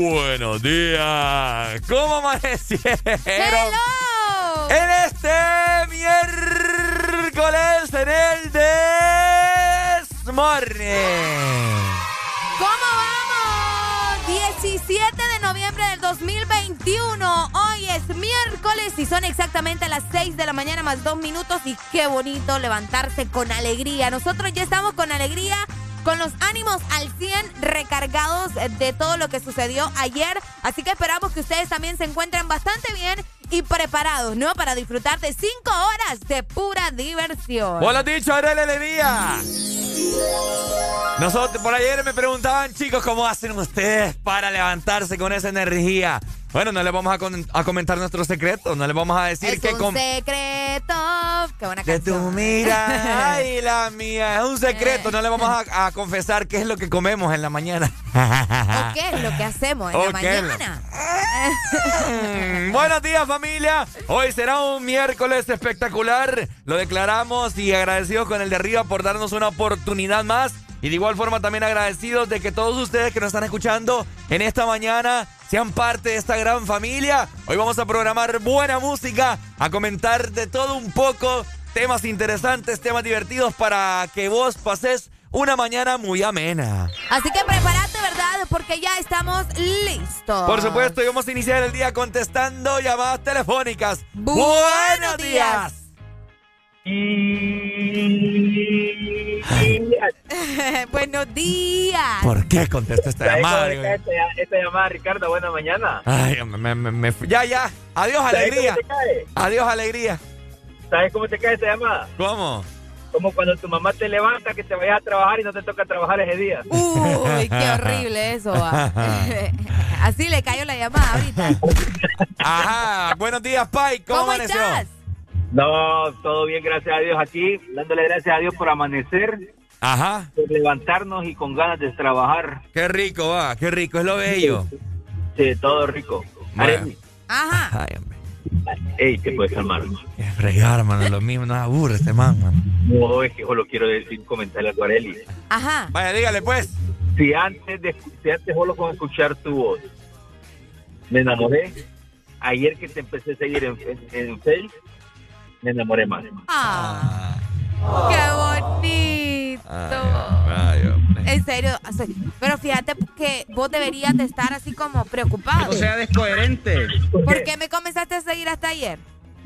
Buenos días. ¿Cómo amanecieron? ¡Hello! En este miércoles en el Desmorning. ¿Cómo vamos? 17 de noviembre del 2021. Hoy es miércoles y son exactamente las 6 de la mañana más dos minutos. Y qué bonito levantarse con alegría. Nosotros ya estamos con alegría. Con los ánimos al 100 recargados de todo lo que sucedió ayer. Así que esperamos que ustedes también se encuentren bastante bien y preparados, ¿no? Para disfrutar de 5 horas de pura diversión. Hola, dicho, Alegría. Nosotros, por ayer me preguntaban, chicos, ¿cómo hacen ustedes para levantarse con esa energía? Bueno, no les vamos a, con- a comentar nuestros secretos, no les vamos a decir es que un con- secreto. Qué buena que tú canción. mira, ay, la mía, es un secreto, no le vamos a, a confesar qué es lo que comemos en la mañana. ¿O qué es lo que hacemos en ¿O la es lo- mañana? Mm, Buenos días familia, hoy será un miércoles espectacular, lo declaramos y agradecidos con el de arriba por darnos una oportunidad más y de igual forma también agradecidos de que todos ustedes que nos están escuchando en esta mañana sean parte de esta gran familia. Hoy vamos a programar buena música, a comentar de todo un poco, temas interesantes, temas divertidos para que vos pases una mañana muy amena. Así que prepárate, ¿verdad? Porque ya estamos listos. Por supuesto, y vamos a iniciar el día contestando llamadas telefónicas. Buenos días. días. Buenos días. ¿Por qué contesta esta llamada? Esta, esta, llamada, Ricardo, buena mañana. Ay, me, me, me, ya, ya. Adiós, alegría. Adiós, alegría. ¿Sabes cómo te cae esta llamada? ¿Cómo? Como cuando tu mamá te levanta que te vayas a trabajar y no te toca trabajar ese día. Uy, qué horrible eso. Así le cayó la llamada ahorita. Ajá. Buenos días, Pai. ¿Cómo, ¿Cómo estás? No, todo bien, gracias a Dios aquí, dándole gracias a Dios por amanecer. Ajá. Por levantarnos y con ganas de trabajar. Qué rico, va, qué rico, es lo bello. Sí, todo rico. Ajá. Ay, hombre. Ey, te puedes calmar. Qué fregar, mano, lo mismo, no aburre este man, mano. No, es que solo quiero decir, comentarle a Areli. Ajá. Vaya, dígale pues. Si antes de si antes solo con escuchar tu voz me enamoré, ayer que te empecé a seguir en, en, Facebook, me enamoré más. Ah, ¡Qué bonito! en serio, pero fíjate que vos deberías de estar así como preocupado. O sea, descoherente. ¿Por qué me comenzaste a seguir hasta ayer?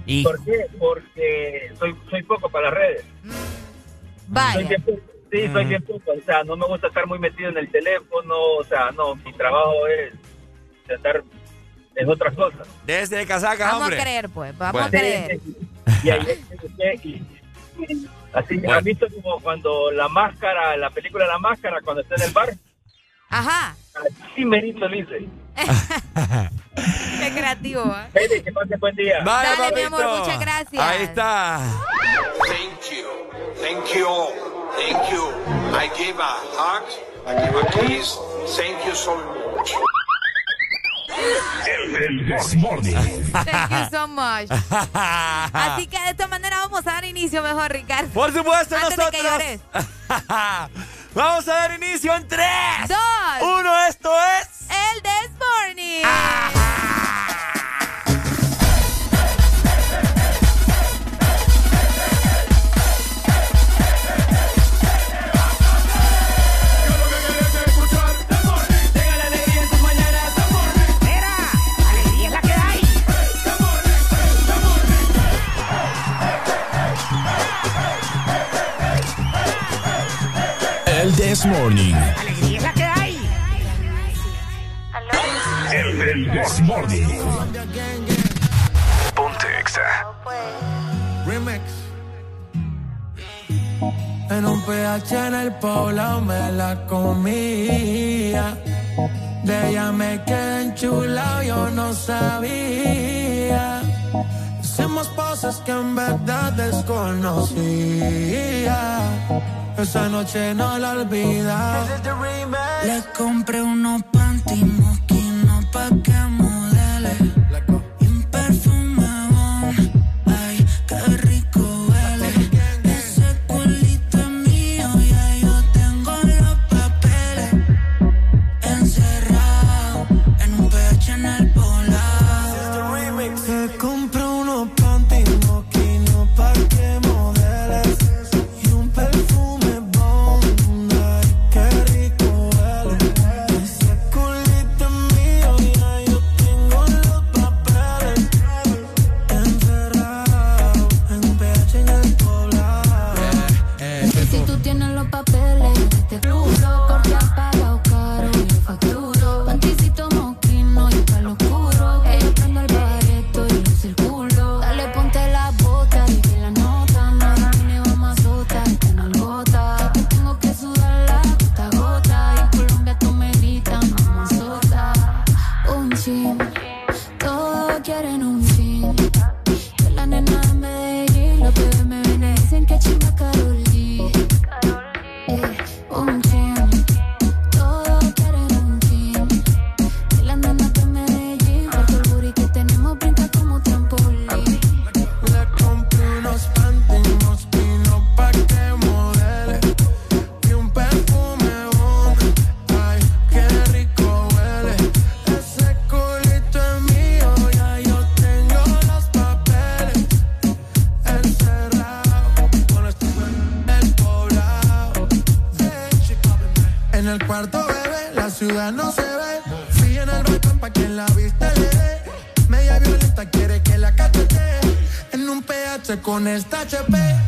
¿Y? ¿Por qué? Porque soy, soy poco para las redes. Mm. Vaya. sí, soy bien poco. O sea, no me gusta estar muy metido en el teléfono. O sea, no, mi trabajo es estar es otra cosa. Desde casaca, Vamos hombre. a creer, pues. Vamos a creer. Y ahí Así, bueno. ¿has visto como cuando la máscara, la película La Máscara, cuando está en el bar? Ajá. Así merito lo hice. Qué creativo, ¿eh? Que pase buen día. Vale, Dale, mi amor, muchas gracias. Ahí está. Thank you. Thank you all. Thank you. I give a hug. I give a kiss. Thank you so much. El. Thank you so much. Así que de esta manera vamos a dar inicio mejor, Ricardo. Por supuesto, Antes nosotros. De que llores. vamos a dar inicio en 3, 2, 1. Esto es. El Desmorning. El This Morning. Alegría es la que hay. El, el This Morning. Ponte Exa. Remix. En un PH en el poblado me la comía. De ella me quedé enchulado, yo no sabía. Hicimos cosas que en verdad desconocía. Esa noche no la olvida. Le compré unos panty mosquinos pa' que con esta HP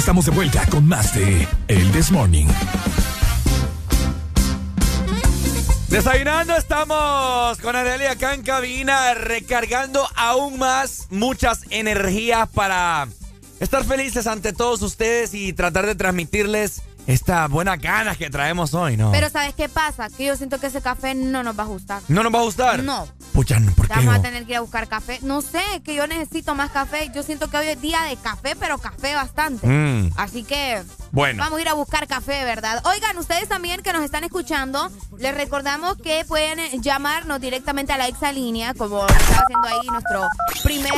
estamos de vuelta con más de El This Morning. Desayunando estamos con Arelia acá en cabina, recargando aún más muchas energías para estar felices ante todos ustedes y tratar de transmitirles esta buena ganas que traemos hoy, ¿no? Pero ¿sabes qué pasa? Que yo siento que ese café no nos va a gustar. ¿No nos va a gustar? No. Pucha, ¿por qué? Vamos a tener que ir a buscar café. No sé, que yo necesito más café. Yo siento que hoy es día de café, pero café bastante. Mm. Así que bueno. vamos a ir a buscar café, ¿verdad? Oigan, ustedes también que nos están escuchando, les recordamos que pueden llamarnos directamente a la exalínea, como está haciendo ahí nuestro primer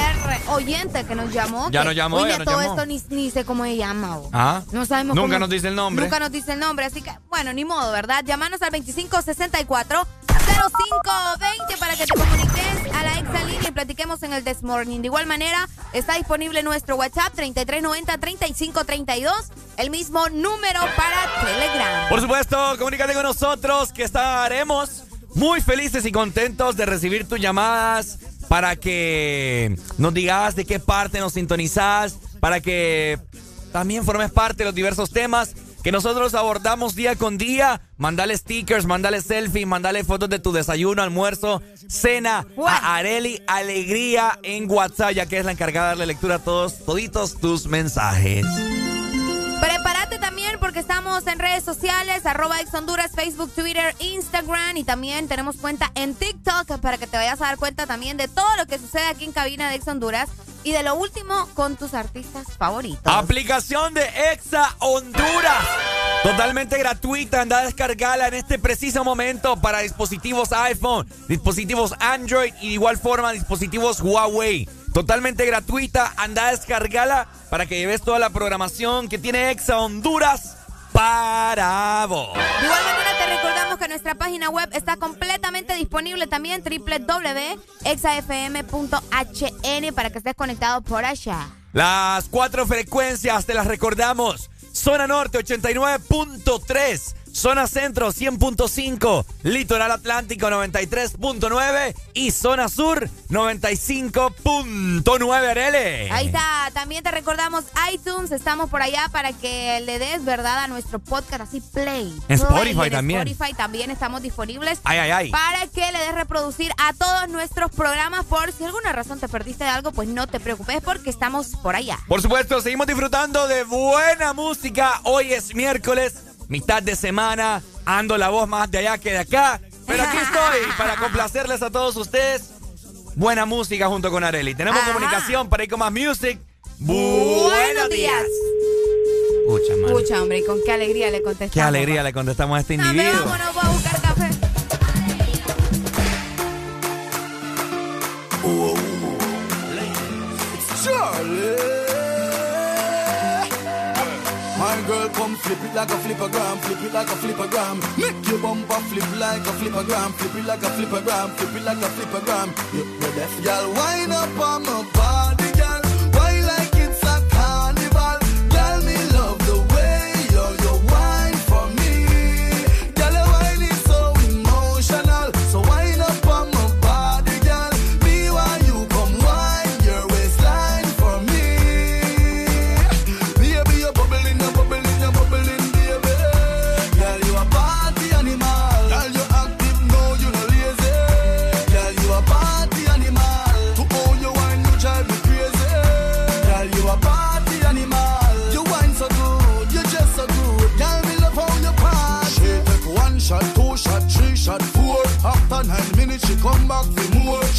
oyente que nos llamó. Ya que, nos llamó, oye, ya nos todo llamó. esto ni, ni sé cómo se llama. Ah. No sabemos Nunca cómo- nos dice el nombre. Nunca nos dice el nombre, así que, bueno, ni modo, ¿verdad? Llámanos al 2564 0520 para que te comuniques a la exalínea y platiquemos en el This Morning. De igual manera, está disponible nuestro WhatsApp 3390-3532, el mismo número para Telegram. Por supuesto, comunícate con nosotros que estaremos muy felices y contentos de recibir tus llamadas para que nos digas de qué parte nos sintonizas, para que también formes parte de los diversos temas que nosotros abordamos día con día. Mandale stickers, mandale selfie, mandale fotos de tu desayuno, almuerzo, cena a Areli Alegría en WhatsApp, ya que es la encargada de darle lectura a todos, toditos tus mensajes. Porque estamos en redes sociales, arroba ex Honduras, Facebook, Twitter, Instagram y también tenemos cuenta en TikTok para que te vayas a dar cuenta también de todo lo que sucede aquí en cabina de ex Honduras. y de lo último con tus artistas favoritos. Aplicación de Exa Honduras. Totalmente gratuita, anda a descargarla en este preciso momento para dispositivos iPhone, dispositivos Android y de igual forma dispositivos Huawei. Totalmente gratuita, anda a descargarla para que lleves toda la programación que tiene Exa Honduras para vos. De igual manera te recordamos que nuestra página web está completamente disponible también www.exafm.hn para que estés conectado por allá. Las cuatro frecuencias te las recordamos. Zona Norte 89.3. Zona Centro 100.5, Litoral Atlántico 93.9 y Zona Sur 95.9 Arele. Ahí está, también te recordamos iTunes, estamos por allá para que le des verdad a nuestro podcast así play. En Play. Spotify En también. Spotify también estamos disponibles. Ay, ay, ay. Para que le des reproducir a todos nuestros programas por si alguna razón te perdiste de algo, pues no te preocupes porque estamos por allá. Por supuesto, seguimos disfrutando de buena música. Hoy es miércoles, mitad de semana. Ando la voz más de allá que de acá. Pero aquí estoy para complacerles a todos ustedes. Buena música junto con Areli. Tenemos Ajá. comunicación para ir con más music. Buenos días. Pucha. Pucha, hombre, y con qué alegría le contestamos. Qué alegría le contestamos a este No, individuo. vámonos, voy a buscar it like a flippergram, flip it like a flippergram. Make your bumper flip like a flippergram, flip it like a flippergram, flip it like a flippergram. You, you're deaf, girl. Wind up on my body,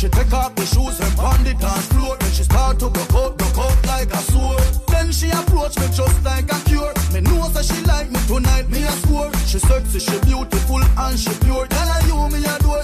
She take off the shoes and pound it dance floor. Then she start to go out, go out like a sword. Then she approach me just like a cure. Me know that she like me tonight, me a score. She sexy, she beautiful and she pure. Girl, I you me a door,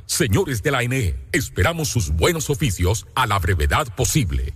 Señores de la ANE, esperamos sus buenos oficios a la brevedad posible.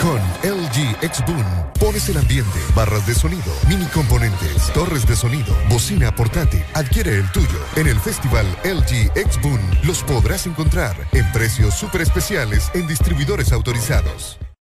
Con LG X Boom pones el ambiente, barras de sonido, mini componentes, torres de sonido, bocina portátil. Adquiere el tuyo. En el festival LG X Boom los podrás encontrar en precios súper especiales en distribuidores autorizados.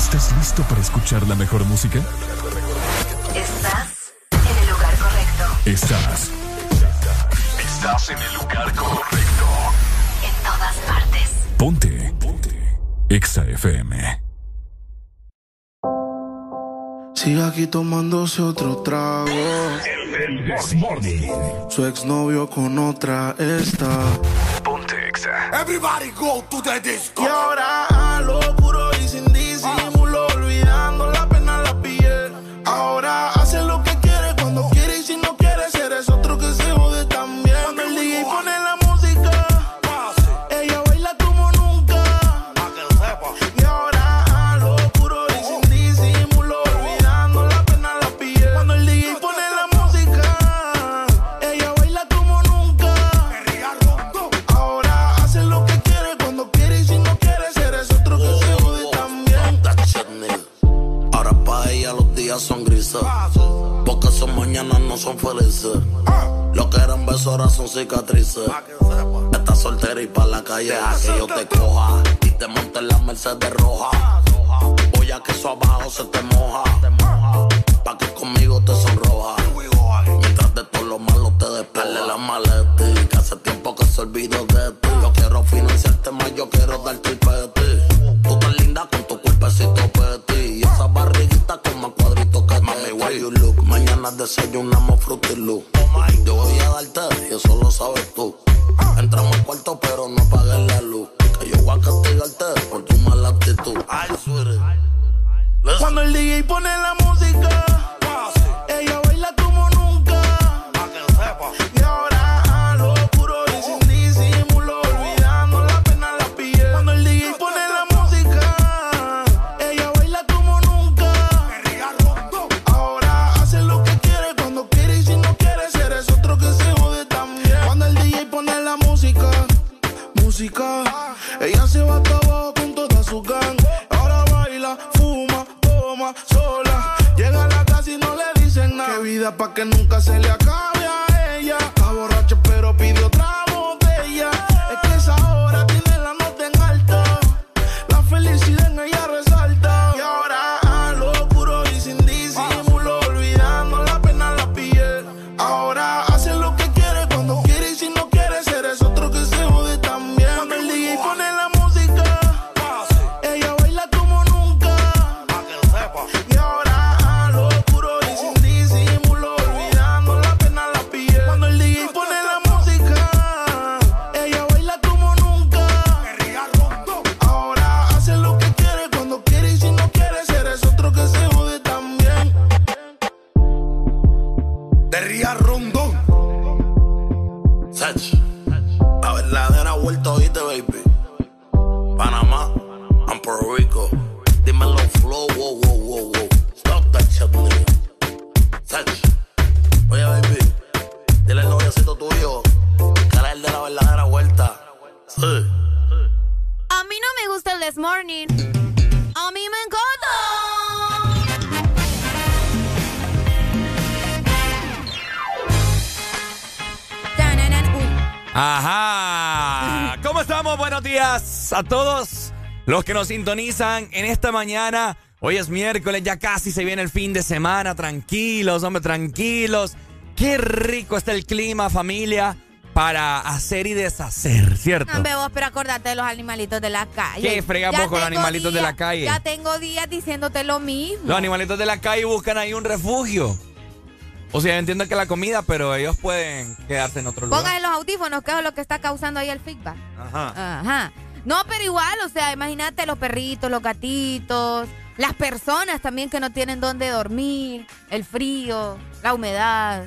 ¿Estás listo para escuchar la mejor música? Estás en el lugar correcto. Estás. Estás en el lugar correcto. En todas partes. Ponte. Ponte. Exa FM. Sigue aquí tomándose otro trago. El Morning. Su exnovio con otra está. Ponte Exa. Everybody go to the disco. Y ahora a lo puro y sin son felices. Lo que eran besos ahora son cicatrices. Estás soltera y para la calle deja que yo te coja. Y te monte en la Mercedes roja. Voy a que eso abajo se te moja. Pa' que conmigo te sonroja. Mientras de todo lo malo te despegue la maleta. Que hace tiempo que se olvidó de ti. Yo quiero financiarte más, yo quiero darte el peti. Tú tan linda con tu cuerpecito peti. Y esa barriguita con más cuadritos que Mami, why you look? Mañana desayunamos Fruity Loop. Yo voy a darte y eso lo sabes tú. Entramos al cuarto pero no apagues la luz. Que yo voy a castigarte por tu mala actitud. Ay. Cuando el DJ pone la música, ella ella se va hasta abajo con toda su gang. Ahora baila, fuma, toma, sola. Llega a la casa y no le dicen nada. Qué vida pa' que nunca se le acabe Morning. A. Ajá. ¿Cómo estamos? Buenos días a todos los que nos sintonizan en esta mañana. Hoy es miércoles, ya casi se viene el fin de semana. Tranquilos, hombre, tranquilos. Qué rico está el clima, familia, para hacer y deshacer, ¿cierto? No, vos, pero acordate de los animalitos de la calle. ¿Qué fregamos Ya con los animalitos de la calle? Ya tengo días diciéndote lo mismo. Los animalitos de la calle buscan ahí un refugio. O sea, entiendo que la comida, pero ellos pueden quedarse en otro lugar. Pongan los audífonos, que es lo que está causando ahí el feedback. Ajá. Ajá. No, pero igual, o sea, imagínate los perritos, los gatitos, las personas también que no tienen dónde dormir, el frío, la humedad,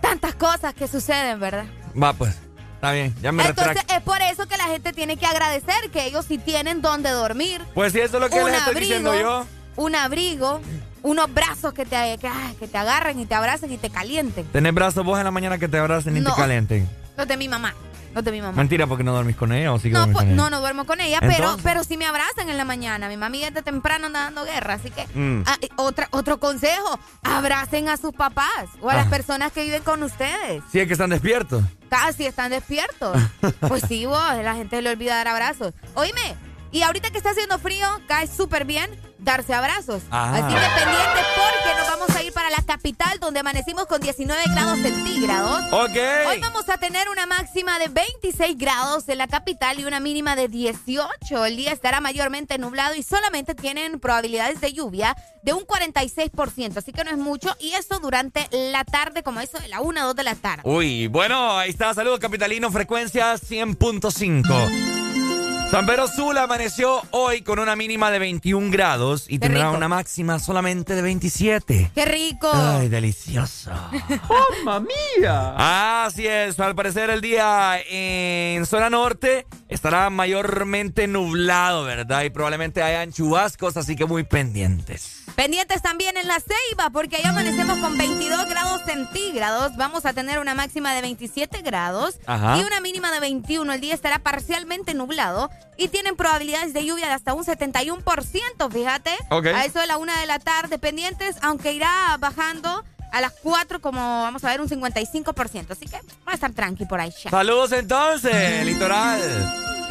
tantas cosas que suceden, ¿verdad? Va, pues. Está bien, ya me Entonces retracto. es por eso que la gente tiene que agradecer que ellos sí tienen dónde dormir. Pues sí, eso es lo que les estoy diciendo yo. Un abrigo, unos brazos que te, que, ay, que te agarren y te abracen y te calienten. Tenés brazos vos en la mañana que te abracen y No. te calienten. Los de mi mamá, los de mi mamá. Mentira, porque no dormís con ella o sí que No, dormís pues, con ella. no, no duermo con ella, pero, Entonces. pero sí me abrazan en la mañana. Mi mami desde temprano anda dando guerra, así que Mm. ah, otra, otro consejo, abracen a sus papás o a Ah. las personas que viven con ustedes. Sí, es que están despiertos. Casi están despiertos. pues sí, vos, la gente le olvida dar abrazos. Oíme, y ahorita que está haciendo frío, cae súper bien darse abrazos. Ajá. Así que porque nos vamos a ir para la capital donde amanecimos con 19 grados centígrados. Ok. Hoy vamos a tener una máxima de 26 grados en la capital y una mínima de 18. El día estará mayormente nublado y solamente tienen probabilidades de lluvia de un 46%, así que no es mucho. Y eso durante la tarde, como eso de la 1 o 2 de la tarde. Uy, bueno, ahí está. Saludos, capitalino. Frecuencia 100.5. San Pedro Sula amaneció hoy con una mínima de 21 grados y Qué tendrá rico. una máxima solamente de 27. ¡Qué rico! Ay, delicioso. ¡Mamma mía! Así es, al parecer el día en zona norte estará mayormente nublado, ¿verdad? Y probablemente hayan chubascos, así que muy pendientes. Pendientes también en la Ceiba, porque ahí amanecemos con 22 grados centígrados. Vamos a tener una máxima de 27 grados Ajá. y una mínima de 21. El día estará parcialmente nublado y tienen probabilidades de lluvia de hasta un 71%, fíjate. A eso de la una de la tarde, pendientes, aunque irá bajando a las 4 como vamos a ver un 55%. Así que va a estar tranqui por ahí ya. Saludos entonces, litoral.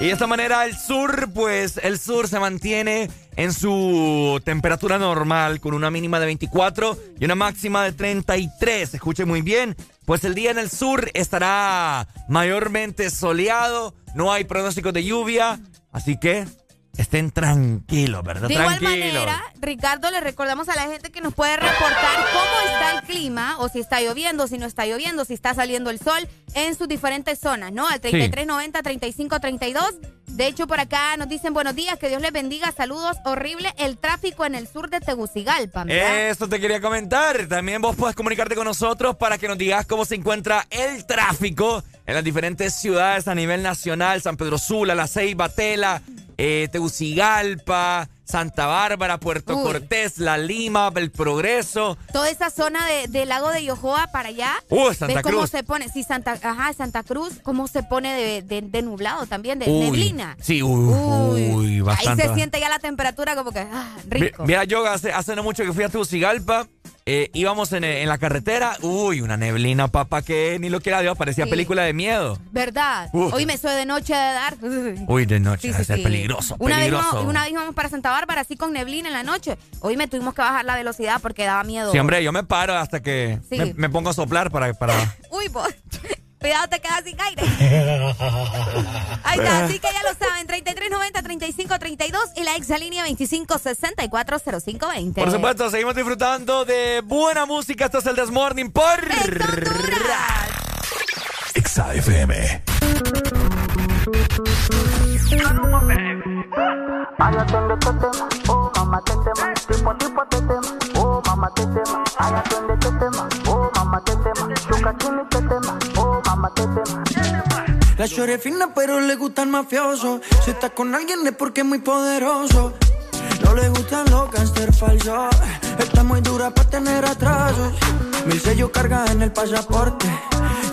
Y de esta manera el sur, pues el sur se mantiene en su temperatura normal con una mínima de 24 y una máxima de 33. Escuche muy bien, pues el día en el sur estará mayormente soleado, no hay pronósticos de lluvia, así que estén tranquilos, ¿verdad? De igual tranquilos. manera, Ricardo, le recordamos a la gente que nos puede reportar cómo está el clima, o si está lloviendo, si no está lloviendo, si está saliendo el sol en sus diferentes zonas, ¿no? Al 3390 3532. De hecho, por acá nos dicen buenos días, que Dios les bendiga, saludos. Horrible el tráfico en el sur de Tegucigalpa. Eso te quería comentar. También vos puedes comunicarte con nosotros para que nos digas cómo se encuentra el tráfico en las diferentes ciudades a nivel nacional. San Pedro Sula, La Ceiba, Tela, eh, Tegucigalpa, Santa Bárbara, Puerto Uy. Cortés, La Lima, El Progreso. Toda esa zona de- del lago de Yojoa para allá. Uh, Santa ¿Ves cómo se pone? Sí, Santa, ajá, Santa Cruz, cómo se pone de, de- de nublado también, de Uy, neblina. Sí, uy, uy, bastante. Ahí se siente ya la temperatura como que, ah, rico. Mi- Mira, yo hace, hace no mucho que fui a Tegucigalpa, eh, íbamos en, en la carretera, uy, una neblina, papá, que ni lo quiera Dios, parecía Sí. película de miedo. ¿Verdad? Uf. Hoy me soy de noche de dar. Uy, de noche, Sí, a sí, sí. peligroso, Una vez, peligroso. íbamos, una vez íbamos para Santa Bárbara así con neblina en la noche. Hoy me tuvimos que bajar la velocidad porque daba miedo. Sí, hombre, yo me paro hasta que me, me pongo a soplar para... para... Uy, vos. Cuidado, te quedas sin aire. Ahí está, así que ya lo saben, 3390-3532 y la exalínea 25640520. Por supuesto, seguimos disfrutando de buena música. Esto es el Desmorning por... Exa FM. Este oh tipo tipo chini. La chore fina, pero le gusta el mafioso. Si está con alguien es porque es muy poderoso. No le gustan los gangster falsos. Está muy dura para tener atrasos. Mil sellos carga en el pasaporte.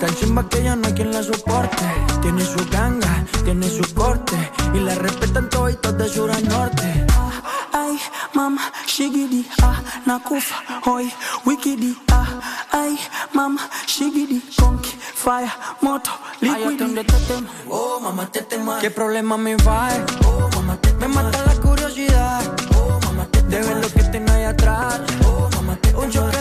Tan chimba que ya no hay quien la soporte. Tiene su ganga, tiene su corte. Y la respetan todos de sur a norte. Ay, mama, shigidi, ah, nakufa, hoy, wikidi, ah, ay, mama, shigidi, conky, fire, moto, liquidi. Oh, mamá, te tema. ¿Qué problema me va? Oh, mamá, te Me mata la curiosidad. Oh, mamá, te De ver lo que tengo ahí atrás. Oh, mamá, te Un choque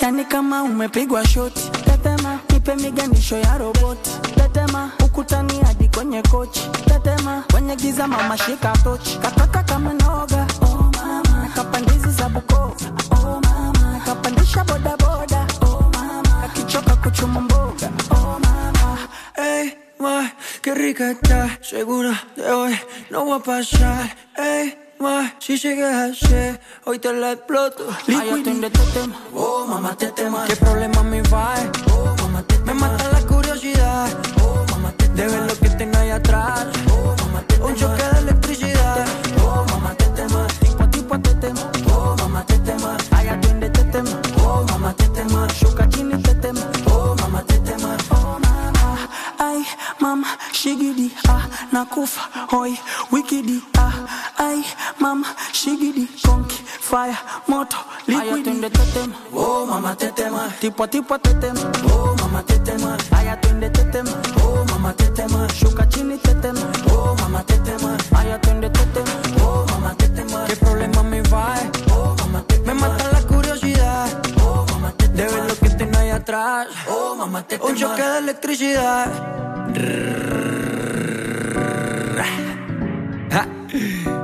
Yani kama umepigwa shoti. Tetema, nipe miganisho ya roboti. Tetema, ukutani hadi kwenye kochi. Tetema, kwenye giza mama shika tochi. Kataka kama noga. Oh mama, nakapandizi za Bukoba, Oh mama, nakapandisha boda boda. Oh mama, akichoka kuchuma mboga. Oh mama, hey, ma, qué rica está. Segura de hoy no va a pasar. Ey, ma, si sigues así, hoy te la exploto. Liquidi. tema. Oh, mamá, te tema. ¿Qué problema me va? Oh, mamá, te Me mata la curiosidad. Oh, mamá, te De ver lo que tengo ahí atrás. Oh, mamá, te Un choque de electricidad. Oh, mamá, te tema. Tipo, tipo, te tema. Oh, mamá, te tema. Ay, atiende, te tema. Oh, mamá, te tema. Shuka chini, te tema. Oh, mamá, te tema. Oh, mama. Ay, mama, shigidi, ah, nakufa, hoy, wikidi, ay, mama, shigidi, conky, fire, moto, liquidi. te tema, oh, mama, te tema, tipo a tipo te tema, oh, mama, te tema, ay, atiende, te tema, oh, mama, te tema, shuka chini, te tema, oh, mama, te tema, ay, atiende, te tema, oh, mama, te tema, qué problema me va, oh, mama, te tema, me mata la curiosidad, oh, mama, te tema, de ver lo que tengo ahí atrás, oh, mama, te tema, un choque de electricidad. Ja.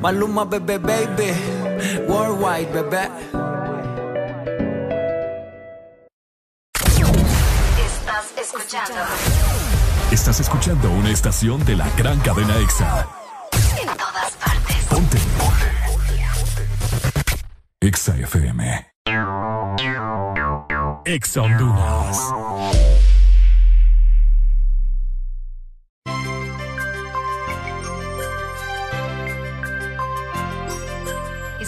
Maluma, bebé, baby Worldwide, bebé Estás escuchando Estás escuchando una estación de la gran cadena EXA. en todas partes. Ponte. EXA FM. EXA Honduras.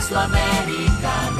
A Espresso Americano.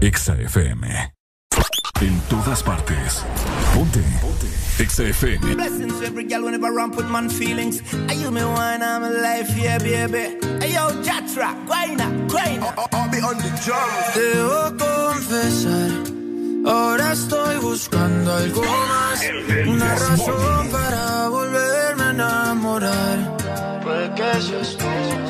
Exa FM. En todas partes. Ponte. Ponte. Exa FM. Blessings to every girl whenever I ramp with man feelings. I use me wine, I'm alive, yeah, baby. Hey, yo, Jatra, guayna, guayna. I'll be on the drums. Debo confesar, ahora estoy buscando algo más. Una razón para volverme a enamorar. Puede que seas tú. Quiero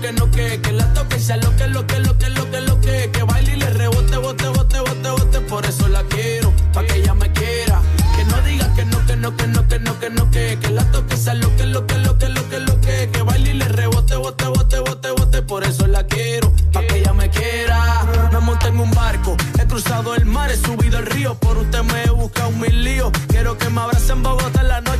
Que no, que que la toque sea lo que, lo que, lo que, lo que, lo que, que baile y le rebote, bote, bote, bote, bote, por eso la quiero, pa' que ella me quiera. Que no diga que no, que no, que no, que no, que no, que, que la toque sea lo que, lo que, lo que, lo que, lo que, que baile y le rebote, bote, bote, bote, bote, por eso la quiero, pa' que ella me quiera. Me monté en un barco, he cruzado el mar, he subido el río, por usted me he buscado mil líos. Quiero que me abrace en Bogotá en la noche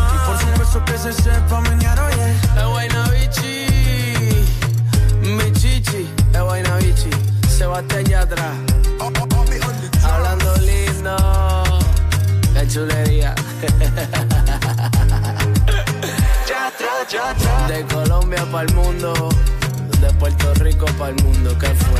Se sepa mañana, oye. Es Guaynabichi, mi chichi, es Guaynabichi, Sebastián Yatra. Hablando lindo, qué chulería. De Colombia para el mundo, de Puerto Rico para el mundo, ¿qué fue?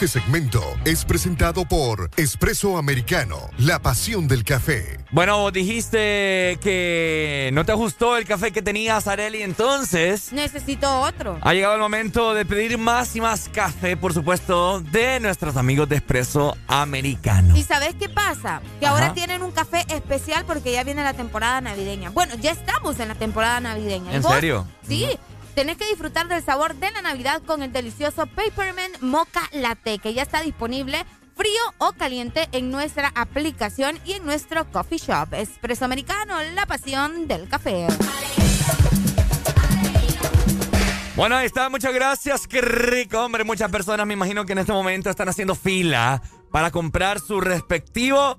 Este segmento es presentado por Espresso Americano, la pasión del café. Bueno, vos dijiste que no te gustó el café que tenías, Areli, entonces Necesito otro. ha llegado el momento de pedir más y más café, por supuesto, de nuestros amigos de Espresso Americano. ¿Y sabes qué pasa? Que Ajá. ahora tienen un café especial porque ya viene la temporada navideña. Bueno, ya estamos en la temporada navideña. ¿Y ¿En serio? Sí. Tenés que disfrutar del sabor de la Navidad con el delicioso Paperman Mocha Latte, que ya está disponible frío o caliente en nuestra aplicación y en nuestro coffee shop. Espresso Americano, la pasión del café. Bueno, ahí está, muchas gracias, qué rico, hombre. Muchas personas me imagino que en este momento están haciendo fila para comprar su respectivo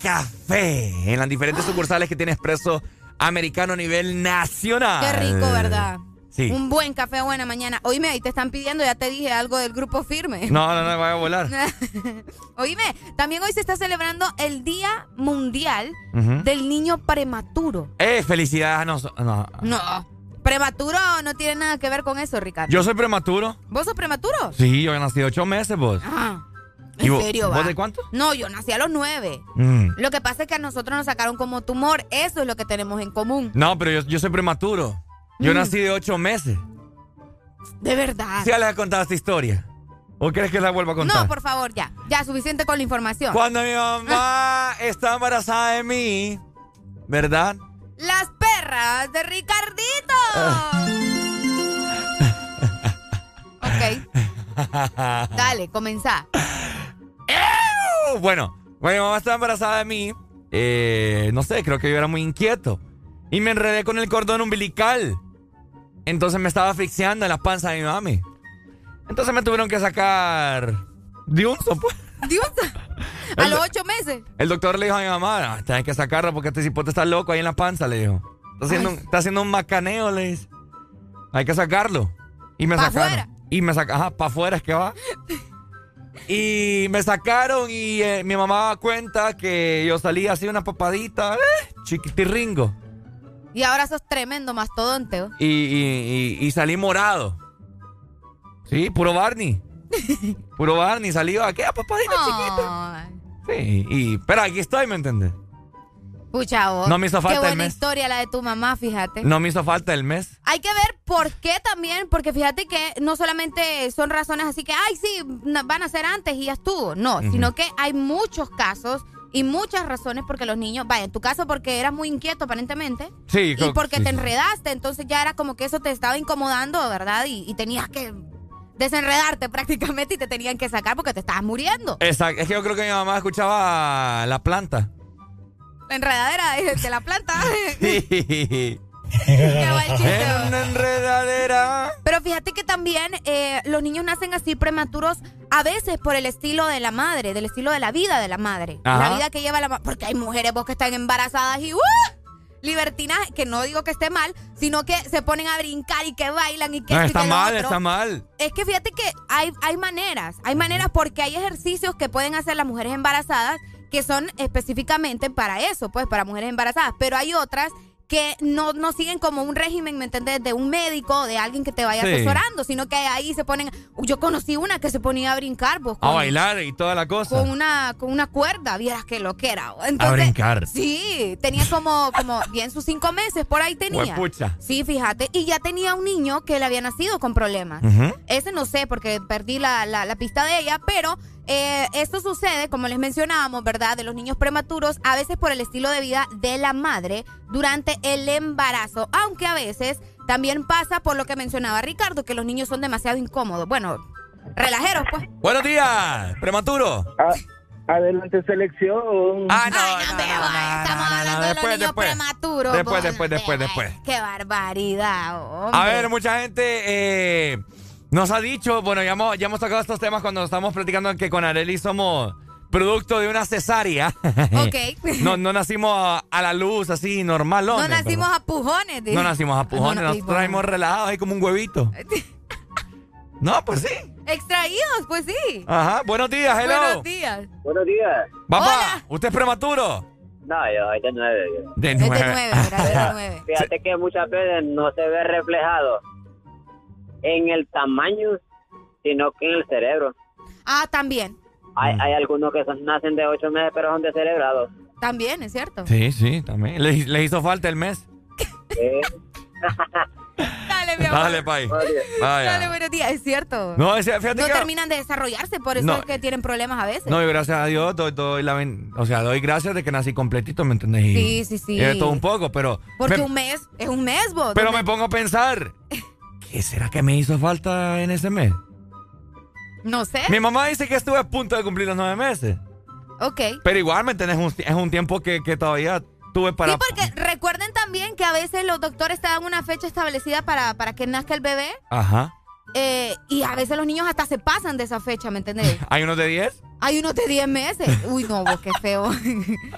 café en las diferentes sucursales que tiene Espresso Americano a nivel nacional. Qué rico, ¿verdad? Sí. Un buen café, buena mañana. Oíme, ahí te están pidiendo, ya te dije algo del grupo firme. No, no, no, vaya a volar. Oíme, también hoy se está celebrando el Día Mundial del Niño Prematuro. Eh, felicidades. No, no. No, prematuro no tiene nada que ver con eso, Ricardo. Yo soy prematuro. ¿Vos sos prematuro? Sí, yo nací ocho meses, vos. Ah, ¿Y ¿En serio, vos va? de cuánto? No, yo nací a los nueve. Mm. Lo que pasa es que a nosotros nos sacaron como tumor. Eso es lo que tenemos en común. No, pero yo, yo soy prematuro. Yo Mm. nací de ocho meses. De verdad. ¿Sí ya les he contado esta historia? ¿O crees que la vuelva a contar? No, por favor, ya. Ya, suficiente con la información. Cuando mi mamá está embarazada de mí, ¿verdad? Las perras de Ricardito. Ok, dale, comenzá. Bueno, cuando mi mamá estaba embarazada de mí, eh, no sé, creo que yo era muy inquieto. Y me enredé con el cordón umbilical. Entonces me estaba asfixiando en la panza de mi mami. Entonces me tuvieron que sacar de un sopo. Dios. A los ocho meses. El doctor le dijo a mi mamá, "No, tienes que sacarlo porque este cipote está loco ahí en la panza, le dijo. Está haciendo, un, está haciendo un macaneo, le dice. Hay que sacarlo. Y me Pa' sacaron. afuera. Y me sacaron, ajá, para afuera es que va. y me sacaron y eh, mi mamá cuenta que yo salí así una papadita, eh, chiquitirringo. Y ahora sos tremendo mastodonte. Y, y- y- y salí morado. Sí, puro Barney. Puro Barney, salió aquella papadita chiquita. Ay, Sí, y, pero aquí estoy, ¿me entiendes? Pucha, vos. No me hizo falta Qué el buena mes. historia la de tu mamá, fíjate. No me hizo falta el mes. Hay que ver por qué también, porque fíjate que no solamente son razones así que, ay, sí, van a ser antes y ya estuvo. No, sino que hay muchos casos y muchas razones porque los niños, vaya, en tu caso porque eras muy inquieto aparentemente. Sí, Y porque sí, te sí. enredaste, entonces ya era como que eso te estaba incomodando, ¿verdad? Y, y tenías que desenredarte prácticamente y te tenían que sacar porque te estabas muriendo. Exacto, es que yo creo que mi mamá escuchaba la planta. La enredadera de, de la planta. Chiste, En una enredadera. Pero fíjate que también eh, los niños nacen así prematuros a veces por el estilo de la madre, del estilo de la vida de la madre. Ajá. La vida que lleva la madre. Porque hay mujeres vos que están embarazadas y ¡uh! libertinaje, que no digo que esté mal, sino que se ponen a brincar y que bailan y que No, está que mal, otro. está mal. Es que fíjate que hay, hay maneras, hay maneras porque hay ejercicios que pueden hacer las mujeres embarazadas que son específicamente para eso, pues para mujeres embarazadas, pero hay otras que no, no siguen como un régimen, ¿me entiendes? De un médico, de alguien que te vaya Sí. asesorando, sino que ahí se ponen, yo conocí una que se ponía a brincar, vos, A bailar y toda la cosa. con una, con una cuerda, vieras que lo que era. a brincar. Sí, tenía como, como bien sus cinco meses, por ahí tenía. Huepucha. Sí, fíjate. Y ya tenía un niño que le había nacido con problemas. Ese no sé porque perdí la, la- la pista de ella, pero eh, esto sucede, como les mencionábamos, ¿verdad? De los niños prematuros, a veces por el estilo de vida de la madre durante el embarazo, aunque a veces también pasa por lo que mencionaba Ricardo, que los niños son demasiado incómodos. Bueno, relajeros, pues. Buenos días, prematuro. Adelante selección. Ah, no, Ay, no, veo, ay, estamos hablando de los después, niños después. prematuros. Después, después, después, después. Qué barbaridad, hombre. A ver, mucha gente eh, nos ha dicho, bueno, ya hemos, ya hemos tocado estos temas cuando estamos platicando que con Areli somos producto de una cesárea. Ok. no, no nacimos a, a la luz así normal. No nacimos a pujones. No nacimos a pujones, No, no, y nosotros nacimos relajados ahí como un huevito. No, pues sí. Extraídos, pues sí. Ajá, buenos días, hello. Buenos días. Buenos días. Papá, ¿usted es prematuro? No, yo soy de nueve. De Es de nueve. nueve, de nueve. Fíjate que muchas veces no se ve reflejado en el tamaño, sino que en el cerebro. Ah, también. Hay, Mm. hay algunos que son- nacen de ocho meses, pero son descerebrados. También, es cierto. Sí, sí, también. Le, le hizo falta el mes. Dale, mi amor. Dale, pay. Dale, buenos días. Es cierto. No, es- fíjate No que- terminan de desarrollarse, por eso No. es que tienen problemas a veces. No, y gracias a Dios doy, doy la ben- o sea, doy gracias de que nací completito, ¿me entendés? Sí, sí, sí. y de todo un poco, pero Porque me- un mes es un mes, vos. pero ¿Dónde- me pongo a pensar, ¿qué será que me hizo falta en ese mes? No sé. Mi mamá dice que estuve a punto de cumplir los nueve meses, Ok. pero igual, ¿me entendés? Es un, es un tiempo que, que todavía tuve para... Sí, porque recuerden también que a veces los doctores te dan una fecha establecida para, para que nazca el bebé Ajá. eh, y a veces los niños hasta se pasan de esa fecha, ¿me entendés? ¿Hay unos de 10? Hay unos de 10 meses. Uy, no, vos, qué feo. Eso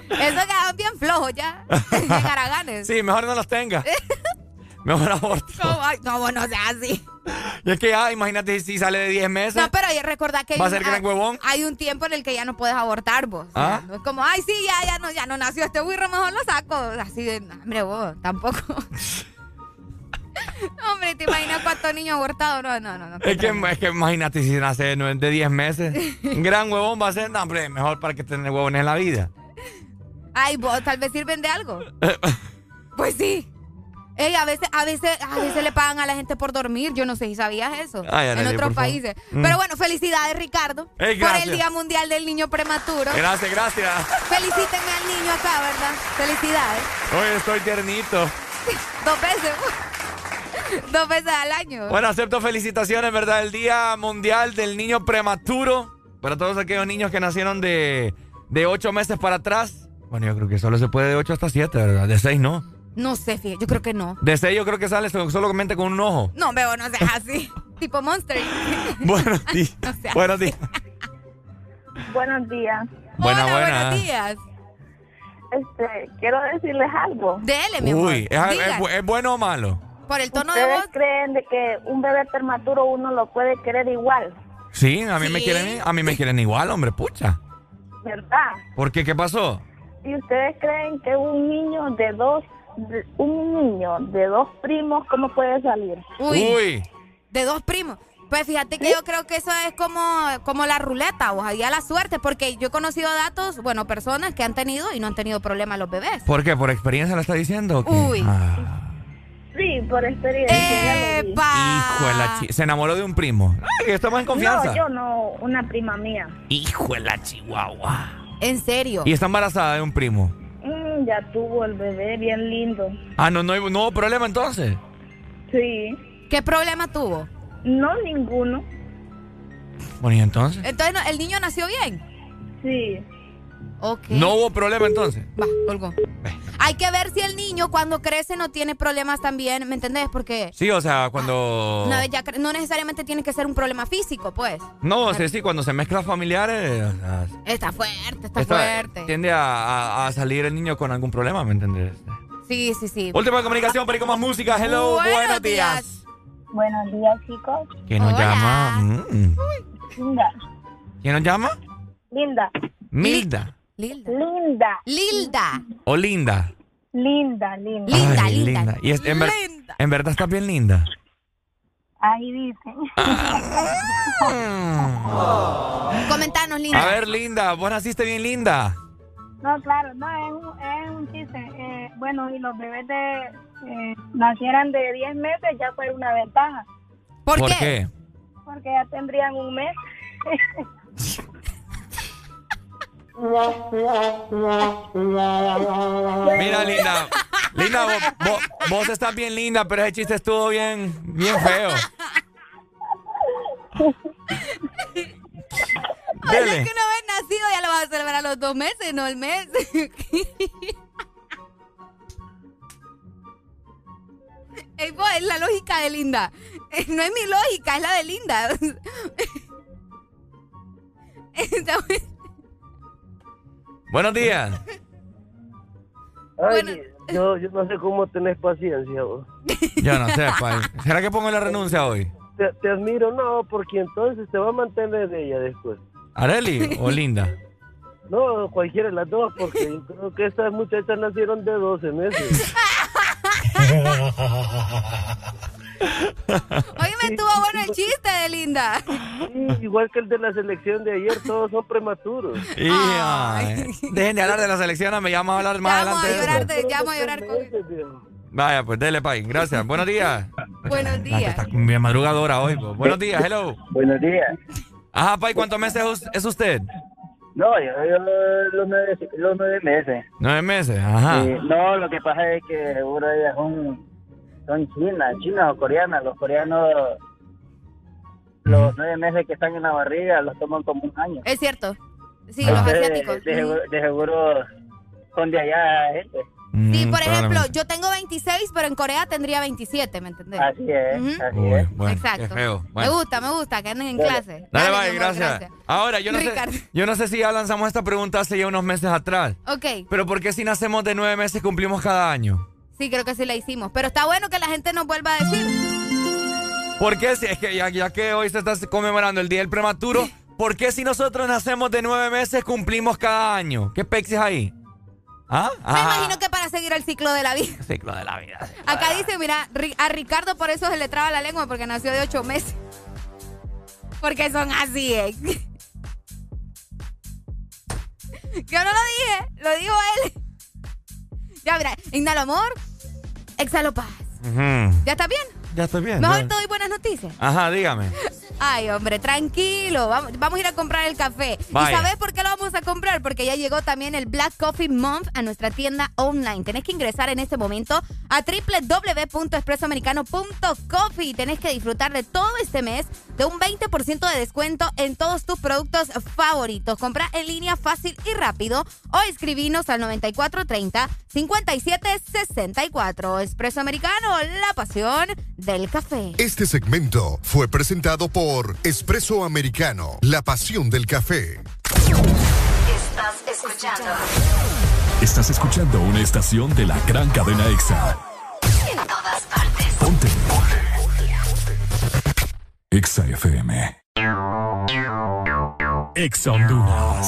quedaban bien flojos ya. Bien haraganes. Sí, mejor no los tenga. Mejor aborto. No, vos no seas así. Y es que ya, imagínate si sale de 10 meses. No, pero recordad que hay ¿Va a un, ser gran huevón? hay un tiempo en el que ya no puedes abortar vos. O sea, ¿Ah? no es como, ay, sí, ya, ya no, ya no nació este burro, mejor lo saco. Así de, hombre, vos, tampoco. hombre, ¿te imaginas cuántos niños abortados? No, no, no. no Es que, es que imagínate si nace de 10 meses. Un gran huevón va a ser, no, hombre, mejor para que tener huevones en la vida. Ay, vos, tal vez sirven de algo. Pues sí. Ey, a veces, a veces, a veces le pagan a la gente por dormir. Yo no sé si sabías eso. Ay, en otros países. Mm. Pero bueno, felicidades, Ricardo. Ey, por el Día Mundial del Niño Prematuro. Gracias, gracias. Felicítenme al niño acá, ¿verdad? Felicidades. Hoy estoy tiernito. Dos veces. Dos veces al año. Bueno, acepto felicitaciones, ¿verdad? El Día Mundial del Niño Prematuro. Para todos aquellos niños que nacieron de, de 8 meses para atrás. Bueno, yo creo que solo se puede de 8 hasta 7, ¿verdad? De 6 no. No sé, fíjate, yo creo que no. De 6 yo creo que sale so- solamente con un ojo. No, veo, no seas así. tipo Monster. Buenos días. sea Buenos días. Buenos días. Buena, Hola, buena. buenos días. Este, quiero decirles algo. Dele, mi amor. Uy, ¿es, bueno o malo? Por el tono de ¿Ustedes voz. creen de que un bebé prematuro uno lo puede querer igual? Sí, a mí me quieren, a mí me quieren igual, hombre, pucha. ¿Verdad? ¿Por qué? ¿Qué pasó? ¿Y ustedes creen que un niño de dos, un niño de dos primos, cómo puede salir? Uy. De dos primos. Pues fíjate que yo creo que eso es como, como la ruleta, o sea, la suerte, porque yo he conocido datos, bueno, personas que han tenido y no han tenido problemas los bebés. ¿Por qué? ¿Por experiencia lo está diciendo? o qué? Uy. Ah, Sí, por experiencia. vi. hijo de la chi- Se enamoró de un primo. Ay, estamos en confianza. No, yo no, una prima mía. Hijo de la chihuahua. ¿En serio? Y está embarazada de un primo. Mm, ya tuvo el bebé, bien lindo. Ah, no, no, hay- no hubo problema entonces. Sí. ¿Qué problema tuvo? No, ninguno. Bueno, ¿y entonces? Entonces, no, ¿el niño nació bien? Sí. No hubo problema entonces. Va, colgó. Hay que ver si el niño cuando crece no tiene problemas también, ¿me entendés? Porque Sí, o sea, cuando... una vez ya no necesariamente tiene que ser un problema físico, pues. No, sí, sí, cuando se mezclan familiares, o sea, Está fuerte, está fuerte. tiende a, a- a salir el niño con algún problema, ¿me entiendes? Sí, sí, sí. Última comunicación, para ir con más música. Hello, Buenos buenos, días. Buenos días, chicos. ¿Quién nos Hola. llama? Mm. Linda. ¿Quién nos llama? Linda. Milda. Linda. Linda. Linda. O Linda. Linda, linda. Ay, linda. Y es- en, ver- en verdad estás bien linda. Ahí dicen. Comentanos, Linda. A ver, Linda, vos naciste bien linda. No, claro, no, es un, es un chiste. Eh, bueno, y los bebés de eh, nacieran de 10 meses ya fue una ventaja, ¿Por, qué? porque ya tendrían un mes. Mira, Linda. Linda, vos, vos- vos estás bien linda, pero ese chiste estuvo bien, bien feo. Dele. es que una vez nacido ya lo vas a celebrar a los dos meses, no el mes. Ey, vos, es la lógica de Linda. Eh, No es mi lógica, es la de Linda. Está muy- Buenos días. Ay, yo, yo no sé cómo tenés paciencia vos. Yo no sé, pai. ¿Será que pongo la renuncia hoy? Te, te admiro, no, porque entonces te va a mantener ella después. ¿Areli o Linda? No, cualquiera de las dos, porque yo creo que estas muchachas nacieron de 12 meses. Oye, me estuvo bueno el chiste de Linda. Sí, igual que el de la selección de ayer, todos son prematuros. Y, ay, dejen de hablar de la selección, me llamo a hablar más Vamos a adelante. de llorar, eso. de- ya vamos a llorar con Vaya, pues dele, pai. Gracias. Buenos días. Buenos días. Está bien madrugadora hoy. pues. Buenos días, hello. Buenos días. Ajá, pai, ¿cuántos meses es usted? No, yo, yo los, nueve, los nueve meses. Nueve meses, ajá. Sí, no, lo que pasa es que seguro ellas son, son chinas, chinas o coreanas. Los coreanos, los nueve meses que están en la barriga, los toman como un año. Es cierto. Sí, los asiáticos. De, seguro, de seguro son de allá, gente. Sí, Mm, por ejemplo, yo tengo 26, pero en Corea tendría 27, ¿me entendés? Así es, así Uy, es. bueno, Exacto. Me gusta, me gusta que anden en Dale. clase. Dale, mi bye, amor, gracias. Ahora, yo no, Ricardo. sé, yo no sé si ya lanzamos esta pregunta hace ya unos meses atrás. Ok, Pero ¿por qué si nacemos de nueve meses cumplimos cada año? Sí, creo que sí la hicimos. Pero está bueno que la gente nos vuelva a decir. ¿Por qué si es que ya, ya que hoy se está conmemorando el Día del Prematuro, ¿por qué si nosotros nacemos de nueve meses cumplimos cada año? ¿Qué pexis ahí? ¿Ah? Me Ah, imagino que para seguir el ciclo de la vida. ciclo de la vida. Acá dice, mira, a Ricardo por eso se le traba la lengua porque nació de 8 meses. Porque son así, ¿eh? Yo no lo dije, lo dijo él. Ya, mira, inhalo amor, exhalo paz. ¿Ya está bien? Ya estoy bien. Mejor ya. te doy buenas noticias. Ajá, dígame. Ay, hombre, tranquilo. Vamos, vamos a ir a comprar el café. Vaya. ¿Y sabes por qué lo vamos a comprar? Porque ya llegó también el Black Coffee Month a nuestra tienda online. Tenés que ingresar en este momento a www.expresoamericano.coffee. Tenés que disfrutar de todo este mes de un 20% de descuento en todos tus productos favoritos. Compra en línea fácil y rápido o escribinos al 9430-5764. Expreso Americano, la pasión del café. Este segmento fue presentado por Espresso Americano, la pasión del café. Estás escuchando Estás escuchando una estación de la gran cadena EXA. en todas partes. Ponte. EXA FM. EXA Honduras.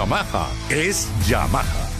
Yamaha es Yamaha.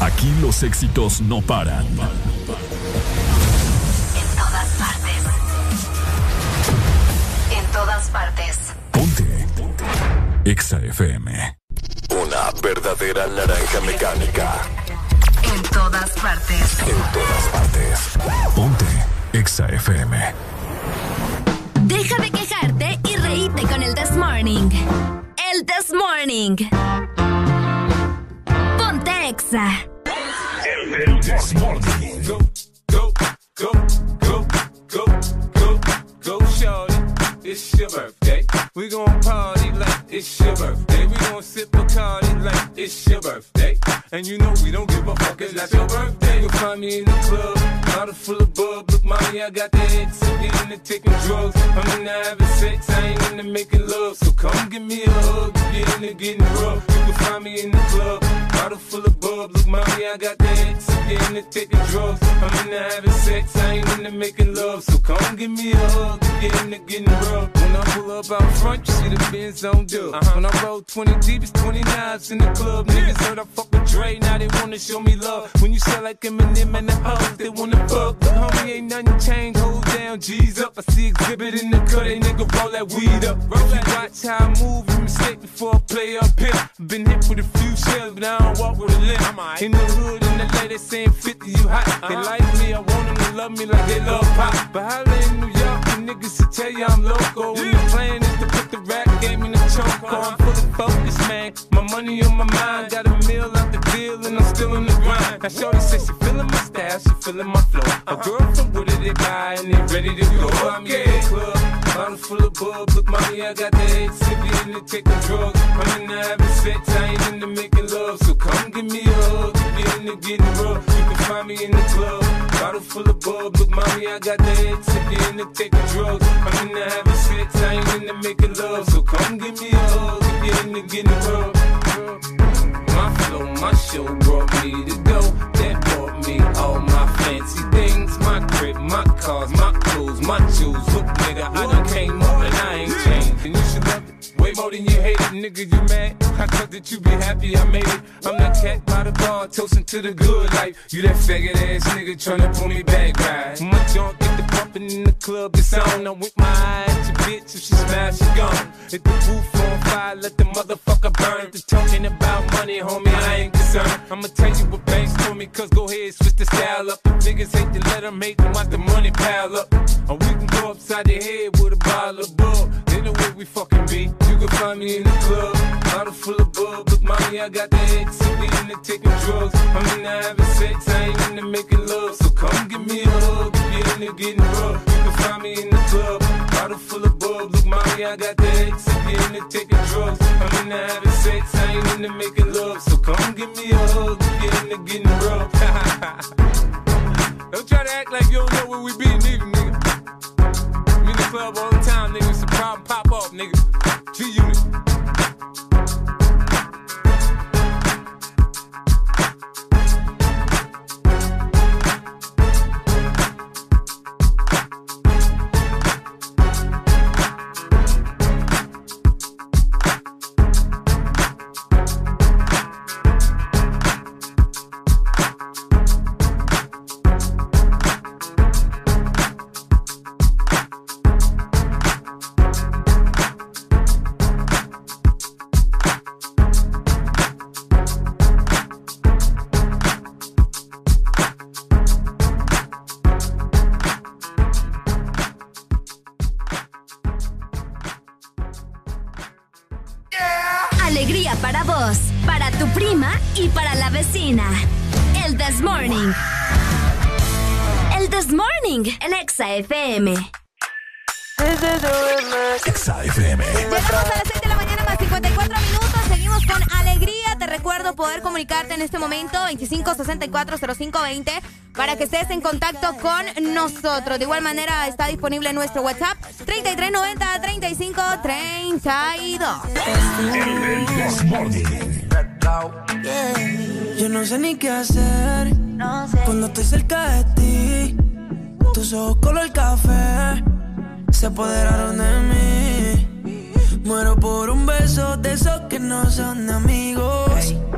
Aquí los éxitos no paran. En todas partes. En todas partes. EXA FM. Una verdadera naranja mecánica. En todas partes. En todas partes. Ponte. EXA FM. Deja de quejarte y reíte con el This Morning. El This Morning. Go, go, go, go, go, go, go, shorty. It's your birthday. We gon' party like it's your birthday. We gon' sip Bacardi like it's your birthday. And you know we don't give a fuck, it's not your birthday. You'll find me in the club, bottle full of bub. Look, mommy, I got the X. I'm into taking drugs. I'm into having sex, I ain't into making love. So come give me a hug, get into getting rough. You can find me in the club, bottle full of bub. Look, mommy, I got the X. I'm into taking drugs. I'm into having sex, I ain't into making love. So come give me a hug, get into getting rough. When I pull up out front, you see the Benz on dub. Uh-huh. When I roll 20 deep, it's 20 knives in the club. Niggas heard I fuck with Dre, now they wanna show me love. When you sell like Eminem and the hoes, they wanna fuck. But homie, ain't nothing changed, hold down, G's up. I see exhibit in the cut, they nigga roll that weed up. Roll that watch how I move, you mistake before I play up here. Been hit with a few shells, but I don't walk with a limp. In the hood, in the lady saying 50, you hot. They uh-huh. like me, I want them to love me like they love pop. But holla in New York, niggas will tell you I'm loco. When the plan is to put the rap game in the choke. I'm fully focused, man. My money on my mind, got a meal out the deal, and I'm still in the grind. Now, Shorty says she feeling my style, she feeling my flow. A girl from Wooded, they buy, and they ready to go. I'm in the club, bottle full of bub. Look, mommy, I got the sippy in the taking drugs. I'm in the having sex, I ain't into making love. So come give me a hug, get into getting rough. You can find me in the club, bottle full of bub. Look, mommy, I got the sippy in the taking drugs. I'm in the having sex, I ain't into making love. So come give me a hug, get into getting rough. My flow, my show brought me to go. Me all my fancy things. My crib, my cars, my clothes, my jewels. Look, nigga, I done came up and I ain't changed. And you should love it way more than you hate it, nigga, you mad? I thought that you be happy I made it. I'm that cat by the bar, toasting to the good life. You that faggot ass nigga tryna pull me back, right? My junk get the pumping in the club, it's on. I'm with my eyes, bitch, if she smash, she gone. Hit the roof on fire, let the motherfucker burn. The talking about money, homie, I ain't concerned. I'ma tell you what banks told me, cause go ahead, switch the style up. Niggas hate to let them them, watch the money pile up. Or we can go upside the head with a bottle of. They know where we fucking be. You can find me in the club, bottle full of bug. Look, mommy, I got the X, we into taking drugs. I'm into having sex, I ain't into making love. So come give me a hug, if you're into getting rough. You can find me in the club, bottle full of bug. Look, mommy, I got the X, we into taking drugs. I'm into having sex, I ain't into making love. So come give me a hug, if you're into getting rough. don't try to act like you don't know where we be, neither, nigga. Club all the time, nigga. It's a problem, pop off, nigga. G Unit. En este momento 25640520 para que estés en contacto con nosotros. De igual manera está disponible nuestro WhatsApp 3390 3532. Yo no sé ni qué hacer cuando estoy cerca de ti. Tus ojos color café se apoderaron de mí. Muero por un beso de esos que no son amigos. De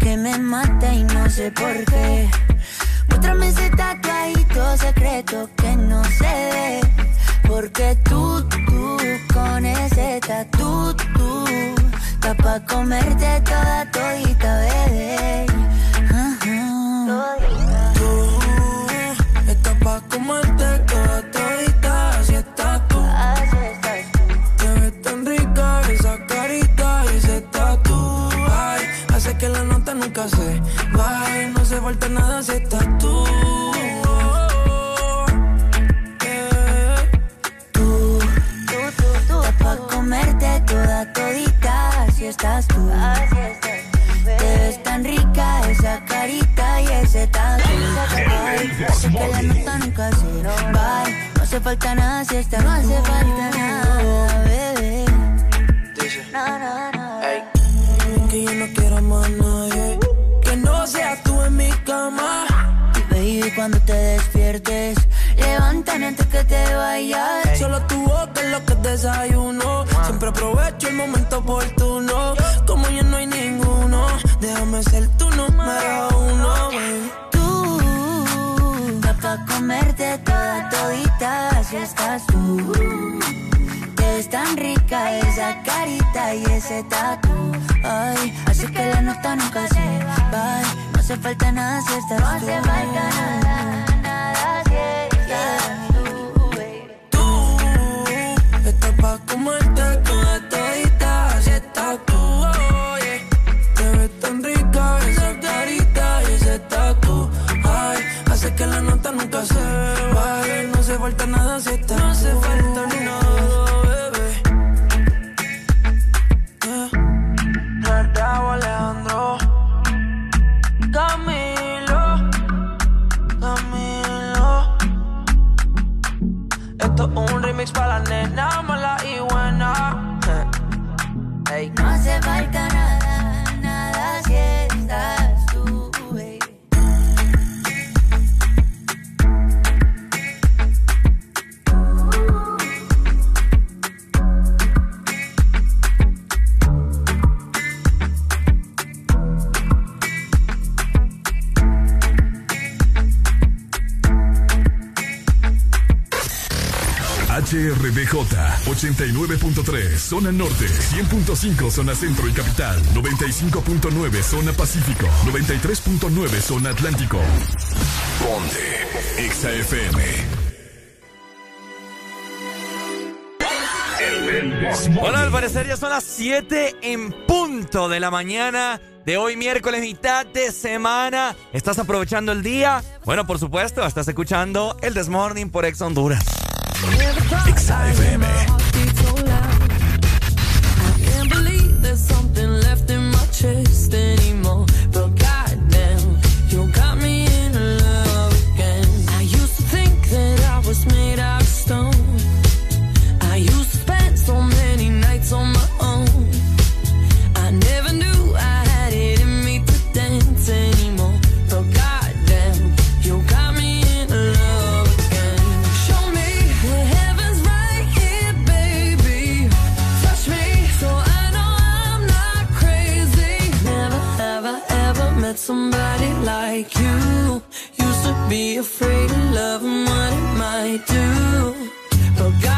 que me mata y no sé por qué. Muéstrame ese tatuadito secreto que no se ve. Porque tú, tú, con ese tatu, tú, pa' comerte toda todita, bebé. Falta nada si estás tú. Yeah. Tú, tú, tú, tú, estás pa' comerte toda todita, así estás tú. Te ves tan rica esa carita y ese tatu. Hace que la nota nunca se vaya. No hace falta nada si estás No hace falta nada, bebé. No, no, no. Que yo no quiero más nadie. Que no seas tú en mi cama. Y baby, cuando te despiertes, levántame antes que te vayas. Solo tu boca es lo que desayuno. Siempre aprovecho el momento oportuno. Como ya no hay ninguno, déjame ser tu número uno. baby. Tú, pa' comerte toda todita, así estás tú. Ves tan rica esa carita y ese tatu. Ay, así que la nota nunca se va. No hace falta nada si estás no hace falta nada, nada si estás tú. Tú estás pa' comerte toda todita, así estás tú. oye. Te ves tan rica esa carita y ese tatu. Ay, hace que la nota nunca se baje. No hace falta nada si estás Hasta un remix para la nena, mala y buena. Hey. HRBJ 89.3 Zona Norte, 100.5 Zona Centro y Capital, 95.9 Zona Pacífico, 93.9 Zona Atlántico. Ponte XAFM. Bueno, al parecer ya son las 7 en punto de la mañana de hoy miércoles, mitad de semana. ¿Estás aprovechando el día? Bueno, por supuesto, estás escuchando el Desmorning por Ex Honduras. I there's something left in my chest anymore. somebody like you. Used to be afraid of love and what it might do. But God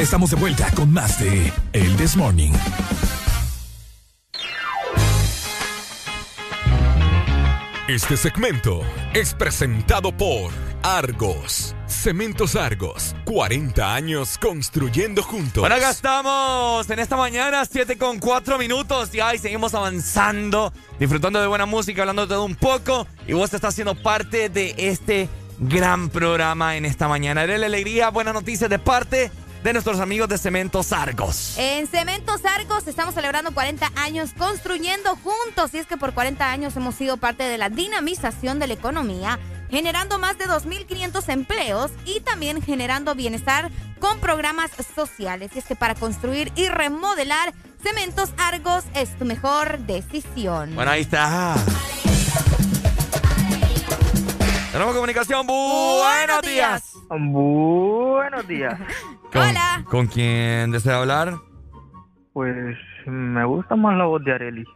Estamos de vuelta con más de El This Morning. Este segmento es presentado por Argos. Cementos Argos, 40 años construyendo juntos. Bueno, acá estamos en esta mañana, 7 con 4 minutos. Y ahí seguimos avanzando, disfrutando de buena música, hablando de todo un poco. Y vos estás siendo parte de este gran programa en esta mañana. Eres la alegría, buenas noticias de parte de nuestros amigos de Cementos Argos. En Cementos Argos estamos celebrando 40 años construyendo juntos y es que por 40 años hemos sido parte de la dinamización de la economía generando más de 2.500 empleos y también generando bienestar con programas sociales. Y es que para construir y remodelar Cementos Argos es tu mejor decisión. Bueno, ahí está. Tenemos comunicación. Buenos, días. Buenos días. Hola. ¿Con quién desea hablar? Pues me gusta más la voz de Areli.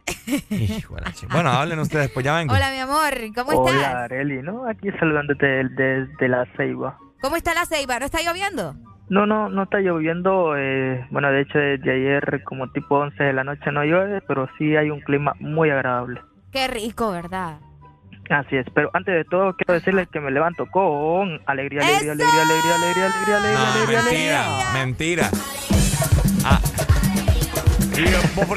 Bueno, hablen ustedes, pues ya vengo. Hola, mi amor, ¿cómo estás? Hola Areli, ¿no? Aquí saludándote desde la Ceiba. ¿Cómo está la ceiba? ¿No está lloviendo? No, no, no está lloviendo. Eh, bueno, de hecho, desde ayer, como tipo 11 de la noche, no llueve, pero sí hay un clima muy agradable. Qué rico, ¿verdad? Así es, pero antes de todo quiero decirles que me levanto con alegría, alegría, alegría, alegría, alegría, alegría, alegría, no, alegría, mentira, mentira. Ah. ¿Y vos,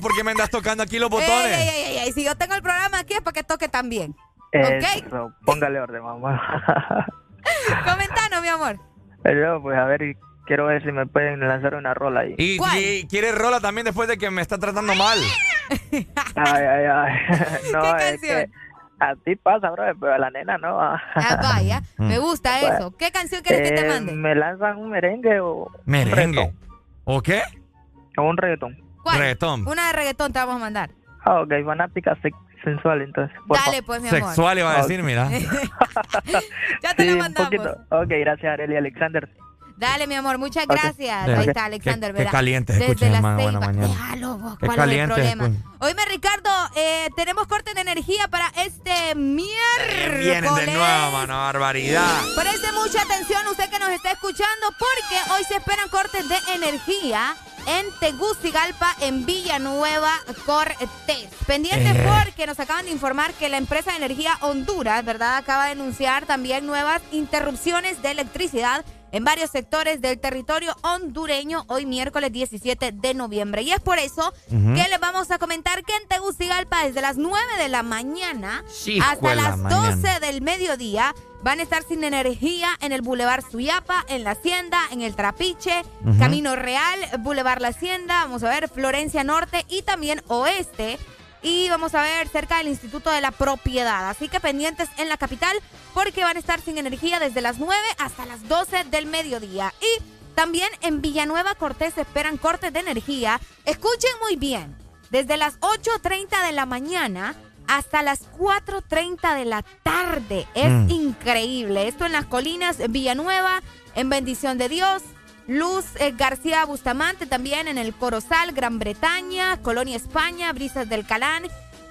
por qué, me andas tocando aquí los botones? Ey, ey, ey, si yo tengo el programa aquí es para que toque también. Eso, póngale orden, mamá. Comentanos, mi amor. Eh, pero, pues a ver, quiero ver si me pueden lanzar una rola ahí. ¿Y, y quieres rola también después de que me está tratando mal? ay, ay, ay. no, ¿Qué? Es que a ti pasa, bro, pero a la nena no. Ah, vaya, me gusta Bueno, eso. ¿Qué canción quieres que te eh, mande? ¿Me lanzan un merengue o Merengue. ¿O qué? o un reggaetón? ¿Cuál? Reggaetón. Una de reggaetón te vamos a mandar. Ah, ok, fanática sex- sensual, entonces. Dale, pues, mi amor. Sexual iba a decir, mira. ya te Sí, lo un mandamos. poquito. Ok, gracias, Arely Alexander. Dale, mi amor, muchas gracias. Ahí está Alexander, Qué- ¿verdad? qué caliente Desde escucha, la hermano, buena Ceiba. mañana. Déjalo vos, Qué ¿cuál caliente es el problema? Oíme, Ricardo, eh, tenemos corte de energía para este miércoles. Vienen de nuevo, mano, barbaridad. Preste mucha atención usted que nos está escuchando porque hoy se esperan cortes de energía en Tegucigalpa, en Villanueva, Cortés. Pendientes Eh. porque nos acaban de informar que la empresa de energía Honduras, ¿verdad? Acaba de anunciar también nuevas interrupciones de electricidad en varios sectores del territorio hondureño hoy miércoles 17 de noviembre. Y es por eso que les vamos a comentar que en Tegucigalpa desde las 9 de la mañana hasta la las mañana. 12 del mediodía van a estar sin energía en el Boulevard Suyapa, en la Hacienda, en el Trapiche. Camino Real, Boulevard La Hacienda, vamos a ver, Florencia Norte y también Oeste. Y vamos a ver cerca del Instituto de la Propiedad. Así que pendientes en la capital porque van a estar sin energía desde las 9 hasta las 12 del mediodía. Y también en Villanueva Cortés esperan cortes de energía. Escuchen muy bien. Desde las 8.30 de la mañana hasta las 4.30 de la tarde. Es Mm. increíble. Esto en las colinas Villanueva, en Bendición de Dios. Luz eh, García Bustamante también en el Corozal, Gran Bretaña, Colonia España, Brisas del Calán,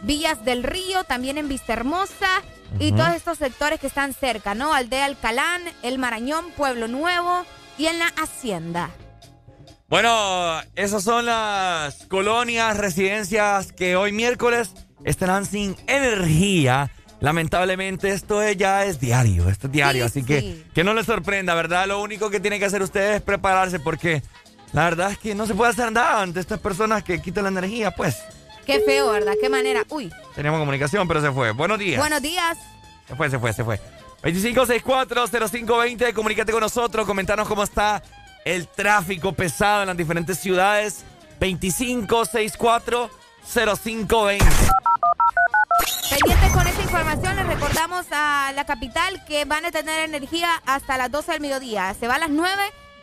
Villas del Río, también en Vista Hermosa y Ujú. todos estos sectores que están cerca, ¿no? Aldea Alcalán, El Marañón, Pueblo Nuevo y en la Hacienda. Bueno, esas son las colonias, residencias que hoy miércoles estarán sin energía. Lamentablemente esto es- ya es diario, esto es diario, así que que no les sorprenda, ¿verdad? Lo único que tienen que hacer ustedes es prepararse porque la verdad es que no se puede hacer nada ante estas personas que quitan la energía, pues. Qué feo, ¿verdad? Qué manera. Uy. Teníamos comunicación, pero se fue. Buenos días. Buenos días. Se fue, se fue, se fue. 2564-0520, comunícate con nosotros, comentanos cómo está el tráfico pesado en las diferentes ciudades. 2564-0520. Pendientes con esta información, les recordamos a la capital que van a tener energía hasta las 12 del mediodía. Se va a las 9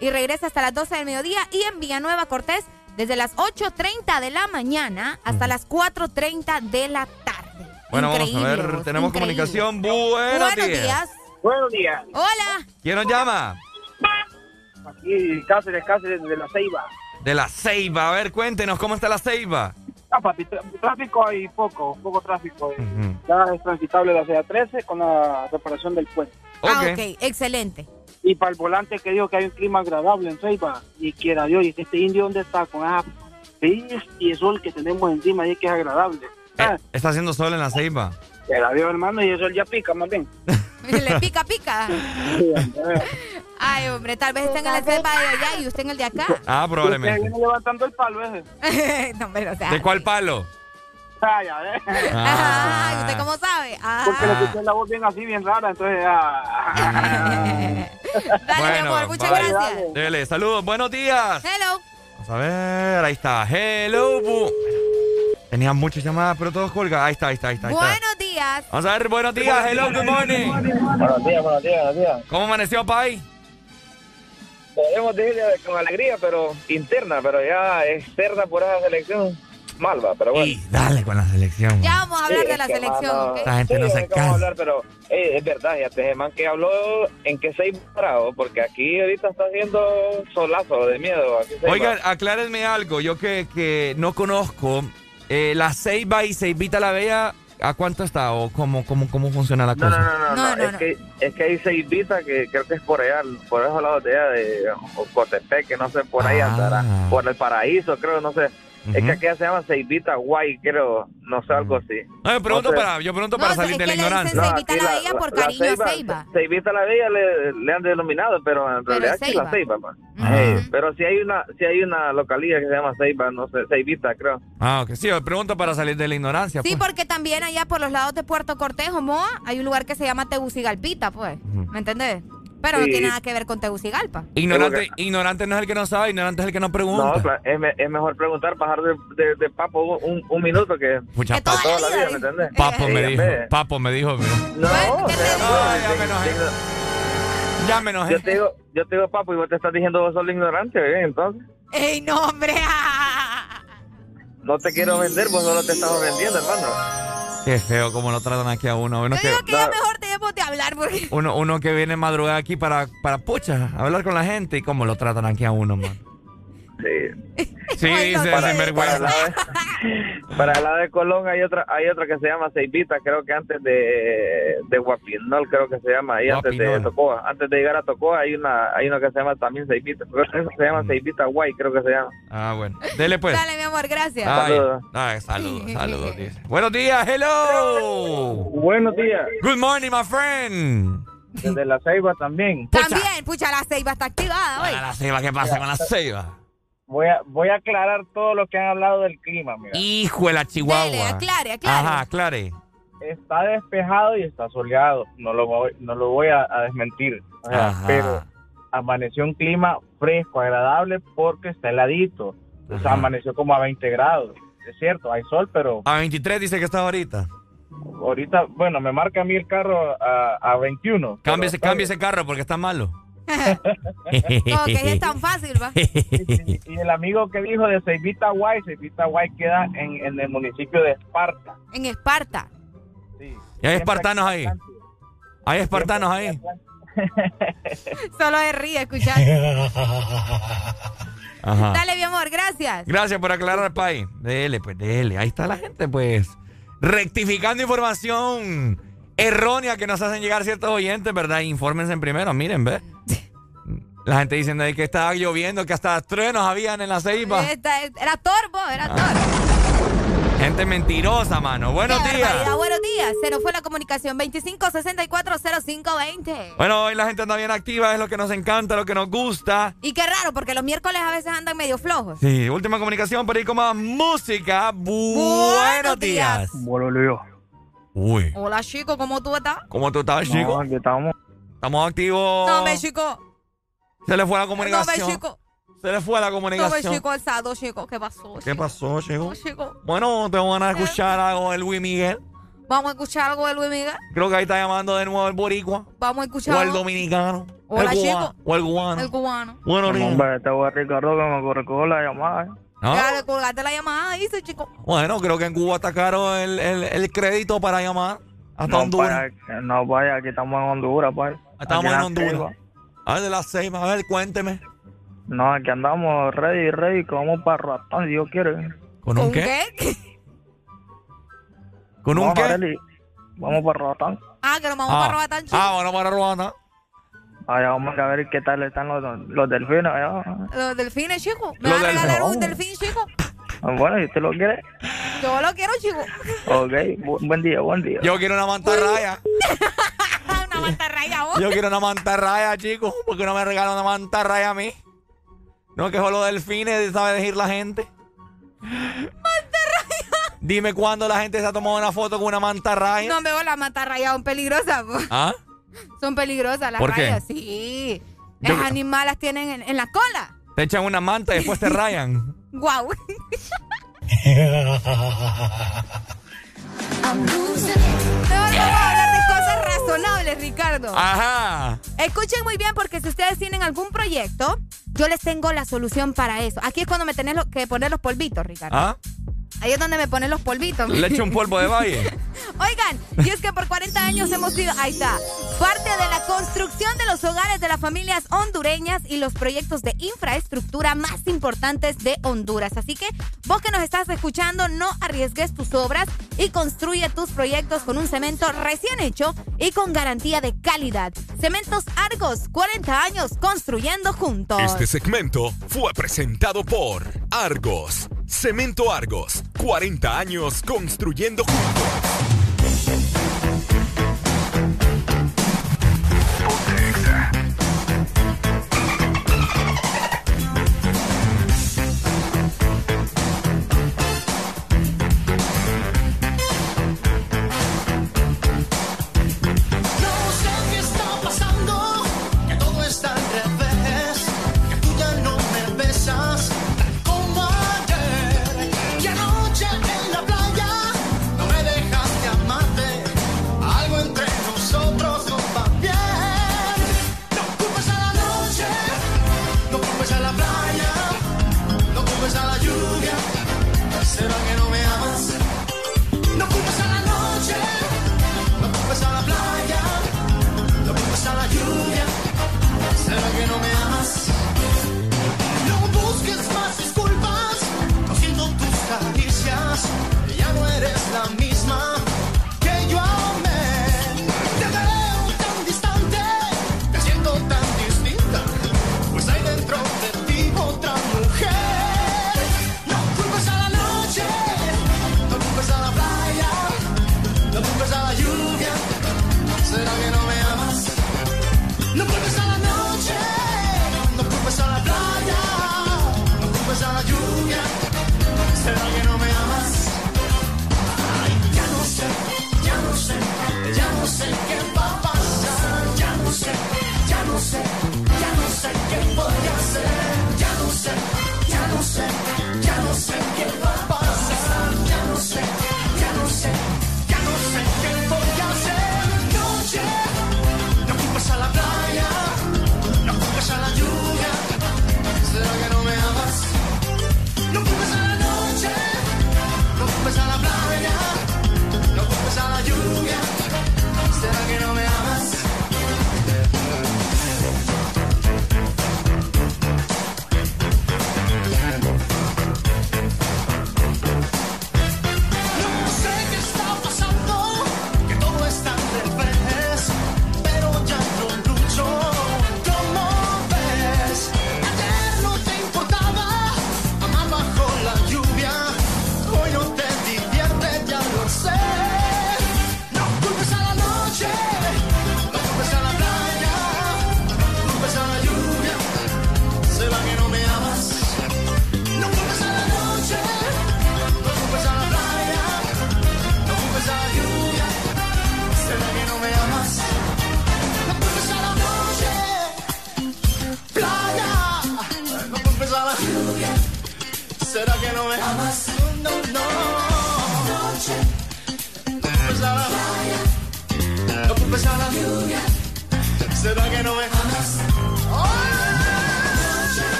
y regresa hasta las 12 del mediodía. Y en Villanueva Cortés, desde las 8.30 de la mañana hasta las 4.30 de la tarde. Bueno, Increíble, vamos a ver, vos, tenemos increíble. comunicación. Buenos, Buenos días. Buenos días. Hola. ¿Quién nos llama? Aquí Cáceres, Cáceres de la Ceiba. De la Ceiba. A ver, cuéntenos cómo está la Ceiba. Ah, papi, tr- tráfico hay poco, poco tráfico. Ya es transitable la CA13 con la reparación del puente. Ah, ok, excelente. Y para el volante que dijo que hay un clima agradable en Ceiba, y quiera Dios, y este indio dónde está con esa y el sol que tenemos encima y que es agradable. Ah, Está haciendo sol en la Ceiba. quiera Dios, hermano, y el sol ya pica más bien. Le pica, pica. Ay, hombre, tal vez estén en la selva de allá y usted en el de acá. Ah, Usted probablemente. viene levantando el palo ese. no, pero, o sea. ¿De cuál palo? Ay, a ver. Ay, ¿usted cómo sabe? Ah. Porque le escuché la voz bien así, bien rara, entonces ah. Dale, mi amor, muchas bye. gracias. Dele, saludos, buenos días. Hello. Vamos a ver, ahí está. Hello. bu- Tenía muchas llamadas, pero todos colgan. Ahí está, ahí está, ahí está. ahí está. Buenos días. días. Vamos a ver, buenos días. Hello, good morning. Buenos días, buenos días, buenos días. ¿Cómo amaneció, Pai? Podemos decir con alegría, pero interna, pero ya externa por esa selección, malva, pero bueno. Dale con la selección. Ya vamos a hablar Sí, de la selección. mano, ¿ok? La gente no sí, se es que vamos a cansa. hablar, pero eh, es verdad, ya te man que habló en que se bravo, porque aquí ahorita está haciendo solazo de miedo. Se Oigan, aclárenme algo. Yo que, que no conozco, eh, la Ceiba y Ceibita la Bella, ¿a cuánto está? ¿O cómo, cómo, cómo funciona la No, cosa? no, no, no, no, es, Que, es que hay Ceibita que creo que es por allá, por esos lados de allá de o Cotepeque, no sé, por ahí Ah. andará, por el paraíso, creo, no sé. Es que aquí se llama Ceibita Guay, creo, no sé, algo así. No, yo pregunto, No sé. para, yo pregunto No, para es salir de la le dicen ignorancia. Ceibita Ceibita la Bella por cariño a Ceiba. Ceibita la Bella le, le han denominado, pero en Pero realidad es la Ceiba. Pues. Pero si hay una si hay una localidad que se llama Ceiba, no sé, Ceibita, creo. Ah, ok. Sí, yo pregunto para salir de la ignorancia. Sí, pues. porque también allá por los lados de Puerto Cortejo, Moa, hay un lugar que se llama Tegucigalpita, pues. ¿Me entendés? Pero no tiene nada que ver con Tegucigalpa. Ignorante, ignorante no es el que no sabe, ignorante es el que no pregunta. No, claro, es, me- es mejor preguntar, bajar de, de, de papo un, un minuto que, Pucha, que toda, papo. la vida, ¿me entendés? Papo me Eh, dijo, papo me dijo, mira. No, o sea, ya me enojé. Ya me enojé. Yo te digo, yo te digo papo y vos te estás diciendo vos sos ignorante, ¿eh? entonces. ¡Ey, no, hombre! No te quiero vender, vos solo te estamos vendiendo, hermano. Qué feo como lo tratan aquí a uno. Uno Yo que, digo que ya mejor debemos de hablar porque... uno, uno que viene madrugada aquí para, para pucha, hablar con la gente y cómo lo tratan aquí a uno, man. Sí. Sí, dice para, sinvergüenza. para el lado de, para el lado de Colón hay otra hay otra que se llama Ceibita, creo que antes de, de Guapinol, creo que se llama, ahí antes de. Tocoa. Antes de llegar a Tocoa hay una hay una que se llama también Ceibita, pero se llama Ceibita Guay, creo que se llama. Ah, bueno. Dele pues. Dale, mi amor, gracias. Ay, Saludos. ay, saludos, saludos. dice. Buenos días, hello. Buenos días. Good morning, my friend. Desde la Ceiba también. También, pucha, la ceiba está activada hoy. Ah, la ceiba, ¿qué pasa con la ceiba? Voy a, voy a aclarar todo lo que han hablado del clima, mira. Hijo de la chihuahua. Dele, aclare, aclare. Ajá, aclare. Está despejado y está soleado, no lo voy, no lo voy a, a desmentir. O sea, Ajá. pero amaneció un clima fresco, agradable, porque está heladito. O sea, amaneció como a 20 grados. Es cierto, hay sol, pero A 23 dice que está ahorita. ahorita, bueno, me marca a mí el carro a, a 21. Cámbiese, pero- cambie ese carro porque está malo. No, que es tan fácil, va. Y, y el amigo que dijo de Ceibita Guay, Ceibita Guay queda en, en el municipio de Esparta. En Esparta. Y hay espartanos ahí. Hay espartanos ahí. Solo se ríe, escuchar. Ajá. Dale, mi amor, gracias. Gracias por aclarar, Pai. Dele, pues, dele. Ahí está la gente, pues. Rectificando información errónea que nos hacen llegar ciertos oyentes, ¿verdad? Infórmense primero, miren, ve. La gente diciendo ahí que estaba lloviendo, que hasta truenos habían en la ceiba. Era torbo, era Ah. torbo. Gente mentirosa, mano. Buenos Qué días. barbaridad. Buenos días. Se nos fue la comunicación 25640520. Bueno, hoy la gente anda bien activa, es lo que nos encanta, lo que nos gusta. Y qué raro, porque los miércoles a veces andan medio flojos. Sí, última comunicación para ir con más música. Buenos días. Bueno, Leo. Uy, Hola, chico, ¿cómo tú estás? ¿cómo tú estás, chico? No, aquí estamos. Estamos activos. No, me chico. Se le fue la No, comunicación. me chico. Se le fue la No, me comunicación. chico alzado, chico. ¿Qué pasó? ¿Qué pasó, chico? No, chico. Bueno, te van a escuchar algo de Luis Miguel. Vamos a escuchar algo de Luis Miguel. Creo que ahí está llamando de nuevo el boricua. Vamos a escuchar O el dominicano. Hola, el chico. cubano, O el cubano. El cubano. Bueno, No, niño. hombre, este fue Ricardo que me recogió la llamada. Dale, colgate la llamada, dice, chico. Bueno, creo que en Cuba está caro el, el, el crédito para llamar hasta No, Honduras. vaya, no vaya, aquí estamos en Honduras, pues. Estamos Aquí en la Honduras. A ver, de las seis, a ver, cuénteme. No, aquí andamos ready, ready, que vamos para Ratón, si Dios quiere. ¿Con un qué? ¿Con un Vamos, qué? Vamos para Ratón. Ah, que nos vamos Ah. para robar tan chico. Ah, bueno, para Ruanda. Vamos a ver qué tal están los, los delfines allá. Los delfines, chico. ¿Me vas a regalar un delfín, chico? Bueno, si usted lo quiere. Yo lo quiero, chico. Ok, bu- buen día, buen día. Yo quiero una mantarraya. Una mantarraya, vos. Yo quiero una mantarraya, chicos. ¿Por qué no me regalan una mantarraya a mí? No, que solo delfines sabe elegir la gente. Mantarraya. Dime cuándo la gente se ha tomado una foto con una mantarraya. No veo las mantarrayas, son peligrosas. po. ¿Ah? Son peligrosas las rayas, sí. Yo... Los animales tienen en, la cola. Te echan una manta y después te rayan. Guau. razonables, Ricardo. Ajá. Escuchen muy bien porque si ustedes tienen algún proyecto, yo les tengo la solución para eso. Aquí es cuando me tenés que poner los polvitos, Ricardo. ¿Ah? Ahí es donde me ponen los polvitos. Le echo un polvo de valle. Oigan, y es que por 40 años hemos sido, ahí está, parte de la construcción de los hogares de las familias hondureñas y los proyectos de infraestructura más importantes de Honduras. Así que vos que nos estás escuchando, no arriesgues tus obras y construye tus proyectos con un cemento recién hecho y con garantía de calidad. Cementos Argos, 40 años construyendo juntos. Este segmento fue presentado por Argos Cemento Argos, 40 años construyendo juntos.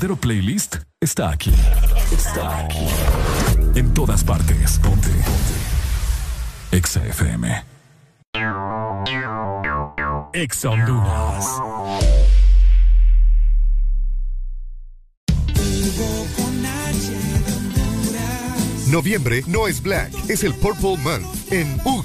verdadero playlist está aquí. Está aquí. En todas partes. Ponte. Ponte. Exa FM. Exa Honduras. Noviembre no es Black, es el Purple Month en Hugo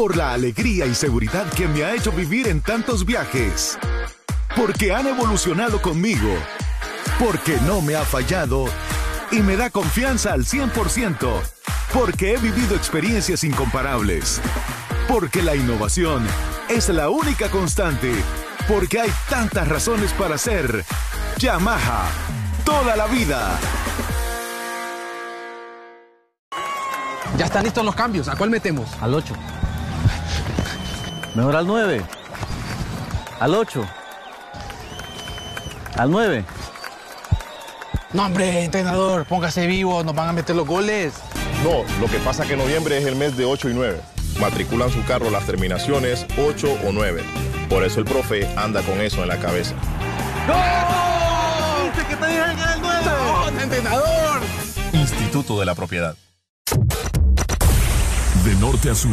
Por la alegría y seguridad que me ha hecho vivir en tantos viajes. Porque han evolucionado conmigo. Porque no me ha fallado y me da confianza al 100%. Porque he vivido experiencias incomparables. Porque la innovación es la única constante. Porque hay tantas razones para ser Yamaha. Toda la vida. Ya están listos los cambios. ¿A cuál metemos? Al 8. Mejor al 9. Al 8. Al 9. No, hombre, entrenador, póngase vivo, nos van a meter los goles. No, lo que pasa es que noviembre es el mes de 8 y 9. Matriculan su carro las terminaciones 8 o 9. Por eso el profe anda con eso en la cabeza. ¡Gol! ¿Viste que te dije que era el 9? ¡No, entrenador! Instituto de la Propiedad. De norte a sur.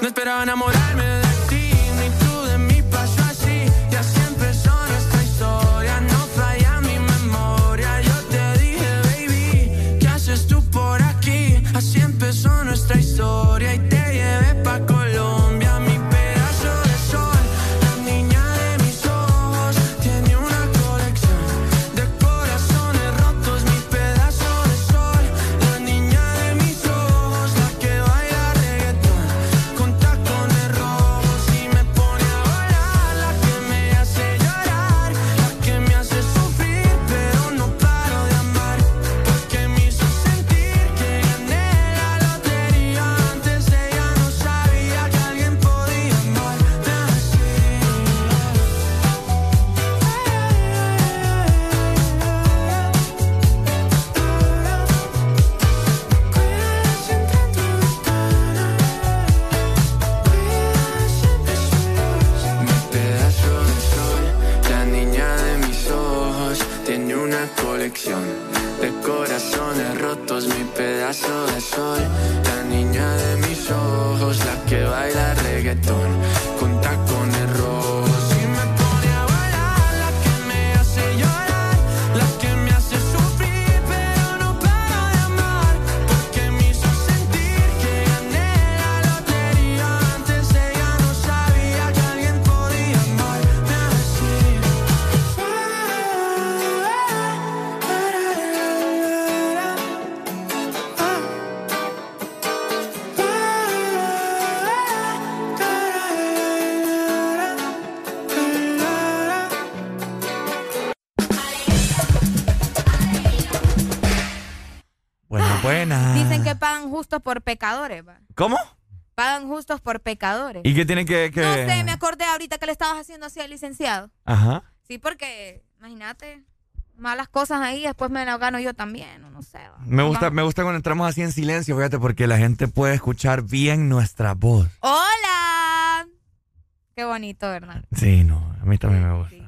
no esperaba enamorarme Por pecadores. va. ¿Cómo? Pagan justos por pecadores. ¿Y qué tiene que...? que... No sé, me acordé ahorita que le estabas haciendo así al licenciado. Ajá. Sí, porque, imagínate, malas cosas ahí, después me las gano yo también, no, sé. va. Me gusta, me gusta cuando entramos así en silencio, fíjate, porque la gente puede escuchar bien nuestra voz. ¡Hola! Qué bonito, ¿verdad? Sí, no, a mí también me gusta. Pero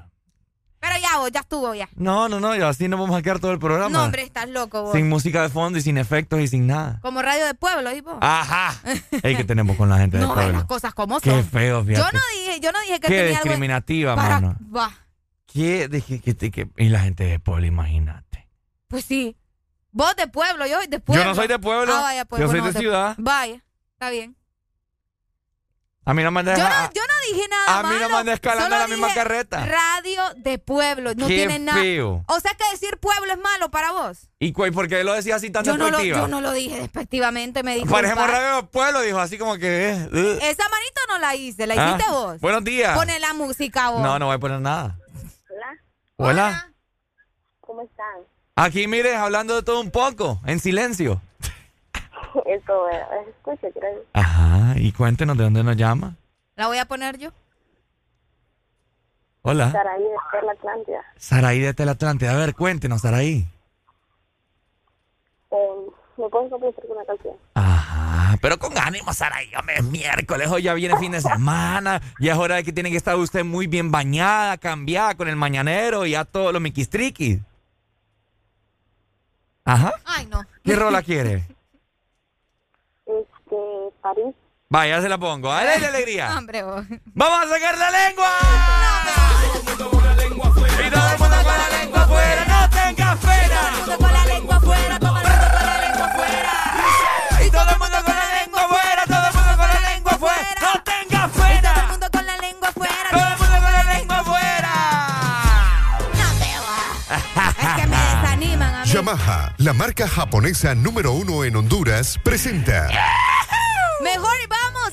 ya vos, ya estuvo ya. No, no, no, así nos vamos a quedar todo el programa. No, hombre, estás loco vos. Sin música de fondo y sin efectos y sin nada. Como radio de pueblo, ¿y vos? Ajá. Ey, ¿qué tenemos con la gente del no, ves las pueblo? cosas como Qué son. feo, Yo fíjate. no dije, yo no dije que Qué tenía algo discriminativa, para... mano. Va, ¿Qué? Dije que, que- que- y la gente de pueblo, imagínate. pues sí. Vos de pueblo, yo de pueblo. Yo no soy de pueblo, Ah, vaya, pues, yo soy bueno, de ciudad. Vaya, está bien. A mí no me andes, Yo no, yo no dije nada a mí no me andes escalando solo la misma dije carreta. Radio de pueblo, no Qué tiene nada. O sea que decir pueblo es malo para vos. ¿Y por qué lo decía así tan Yo no, lo, despectiva? yo no lo dije despectivamente, me dijo. Por ejemplo, Radio del Pueblo dijo así como que... eh, uh. Esa manito no la hice, la Ah, hiciste vos. buenos días. Pone la música vos. No, no voy a poner nada. Hola, Hola. ¿cómo están? Aquí, mire, hablando de todo un poco, en silencio. Esto, bueno, Ajá, y cuéntenos de dónde nos llama. La voy a poner yo. Hola. estar ahí de la Atlántida. Saraí de Telatlántida. A ver, cuéntenos, Saraí. Eh, ¿Me puedes complacer con una canción? Ajá, pero con ánimo, Saraí. Hombre, es miércoles, hoy ya viene fin de semana. Ya es hora de que tiene que estar usted muy bien bañada, cambiada con el mañanero y ya todo lo miquistriquis. Ajá. Ay, no. ¿Qué rola quiere? Este, París. Vaya, se la pongo. ¡Ay, de alegría! Hombre, vos. ¡Vamos a sacar la lengua! Y todo el mundo con la lengua afuera, no tenga pena. Con la lengua afuera, todo el mundo con la lengua afuera. Y todo el mundo con la lengua afuera, todo el mundo con la lengua afuera, no tenga Todo el pena. mundo con la lengua afuera. Todo el mundo con la lengua afuera. No te. Es que me desaniman a mí. Yamaha, la marca japonesa número uno en Honduras, presenta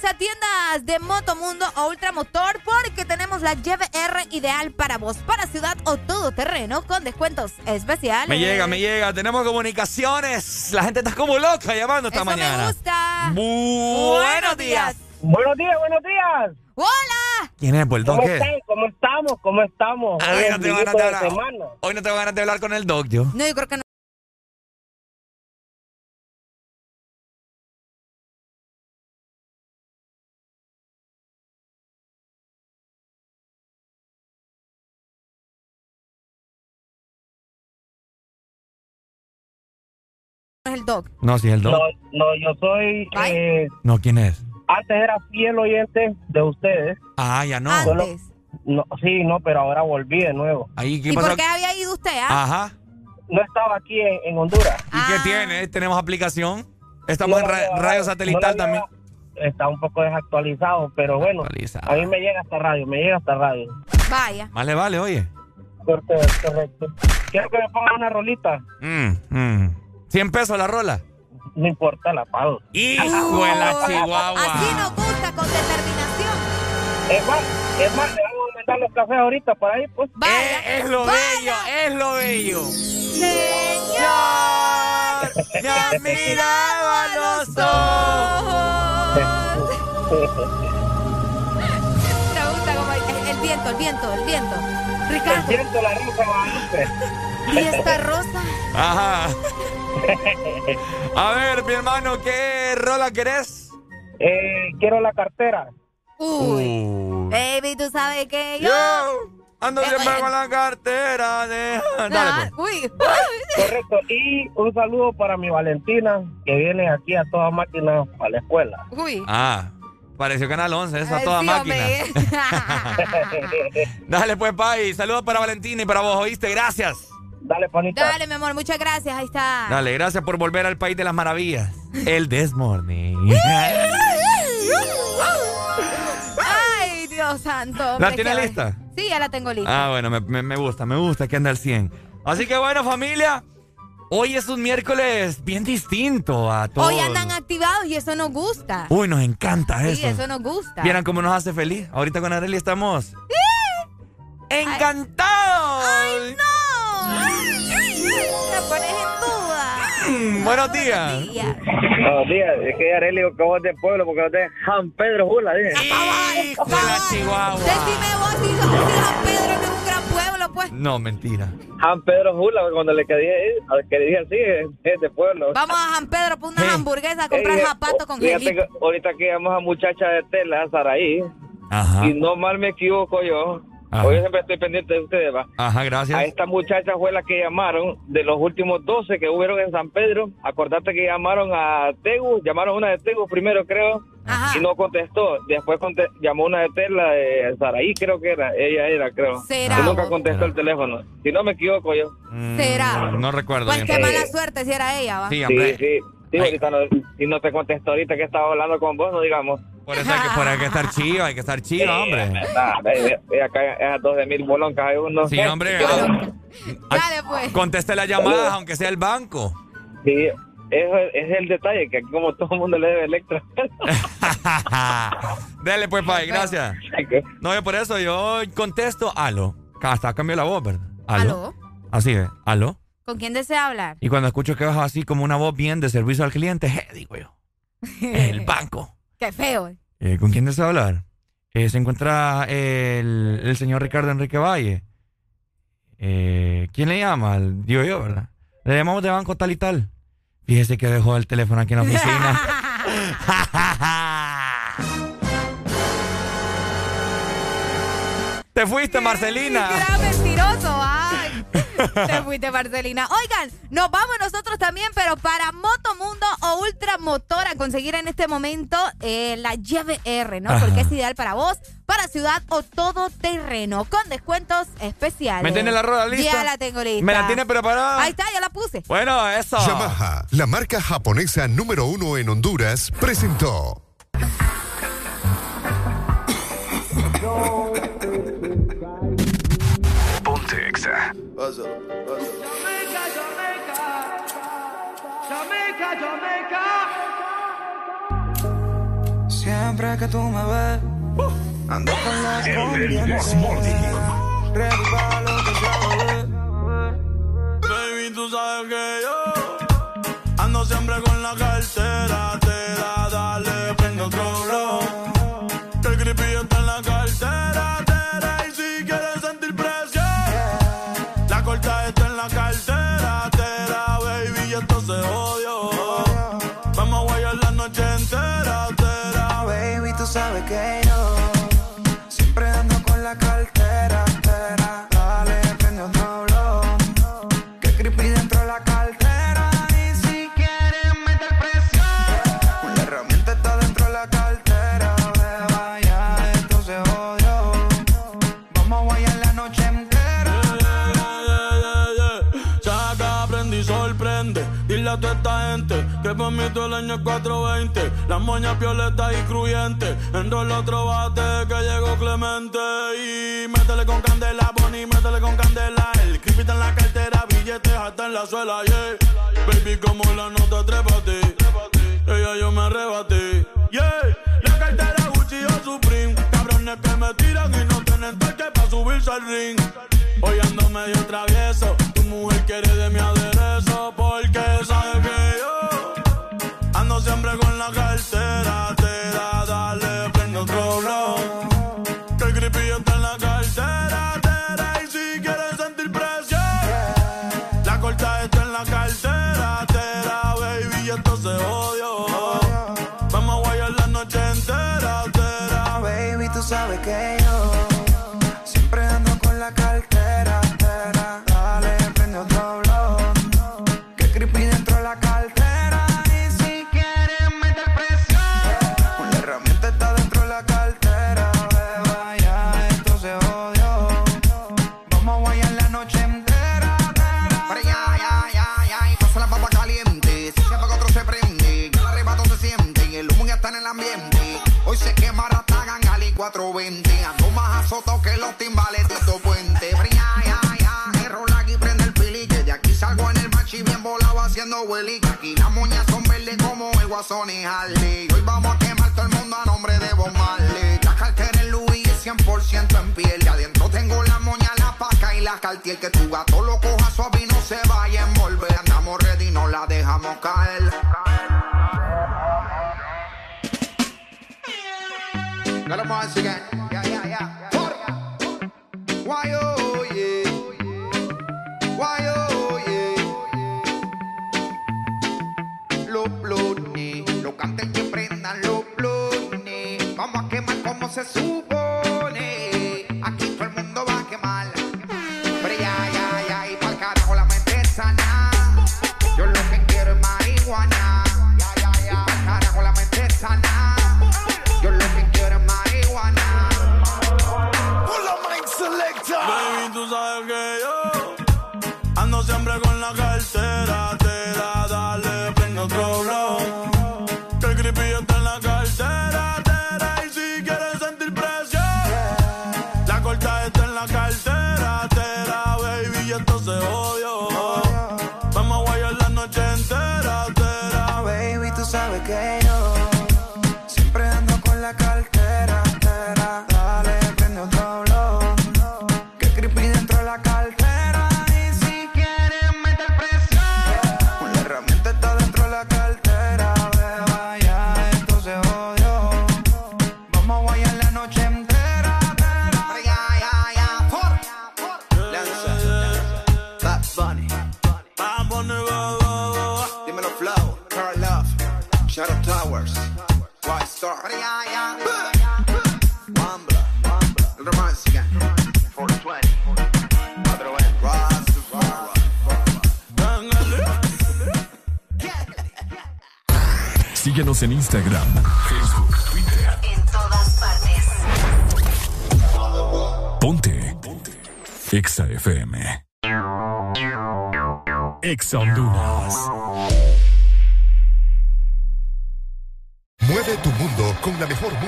a tiendas de Motomundo o Ultramotor porque tenemos la GBR ideal para vos, para ciudad o todo terreno con descuentos especiales. Me llega, me llega. Tenemos comunicaciones. La gente está como loca llamando esta Eso mañana. me gusta. Buenos días. Buenos días, buenos días. Hola. ¿Quién es, Bulldog? ¿Cómo ¿Qué? están? ¿Cómo estamos? ¿Cómo estamos? Ah, Hoy no tengo ganas de de hablar. semana. Hoy no tengo ganas de hablar con el dog, yo. No, yo creo que no. El dog. No, sí, el dog. No, no, yo soy. eh, No, ¿quién es? antes era fiel oyente de ustedes. Ah, ya no. Solo- Antes. no, sí, no, pero ahora volví de nuevo. Ahí, ¿qué ¿Y pasó? por qué había ido usted, ah? Ajá. No estaba aquí en, en Honduras. ¿Y qué tiene? ¿Tenemos aplicación? Estamos No, en ra- no, no, radio satelital también. Está un poco desactualizado, pero bueno. Actualizado. A mí me llega hasta radio, me llega hasta radio. Vaya. Más le vale, oye. Correcto, correcto. ¿Quiero que me pongan una rolita? Mm, mm. 100 pesos la rola. No importa, la pago. Hijo de la chihuahua. Así nos gusta, con determinación. Es más, es más, le vamos a mandar los cafés ahorita por ahí, pues. Vaya. Eh, Es lo vaya. bello, es lo bello. Señor. Me has mirado a los Me gusta como el, el viento, el viento, el viento. El Ricardo, viento, la rosa Guadalupe. ¿Y esta rosa? Ajá. A ver, mi hermano, ¿qué rola querés? Eh, quiero la cartera. Uy. Uh. Baby, tú sabes que yo. Yo ando Eh, siempre eh. con la cartera de... Ah, Dale, pues. Uy. Correcto. Y un saludo para mi Valentina, que viene aquí a toda máquina a la escuela. Uy. Ah, pareció Canal 11, eso a toda sí, máquina. Dale, pues, Pai. Saludos para Valentina y para vos, ¿oíste? Gracias. Dale, panita. Dale, mi amor, muchas gracias. Ahí está. Dale, gracias por volver al país de las maravillas. El This Morning. Ay, Dios santo. ¿La hombre, tiene lista? Sí, ya la tengo lista. Ah, bueno, me, me- me gusta, me gusta que anda al 100. Así que bueno, familia, hoy es un miércoles bien distinto a todos. Hoy andan activados y eso nos gusta. Uy, nos encanta Sí, eso. eso nos gusta. Vieran cómo nos hace feliz. Ahorita con Arely estamos... ¡Encantados! ¡Ay, no! Me pones en duda. Mm, buenos días. Buenos días. Es que dijo que vos de pueblo porque vos de San Pedro Jula, dije. Hijo de la Chihuahua. Decime vos si, San Pedro no es un gran pueblo, pues. No, mentira. San Pedro Jula, cuando le quedé, que le dije así, es, es de pueblo. Vamos a San Pedro por unas hamburguesas a comprar Eh, zapatos con fíjate gelito. que ahorita que llamamos a muchacha de tela, Saraí, Ajá. y no mal me equivoco yo, Ajá. hoy siempre estoy pendiente de ustedes, va. Ajá, gracias. A esta muchacha fue la que llamaron de los últimos 12 que hubieron en San Pedro. Acordate que llamaron a Tegu, llamaron una de Tegu primero, creo, y no contestó. Después conte- llamó una de Tela, de Saraí, creo que era. Ella era, creo. Será, Y nunca contestó el teléfono. Si no me equivoco yo. Será. Mm, No recuerdo Pues bien. qué mala suerte si era ella, va. Sí, Sí, hombre. Sí. Ahorita no, si no te contestó ahorita que estaba hablando con vos, no digamos. Por eso hay que, por ahí hay que estar chido, hay que estar chido, hombre. Nah, eh, eh, acá esas 12 mil boloncas hay uno. Sí, hombre. Dale, pues. Conteste las llamadas, aunque sea el banco. Sí, eso es, es el detalle, que aquí como todo el mundo le debe Electra. Dele, pues, Pai, gracias. No, yo por eso yo contesto, aló. Hasta cambio la voz, ¿verdad? ¿Aló? Así es, aló. ¿Con quién desea hablar? Y cuando escucho que vas así como una voz bien de servicio al cliente, je, digo yo, el banco. Qué feo. Eh, ¿Con quién desea hablar? Eh, se encuentra el, el señor Ricardo Enrique Valle. Eh, ¿Quién le llama? Digo yo, ¿verdad? Le llamamos de banco tal y tal. Fíjese que dejó el teléfono aquí en la oficina. Te fuiste, Marcelina. Gran. Te fuiste, Marcelina. Oigan, nos vamos nosotros también, pero para Motomundo o Ultramotor a conseguir en este momento eh, la llave R, ¿no? Ajá. Porque es ideal para vos, para ciudad o todo terreno, con descuentos especiales. ¿Me tiene la rueda lista? Ya la tengo lista. ¿Me la tiene preparada? Ahí está, ya la puse. Bueno, eso. Yamaha, la marca japonesa número uno en Honduras, presentó. Exa. Siempre que tú me ves, ando con la. Ready para lo que bebé. Baby, tú sabes que yo 420. Las moñas violetas y cruyentes. Enrola otro bate que llegó Clemente. Y métele con candela, Bonnie, métele con candela. El creepy en la cartera, billetes hasta en la suela, yeah. Baby, como la nota, trépate. Ella yo me arrebaté, yeah. La cartera Gucci o Supreme. Cabrones que me tiran y no tienen toque para subirse al ring. Hoy ando medio travieso. Tu mujer quiere de mi aderezo. Porque sabe con la cartera. Te da, dale, prende otro blow. Que el creepy está en la cartera. tera, y si quieres sentir presión, la corta está en la cartera. Tera, baby, y esto se odio. Vamos a guayar la noche entera. Tera, Baby, tú sabes que yo siempre ando con la cartera. Como el guasón y Harley. Hoy vamos a quemar todo el mundo a nombre de Bob Marley. La cartera en Louis es 100% en piel. Y adentro tengo la moña, la paca y la cartier. Que tu gato lo coja suave y no se vaya a envolver. Andamos ready, no la deja dejamos caer. Let 'em once again. Se supone.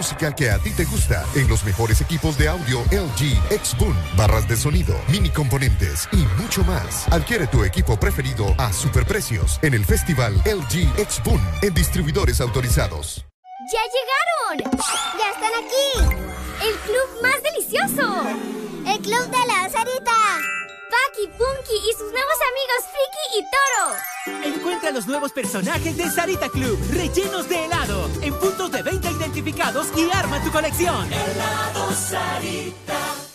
Música que a ti te gusta en los mejores equipos de audio LG, X-Boom, barras de sonido, mini componentes y mucho más. Adquiere tu equipo preferido a superprecios en el festival LG X-Boom en distribuidores autorizados. ¡Ya llegaron! ¡Ya están aquí! ¡El club más delicioso! ¡El club de la Sarita! Paki, Punky y sus nuevos amigos Friki y Toro. Encuentra los nuevos personajes de Sarita Club, rellenos de helado, en puntos de venta identificados y arma tu colección. Helado Sarita.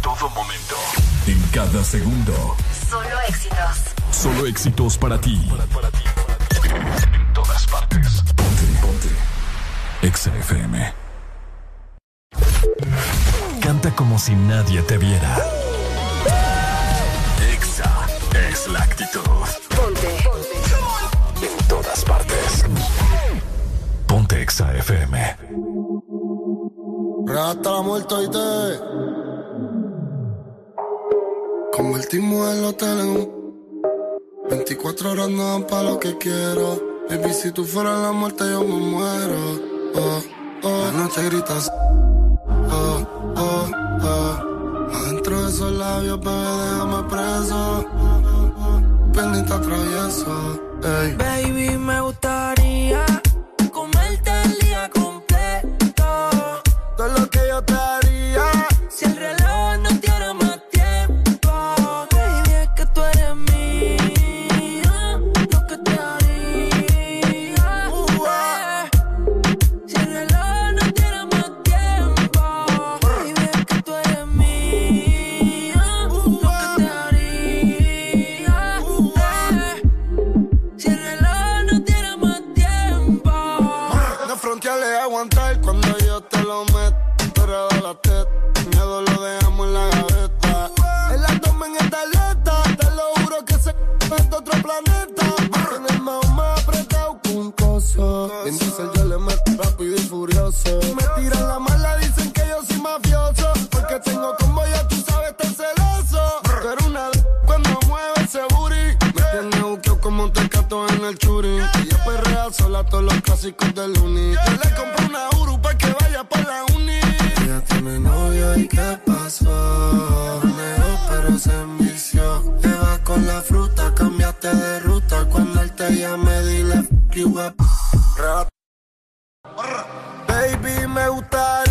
En todo momento. En cada segundo. Solo éxitos. Solo éxitos para ti. En todas partes. Ponte, ponte. Exa FM. Canta como si nadie te viera. Exa es la actitud. Ponte. En todas partes. Ponte Exa FM. Hasta la muerte y te convertimos el hotel en un 24 horas no dan pa' lo que quiero. Baby, si tú fueras la muerte, yo me muero. Oh, oh. La noche gritas. Oh, oh, oh. Adentro de esos labios, bebé, déjame preso. Pendiente travieso. Ey. Baby, me gustaría cosas. En diesel yo le meto rápido y furioso. Me tiran la mala, dicen que yo soy mafioso. Porque tengo como ya tú sabes, tan celoso. Pero una cuando mueve ese booty. Me tiene buqueo como un tecato en el churi. Ella perrea sola todos los clásicos del uni. Yo le compré una Uru pa' que vaya pa' la uni. Ella tiene novio y qué pasó. Neo, pero se envició. Te vas con la fruta, cambiaste de ruta. Cuando él te llame, dile you up. Baby, me gustaría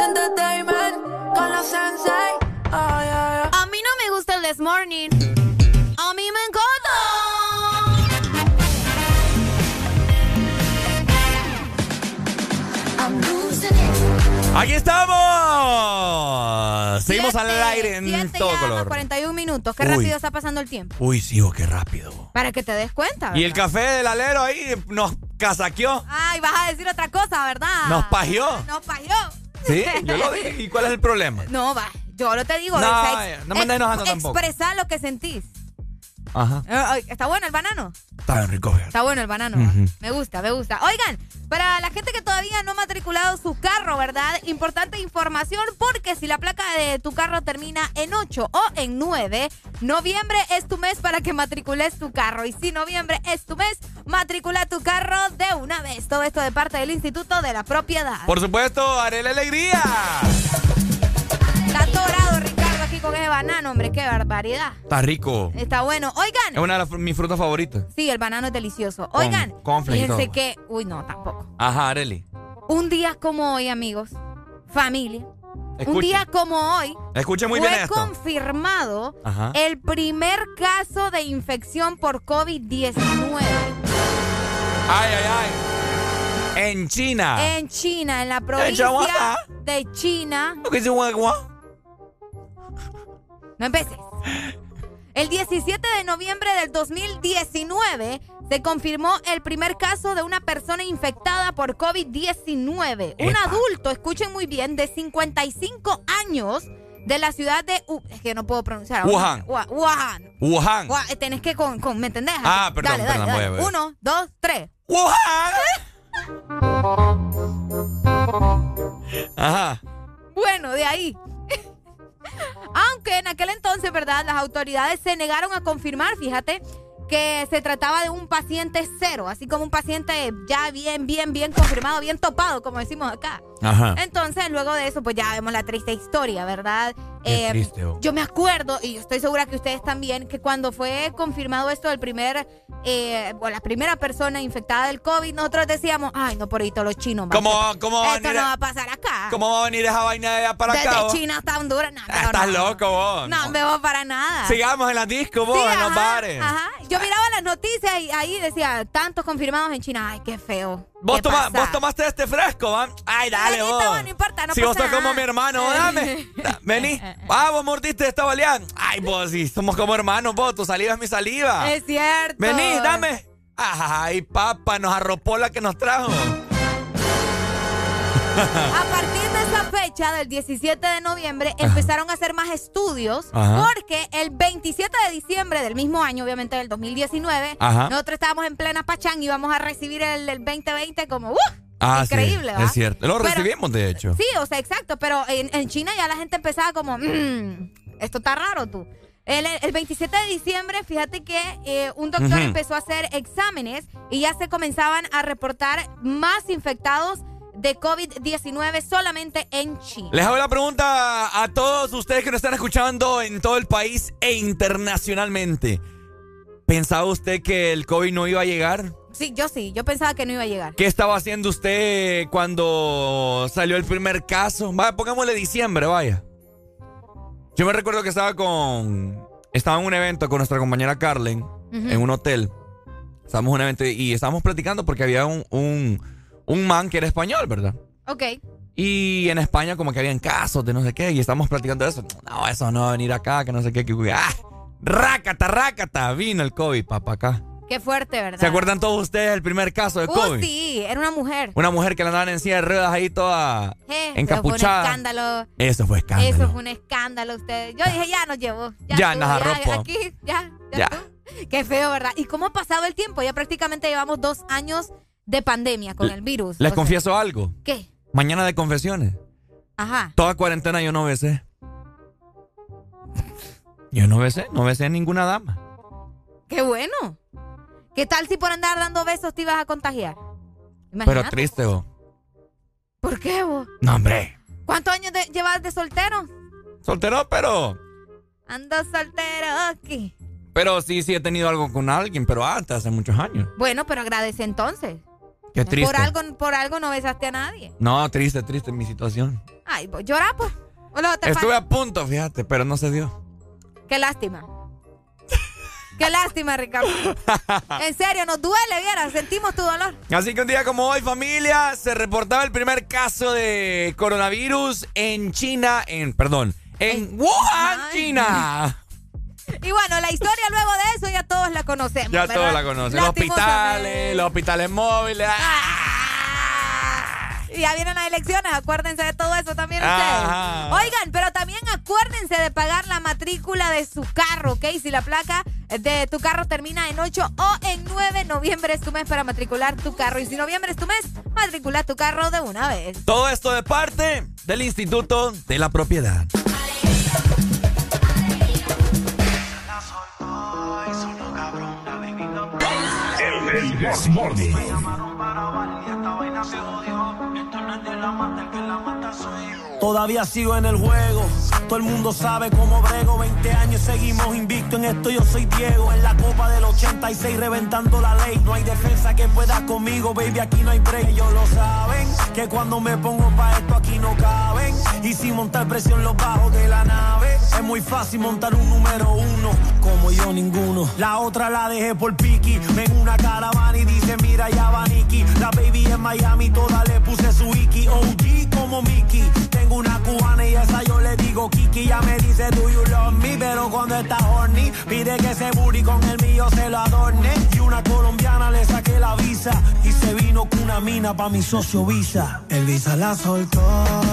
Entertainment. Con Sensei. A mí no me gusta el This Morning. A mí me encanta. ¡Aquí estamos! Seguimos al aire en Siete todo ya, más color. 41 minutos. Qué Uy. rápido está pasando el tiempo. Uy, sí, oh, qué rápido. Para que te des cuenta. Y el ¿verdad? café del alero ahí nos casaqueó, Ay, vas a decir otra cosa, ¿verdad? nos pajeó. Nos pajeó. Sí, yo lo dije. ¿Y cuál es el problema? No, va. Yo lo te digo. No, o sea, vaya, no me andes enojando tampoco. Expresar lo que sentís. Ajá. Eh, ¿Está bueno el banano? Está bien rico, fíjate. Está bueno el banano. Ujú. Me gusta, me gusta. Oigan, para la gente que todavía no ha matriculado su carro, ¿verdad? Importante información porque si la placa de tu carro termina en 8 o en 9, noviembre es tu mes para que matricules tu carro. Y si noviembre es tu mes, matricula tu carro de una vez. Todo esto de parte del Instituto de la Propiedad. Por supuesto, haré la alegría. Ricardo aquí con ese banano, hombre. Qué barbaridad. Está rico. Está bueno. Es Oigan. una de las- mis frutas favoritas. Sí, el banano es delicioso. Con Oigan, y fíjense que... Uy, no, tampoco. Ajá, Areli. Un día como hoy, amigos, familia. Un Escuche. día como hoy Escuche muy fue bien esto. confirmado Ajá. el primer caso de infección por COVID-19 Ay, ay, ay. En China. en China, en la provincia de China. No empieces. El 17 de noviembre del 2019 se confirmó el primer caso de una persona infectada por COVID-19. Un adulto, escuchen muy bien, de 55 años de la ciudad de... Es que no puedo pronunciar. Wuhan. Wuhan. Wuhan. Tenés que con, con- ¿me entendés? Ah, perdón, Dale, perdón, dale, voy, dale. Uno, dos, tres. ¡Wuhan! Ajá. Bueno, de ahí. Aunque en aquel entonces, ¿verdad? Las autoridades se negaron a confirmar, fíjate, que se trataba de un paciente cero, así como un paciente ya bien, bien, bien confirmado, bien topado, como decimos acá. Ajá. Entonces, luego de eso, pues ya vemos la triste historia, ¿verdad? Eh, yo me acuerdo, y estoy segura que ustedes también, que cuando fue confirmado esto del primer, eh, o la primera persona infectada del COVID, nosotros decíamos, ay, no, por ahí todos los chinos. ¿Cómo, cómo va a venir? no va a pasar acá. ¿Cómo va a venir esa vaina de allá para Desde acá? Desde China hasta Honduras. No, Estás loco vos. No, me voy para nada. Sigamos en la disco vos, en los bares. Ajá. Yo miraba las noticias y ahí decía, tantos confirmados en China. Ay, qué feo. ¿Vos, vos tomaste este fresco, ¿va? Ay, dale, vos. No, importa, no si vos sos como mi hermano, dame. Vení. Vos mordiste esta baleada. Ay, vos sí, somos como hermanos, vos. Tu saliva es mi saliva. Es cierto. Vení, dame. Ay, papá, nos arropó la que nos trajo. A partir de esa fecha, del 17 de noviembre, empezaron a hacer más estudios porque el 27 de diciembre del mismo año, obviamente del 2019, nosotros estábamos en plena pachán y íbamos a recibir el, 2020 como ¡uh! Ah, Increíble, Es cierto. Lo recibimos, de hecho. Sí, o sea, exacto. Pero en, China ya la gente empezaba como, mmm, esto está raro tú. El, 27 de diciembre, fíjate que eh, un doctor empezó a hacer exámenes y ya se comenzaban a reportar más infectados de COVID-19 solamente en China. Les hago la pregunta a todos ustedes que nos están escuchando en todo el país e internacionalmente. ¿Pensaba usted que el COVID no iba a llegar? Sí, yo sí, yo pensaba que no iba a llegar. ¿Qué estaba haciendo usted cuando salió el primer caso? Vaya, pongámosle diciembre, vaya. Yo me recuerdo que estaba con. Estaba en un evento con nuestra compañera Carlen, en un hotel. Estábamos en un evento y estábamos platicando porque había un un man que era español, ¿verdad? Ok. Y en España como que habían casos de no sé qué y estamos platicando de eso. No, eso no va a venir acá, que no sé qué. Que, ¡Ah! ¡Rácata, rácata! Vino el COVID, papá, acá. Qué fuerte, ¿verdad? ¿Se acuerdan todos ustedes del primer caso de uh, COVID? sí, era una mujer. Una mujer que la andaban en silla de ruedas ahí toda eh, encapuchada. Eso fue un escándalo. Eso fue escándalo. Eso fue un escándalo, ustedes. Yo dije, ya nos llevó. Ya, ya nos arropó. Aquí, ya, ya. Qué feo, ¿verdad? ¿Y cómo ha pasado el tiempo? Ya prácticamente llevamos dos años de pandemia con el virus. Les confieso algo. ¿Qué? Mañana de confesiones. Ajá. Toda cuarentena yo no besé. Yo no besé, no besé a ninguna dama. Qué bueno. ¿Qué tal si por andar dando besos te ibas a contagiar? Pero triste vos. ¿Por qué vos? No, hombre. ¿Cuántos años llevas de soltero? Soltero, pero... Ando soltero aquí. Pero sí, sí he tenido algo con alguien, pero antes, hace muchos años. Bueno, pero agradece entonces. Qué triste. Por algo, por algo no besaste a nadie. No, triste, triste mi situación. Ay, pues llora, pues. Estuve a punto, fíjate, pero no se dio. Qué lástima. Qué lástima, Ricardo. En serio, nos duele, viera, sentimos tu dolor. Así que un día como hoy, familia, se reportaba el primer caso de coronavirus en China, en, perdón, en Wuhan, China. Y bueno, la historia luego de eso ya todos la conocemos. Ya todos la conocen. Los hospitales, los hospitales móviles. ¡ah! Y ya vienen las elecciones, acuérdense de todo eso también ustedes. Oigan, pero también acuérdense de pagar la matrícula de su carro, ¿ok? Si la placa de tu carro termina en 8 o en 9, noviembre es tu mes para matricular tu carro. Y si noviembre es tu mes, matricula tu carro de una vez. Todo esto de parte del Instituto de la Propiedad. El Desmorning. Todavía sigo en el juego, todo el mundo sabe cómo brego. 20 años seguimos invicto en esto, yo soy Diego. En la copa del 86 reventando la ley. No hay defensa que pueda conmigo, baby, aquí no hay break. Ellos lo saben, que cuando me pongo pa' esto aquí no caben. Y sin montar presión los bajos de la nave. Es muy fácil montar un número uno, como yo ninguno. La otra la dejé por Piki, ven una caravana y dice mira ya va Nicky. La baby en Miami, toda le puse su Iki. OG Mickey una cubana y esa yo le digo Kiki. Ya me dice, do you love me? Pero cuando está horny, pide que se booty con el mío se lo adorne. Y una colombiana le saqué la visa y se vino con una mina pa' mi socio Visa. El Visa la soltó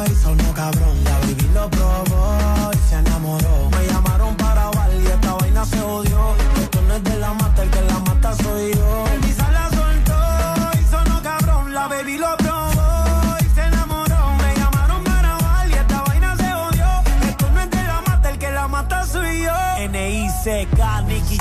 y sonó cabrón. La baby lo probó y se enamoró. Me llamaron para bailar y esta vaina se odió.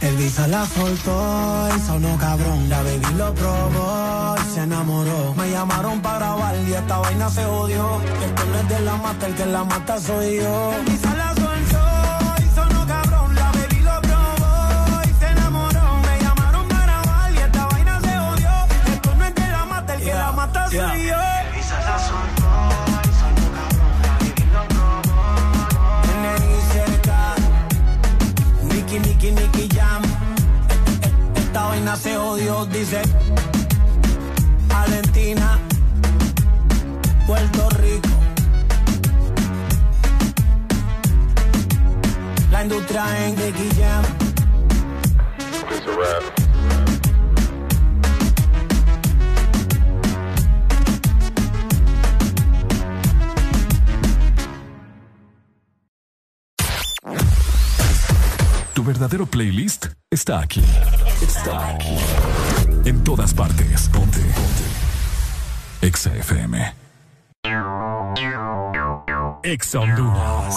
Elvisa la soltó y sonó cabrón. La baby lo probó y se enamoró. Me llamaron para grabar y esta vaina se odió. Esto no es de la mata, el que la mata soy yo. Elvisa la soltó y Se odió, dice. Argentina, Puerto Rico. La industria en Nicky Tu verdadero playlist está aquí. Está aquí. En todas partes. Ponte. Ponte. Exa FM. Exa Honduras.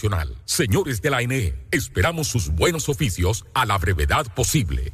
Señores de la NE, esperamos sus buenos oficios a la brevedad posible.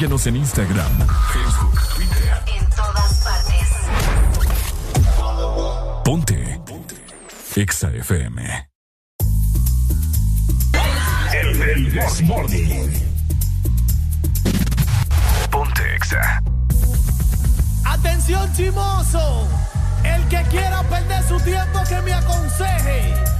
Síguenos en Instagram, Facebook, Twitter. En todas partes. Ponte. Ponte. Exa FM. El, el This Morning. Ponte Exa. Atención chimoso, el que quiera perder su tiempo que me aconseje.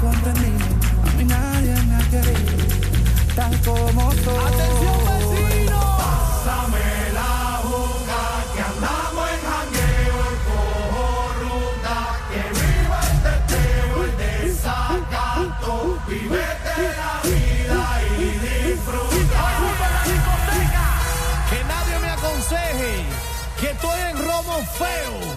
Incomprendido, a mí nadie me ha querido, tal como soy. Atención vecino. Pásame la juga que andamos en jangueo, el cojo ruta, que viva el teteo, el desacato, vivete la vida y disfruta. Que nadie me aconseje que estoy en romo feo,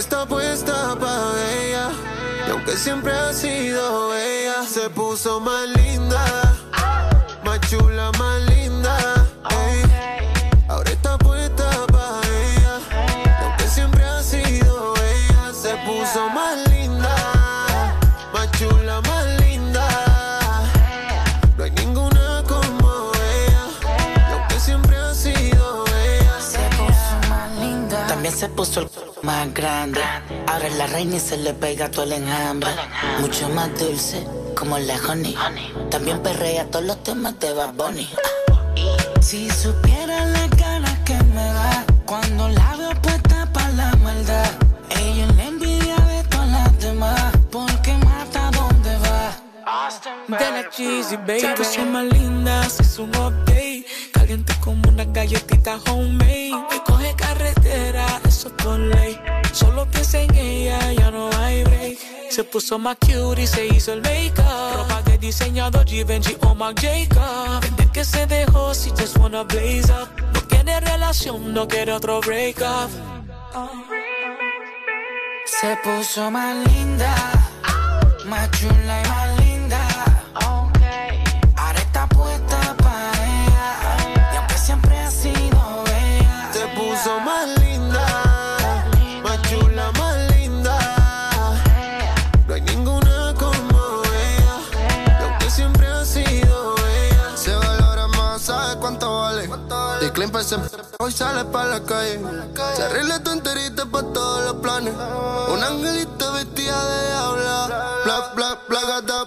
está puesta para ella. Y aunque siempre ha sido ella, se puso más grande. Ahora es la reina y se le pega todo el enjambre. Mucho más dulce, como la honey. También perrea todos los temas de Bad. Si supiera la ganas que me da cuando la veo puesta para la maldad. Ella es la envidia de todas las demás, porque mata donde va. De la cheesy, baby. Más linda, se hizo un puso más cute y se hizo el make-up. Ropa de diseñador Givenchy o Marc Jacob. Desde que se dejó, si just wanna blaze up. No quiere relación, no quiere otro break-up. Se puso más linda, Hoy sale para la calle. Se arregla tu enterita para todos los planes. Un angelito vestida de diabla. Bla, bla, bla, gata,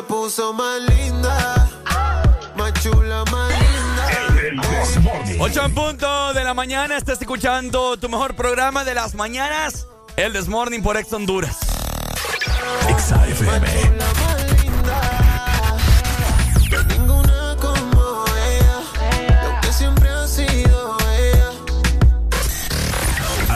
se puso más linda. Más chula, más linda. 8 en punto de la mañana, estás escuchando tu mejor programa de las mañanas, el This Morning por Ex Honduras. Ninguna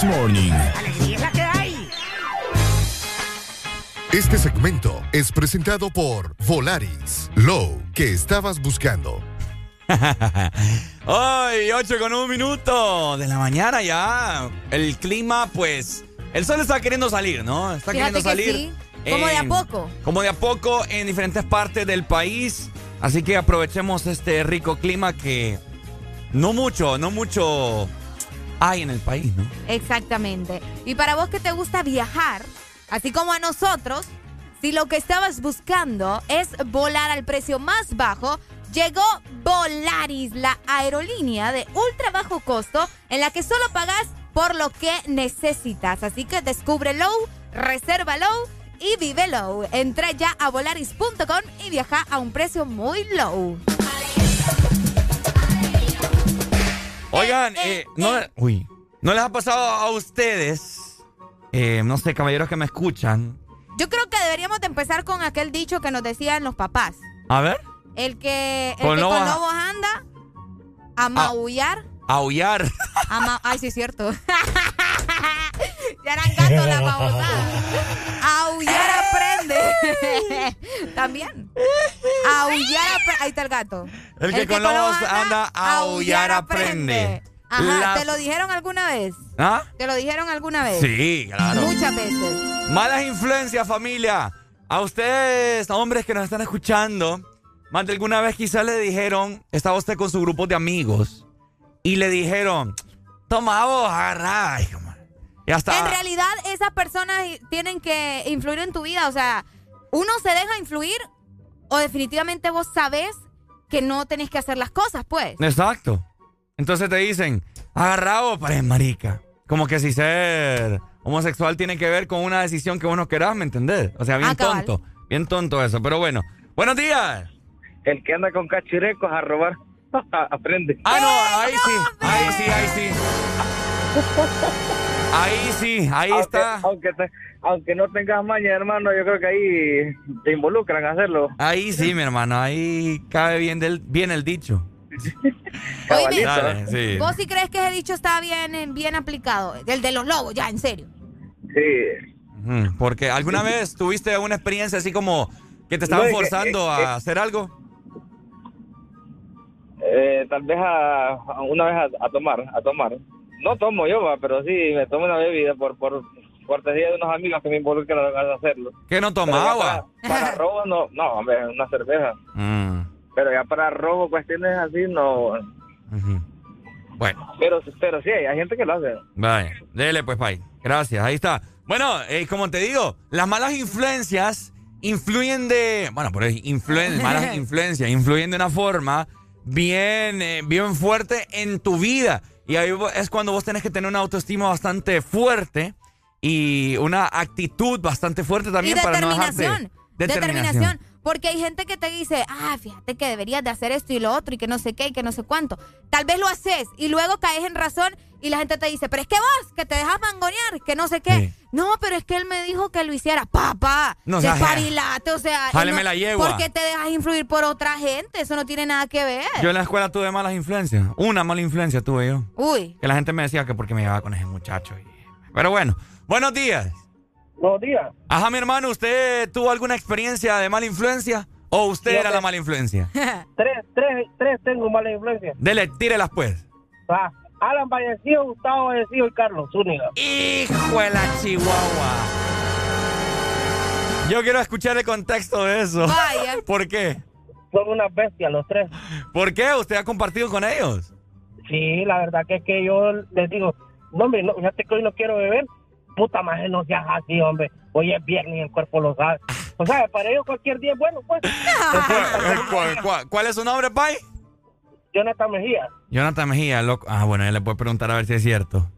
This Morning. Este segmento es presentado por Volaris. Low que estabas buscando. Hoy, 8 con un minuto de la mañana ya. El clima, pues. El sol está queriendo salir, ¿no? Está Fíjate queriendo que salir. sí. Como de a poco. Como de a poco en diferentes partes del país. Así que aprovechemos este rico clima que no mucho, no mucho hay en el país, ¿no? Exactamente. Y para vos que te gusta viajar, así como a nosotros, si lo que estabas buscando es volar al precio más bajo, llegó Volaris, la aerolínea de ultra bajo costo en la que solo pagas por lo que necesitas. Así que descúbrelo, resérvalo y vive low. Entra ya a volaris.com y viaja a un precio muy low. Oigan, eh, no, uy, ¿no les ha pasado a ustedes, eh, no sé, caballeros que me escuchan? Yo creo que deberíamos de empezar con aquel dicho que nos decían los papás. A ver. El que, el Con que lobos- con lobos anda a maullar. Aullar. Ay, sí, es cierto. ya eran gatos la babosada. Aullar aprende. También. Aullar aprende. Ahí está el gato. El que con lobos anda, a aullar aprende. Ajá, La- ¿te lo dijeron alguna vez? ¿Ah? ¿Te lo dijeron alguna vez? Sí, claro. Muchas veces. Malas influencias, familia. A ustedes, hombres que nos están escuchando, más de alguna vez quizás le dijeron, estaba usted con su grupo de amigos, y le dijeron, toma vos, agarrá. Ay, como- Ya está. En realidad, esas personas tienen que influir en tu vida. O sea, uno se deja influir o definitivamente vos sabés que no tenés que hacer las cosas, pues. Exacto. Entonces te dicen, agarrado, pared marica. Como que si ser homosexual tiene que ver con una decisión que vos no querás, ¿me entendés? O sea, bien Ah, tonto. Bien tonto eso, pero bueno. Buenos días. El que anda con cachirecos a robar, aprende. Ah, no, ahí sí, ahí sí, ahí sí. Ahí sí, ahí Aunque- está. Aunque, te- aunque no tengas maña, hermano, yo creo que ahí te involucran a hacerlo. Ahí sí, mi hermano, ahí cabe bien, del, bien el dicho. Oíme, Dale, sí. ¿Vos sí crees que ese dicho está bien, bien aplicado? El de los lobos, ya, en serio. Sí. Porque alguna vez tuviste una experiencia así como que te estaban No, es que- forzando es- a hacer algo. Eh, tal vez a, a una vez a, a tomar, a tomar. No tomo yo, va, pero sí me tomo una bebida por por cortesía de unos amigos que me involucran a hacerlo. Que no Pero toma ya agua. Para, para robo no, no, hombre, una cerveza. Mm, Pero ya para robo, cuestiones así, no. Bueno, Pero, pero sí, hay gente que lo hace. vaya, dele pues, Pai. Gracias, ahí está. Bueno, eh, como te digo, las malas influencias influyen de. Bueno, por ahí, influen, malas influencias influyen de una forma bien, eh, bien fuerte en tu vida. Y ahí es cuando vos tenés que tener una autoestima bastante fuerte y una actitud bastante fuerte también y para no determinación. dejarte. determinación. Porque hay gente que te dice, ah, fíjate que deberías de hacer esto y lo otro y que no sé qué y que no sé cuánto. Tal vez lo haces y luego caes en razón y la gente te dice, pero es que vos, que te dejas mangonear, que no sé qué. No, pero es que él me dijo que lo hiciera. Papá, No despabilate, o sea. Jáleme no- la yegua. ¿Por qué te dejas influir por otra gente? Eso no tiene nada que ver. Yo en la escuela tuve malas influencias. Una mala influencia tuve yo. Uy. Que la gente me decía que porque me llevaba con ese muchacho. y- Pero bueno, buenos días. Buenos días. Ajá, mi hermano, ¿usted tuvo alguna experiencia de mala influencia? ¿O usted Sí, era la mala influencia? tres, tres, tres tengo mala influencia. Dele, tírelas pues. Ah, Alan Vallecillo, Gustavo Vallecillo y Carlos Zúñiga. ¡Hijo de la chihuahua! Yo quiero escuchar el contexto de eso. Vaya. ¿Por qué? Son unas bestias los tres. ¿Por qué? ¿Usted ha compartido con ellos? Sí, la verdad que es que yo les digo, no, hombre, no, fíjate que hoy no quiero beber. Puta madre, no seas así, hombre. Hoy es viernes y el cuerpo lo sabe. O sea, para ellos cualquier día es bueno, pues. ¿Cuál, cuál- cuál es su nombre, Pai? Jonathan Mejía. Jonathan Mejía, loco. Ah, bueno, él le puede preguntar a ver si es cierto.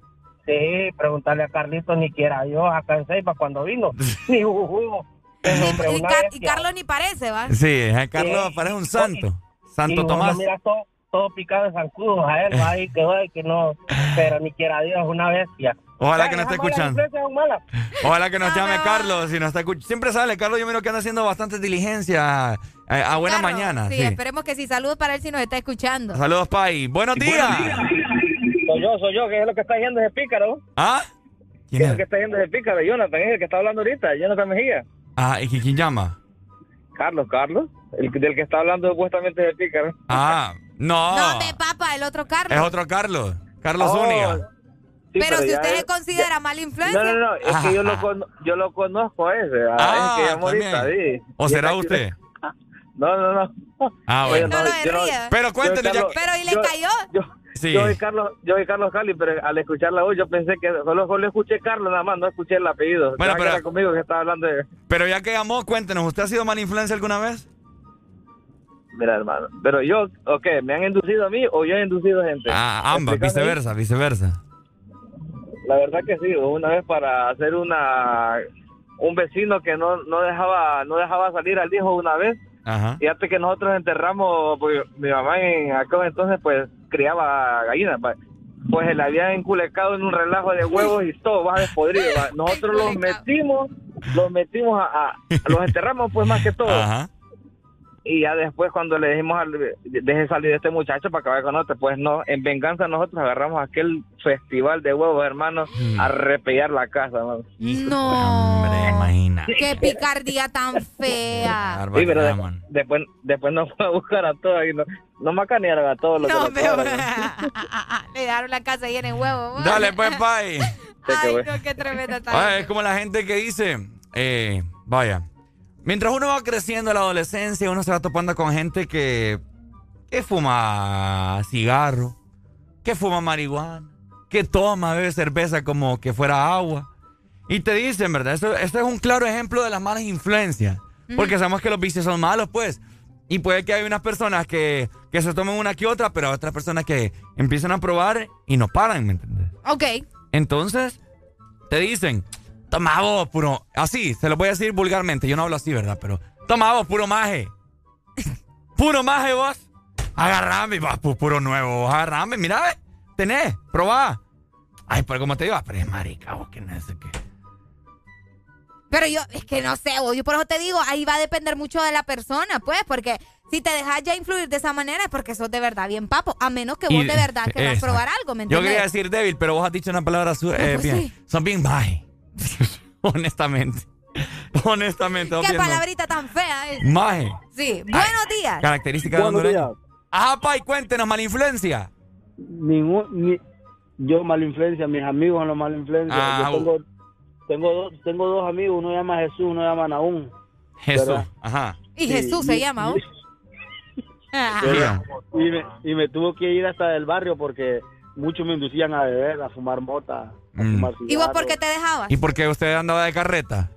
Sí, preguntarle a Carlitos ni quiera yo acá en Ceiba cuando vino. Ni. Ese hombre, Y, Car-. Carlos ni parece, ¿va? Sí, eh, Carlos Sí. parece un santo. Santo Y Tomás. mira todo, todo picado de zancudos a él, va ahí que va y que no, pero ni quiera Dios, es una bestia. Ojalá Ya, que no esté escuchando. Ojalá que nos llame Carlos. Si no está escuch- Siempre sale, Carlos. Yo miro que anda haciendo bastante diligencia. eh, a buena Carlos, mañana. Sí, Sí. esperemos que sí. Saludos para él si nos está escuchando. Saludos, Pai. Buenos días. Soy yo, soy yo, que es lo que está yendo ese pícaro. ¿Ah? ¿Quién es el que está yendo ese pícaro? Jonathan, es el que está hablando ahorita, Jonathan Mejía. Ah, ¿y quién llama? Carlos, Carlos, el del que está hablando supuestamente de pícaro. Ah, no. ¿Dónde, papá? El otro Carlos. Es otro Carlos. Carlos Oh, Zúñiga. Sí, pero, si usted es- se considera mala influencia. No, no, no, es que yo lo, cono- yo lo conozco a ese, a Ah, ese que llamó también. ahorita, sí. ¿O será usted? No, no, no. Ah, bueno. no, No lo yo no- ría. Pero cuéntele ya. Pero, ¿y le yo- cayó? Yo, Sí. yo soy Carlos, yo soy Carlos Cali, pero al escuchar la voz yo pensé que solo, solo escuché Carlos nada más, no escuché el apellido. Bueno, pero- era conmigo que estaba hablando de... Pero ya que llamó, cuéntenos. ¿Usted ha sido mala influencia alguna vez? Mira, hermano, pero yo, ok, ¿me han inducido a mí o yo he inducido gente? Ah, ambas, ahí. viceversa, viceversa. La verdad que sí, una vez para hacer una un vecino que no, no dejaba no dejaba salir al hijo una vez. Ajá. Fíjate que nosotros enterramos, pues mi mamá en aquel entonces pues criaba gallinas, pa. pues se le había enculecado en un relajo de huevos y todo, va despodrido. va. Nosotros los metimos, los metimos a, a- los enterramos pues más que todo. Ajá. Y ya después cuando le dijimos, al, deje salir este muchacho para acabar con nosotros, pues no, en venganza nosotros agarramos aquel festival de huevos, hermanos, Mm. a repellar la casa, hermano. No. imagina. Qué picardía tan fea. Sí, pero de- después, después nos fue a buscar a todos y no, no macanearon a todos los No, de pero- cuadra, Le dejaron la casa llena de huevos. Dale, pues, Pai. Ay, no, qué tremenda Ay, tarde. es como la gente que dice, eh, vaya, mientras uno va creciendo en la adolescencia, uno se va topando con gente que, que fuma cigarro, que fuma marihuana, que toma, bebe cerveza como que fuera agua. Y te dicen, ¿verdad? Esto, esto es un claro ejemplo de las malas influencias. Porque sabemos que los vicios son malos, pues. Y puede que hay unas personas que, que se tomen una que otra, pero hay otras personas que empiezan a probar y no paran, ¿me entiendes? Ok. Entonces, te dicen, toma vos, puro. Así, se lo voy a decir vulgarmente. Yo no hablo así, ¿verdad? Pero, toma vos, puro maje. puro maje vos. Agarrame, vos, pu- puro nuevo. vos, Agarrame, mira, ve. Tenés, probá. Ay, pero como te digo, pero es marica, vos, que no sé qué. Pero yo, es que no sé, yo por eso te digo, ahí va a depender mucho de la persona, pues, porque si te dejas ya influir de esa manera es porque sos de verdad bien papo, a menos que vos Y- de verdad quieras exacto. probar algo, ¿me Yo quería decir débil, pero vos has dicho una palabra eh, pues bien. sí. Son bien maje. Honestamente. Honestamente. Qué palabrita tan fea, ¿eh? Maje. Sí, buenos días. Característica de hondureño. Ajá, Pai, cuéntenos, mala influencia. Ningún, ni, yo mala influencia, mis amigos son los mala influencia. Ah, yo tengo, tengo, dos, tengo dos amigos, uno llama Jesús, uno llama Naúm. Jesús. ¿verdad? Ajá. Y Sí, Jesús se y- llama. Y me, y me tuvo que ir hasta el barrio porque muchos me inducían a beber, a fumar mota, Mm. fumar ¿Y vos por qué te dejabas? ¿Y por qué usted andaba de carreta?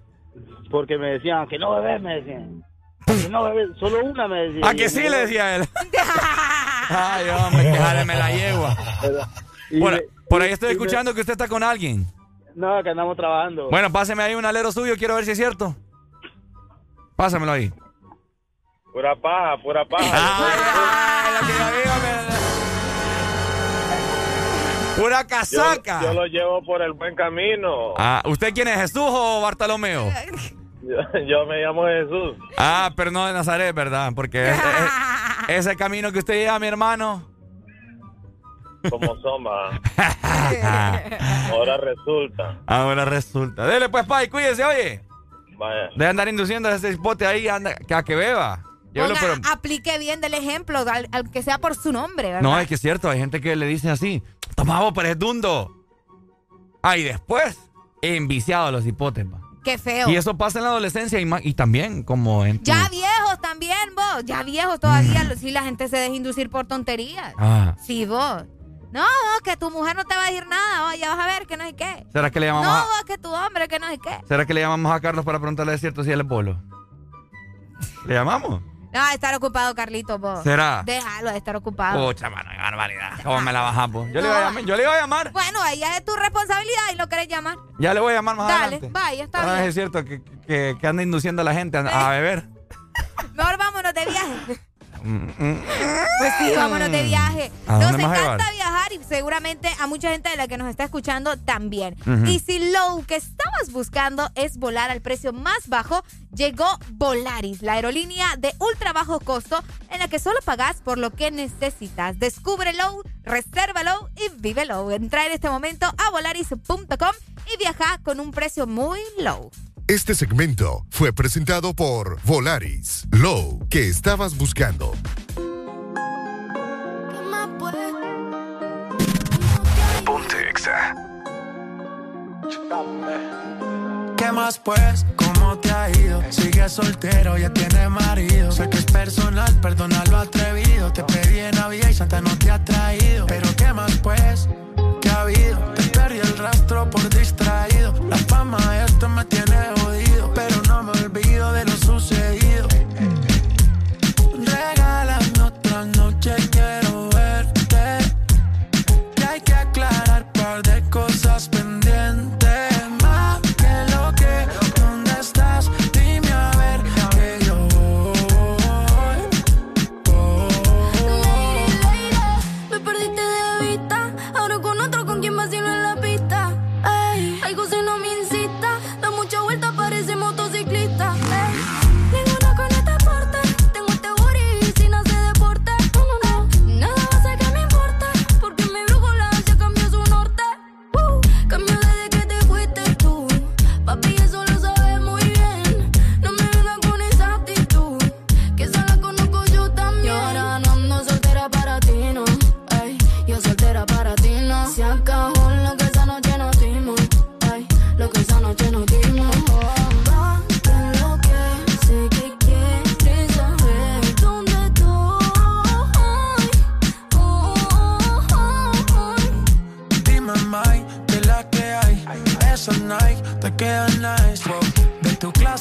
Porque me decían que no bebés, me decían. Que no bebés, solo una me decían. ¿A que sí le decía él? Ay, hombre, que jale me la yegua. Y Por, me- por ahí estoy escuchando que usted está con alguien. No, que andamos trabajando. Bueno, páseme ahí un alero suyo, quiero ver si es cierto. Pásamelo ahí. Pura paja, pura paja. Pura casaca. Yo, yo lo llevo por el buen camino. Ah, ¿Usted quién es, Jesús o Bartolomeo? Yo, yo me llamo Jesús. Ah, pero no de Nazaret, ¿verdad? Porque ese, camino que usted lleva, mi hermano. Como soma. Ahora resulta. Ahora resulta. Dele pues, Pai, cuídese, oye. Vaya. De andar induciendo a ese hipote ahí anda, que a que beba. Llévelo, Ponga, pero- aplique bien del ejemplo, al, al que sea por su nombre, ¿verdad? No, es que es cierto, hay gente que le dice así. Toma vos, pero es dundo. Ah, y después, enviciado a los hipotes, pa. Qué feo. Y eso pasa en la adolescencia y, ma- y también como en... tu- Ya viejos también, vos. Ya viejos todavía. lo- Si la gente se deja inducir por tonterías. Ah. Sí, vos. No, vos, que tu mujer no te va a decir nada. Vos, ya vas a ver que no sé qué. ¿Será que le No, llamamos a, vos, que tu hombre, que no sé qué. ¿Será que le llamamos a Carlos para preguntarle de cierto si él es bolo? ¿Le llamamos? No, estar ocupado, Carlitos, vos. ¿Será? Déjalo de estar ocupado. Pucha, mano, qué barbaridad. ¿Cómo me la bajamos? Yo, le iba a llamar, yo le iba a llamar. Bueno, ahí ya es tu responsabilidad y lo querés llamar. Ya le voy a llamar más Dale, adelante. vaya, está Ah, bien. es cierto que, que, que anda induciendo a la gente a, a beber. Mejor vámonos de viaje. Mm, mm. Pues sí, vámonos de viaje. ¿A Nos encanta viajar y seguramente a mucha gente de la que nos está escuchando también. Y si lo que estabas buscando es volar al precio más bajo, llegó Volaris, la aerolínea de ultra bajo costo en la que solo pagas por lo que necesitas. Descúbrelo, resérvalo y vívelo. Entra en este momento a volaris.com y viaja con un precio muy low. Este segmento fue presentado por Volaris. Low que estabas buscando. Ponte Exa. ¿Qué más pues? ¿Cómo te ha ido? Sigue soltero, ya tiene marido. Sé que es personal, perdona lo atrevido. Te pedí en Navidad y Santa no te ha traído. Pero ¿qué más pues? ¿Qué ha habido? Te perdí el rastro por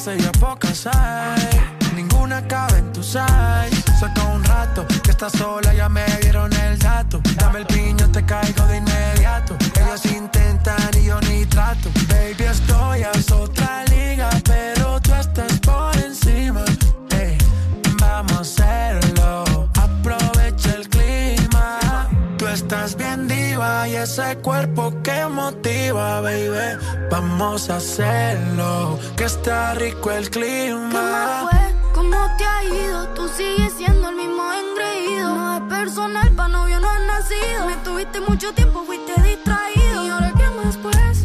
Clase ya pocas hay. Ninguna cabe en tu size. Saca un rato que estás sola, ya me dieron el dato. Dame el piño, te caigo de inmediato. Ellos intentan y yo ni trato. Baby, estoy a otra liga, pero ese cuerpo que motiva, baby. Vamos a hacerlo, que está rico el clima. ¿Qué fue? ¿Cómo te ha ido? Tú sigues siendo el mismo engreído. No es personal, pa' novio no has nacido. Me tuviste mucho tiempo, fuiste distraído. Y ahora qué más pues?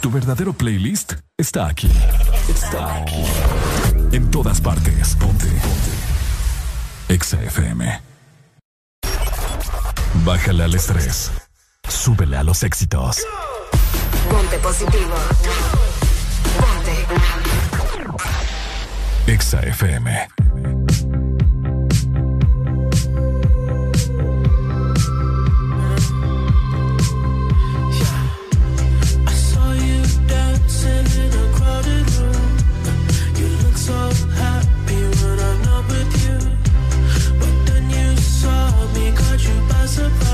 Tu verdadero playlist está aquí. Está aquí. En todas partes. Ponte. Ponte. Exa FM. Bájale al estrés. Súbele a los éxitos. Ponte positivo. Ponte. Exa FM. surprise.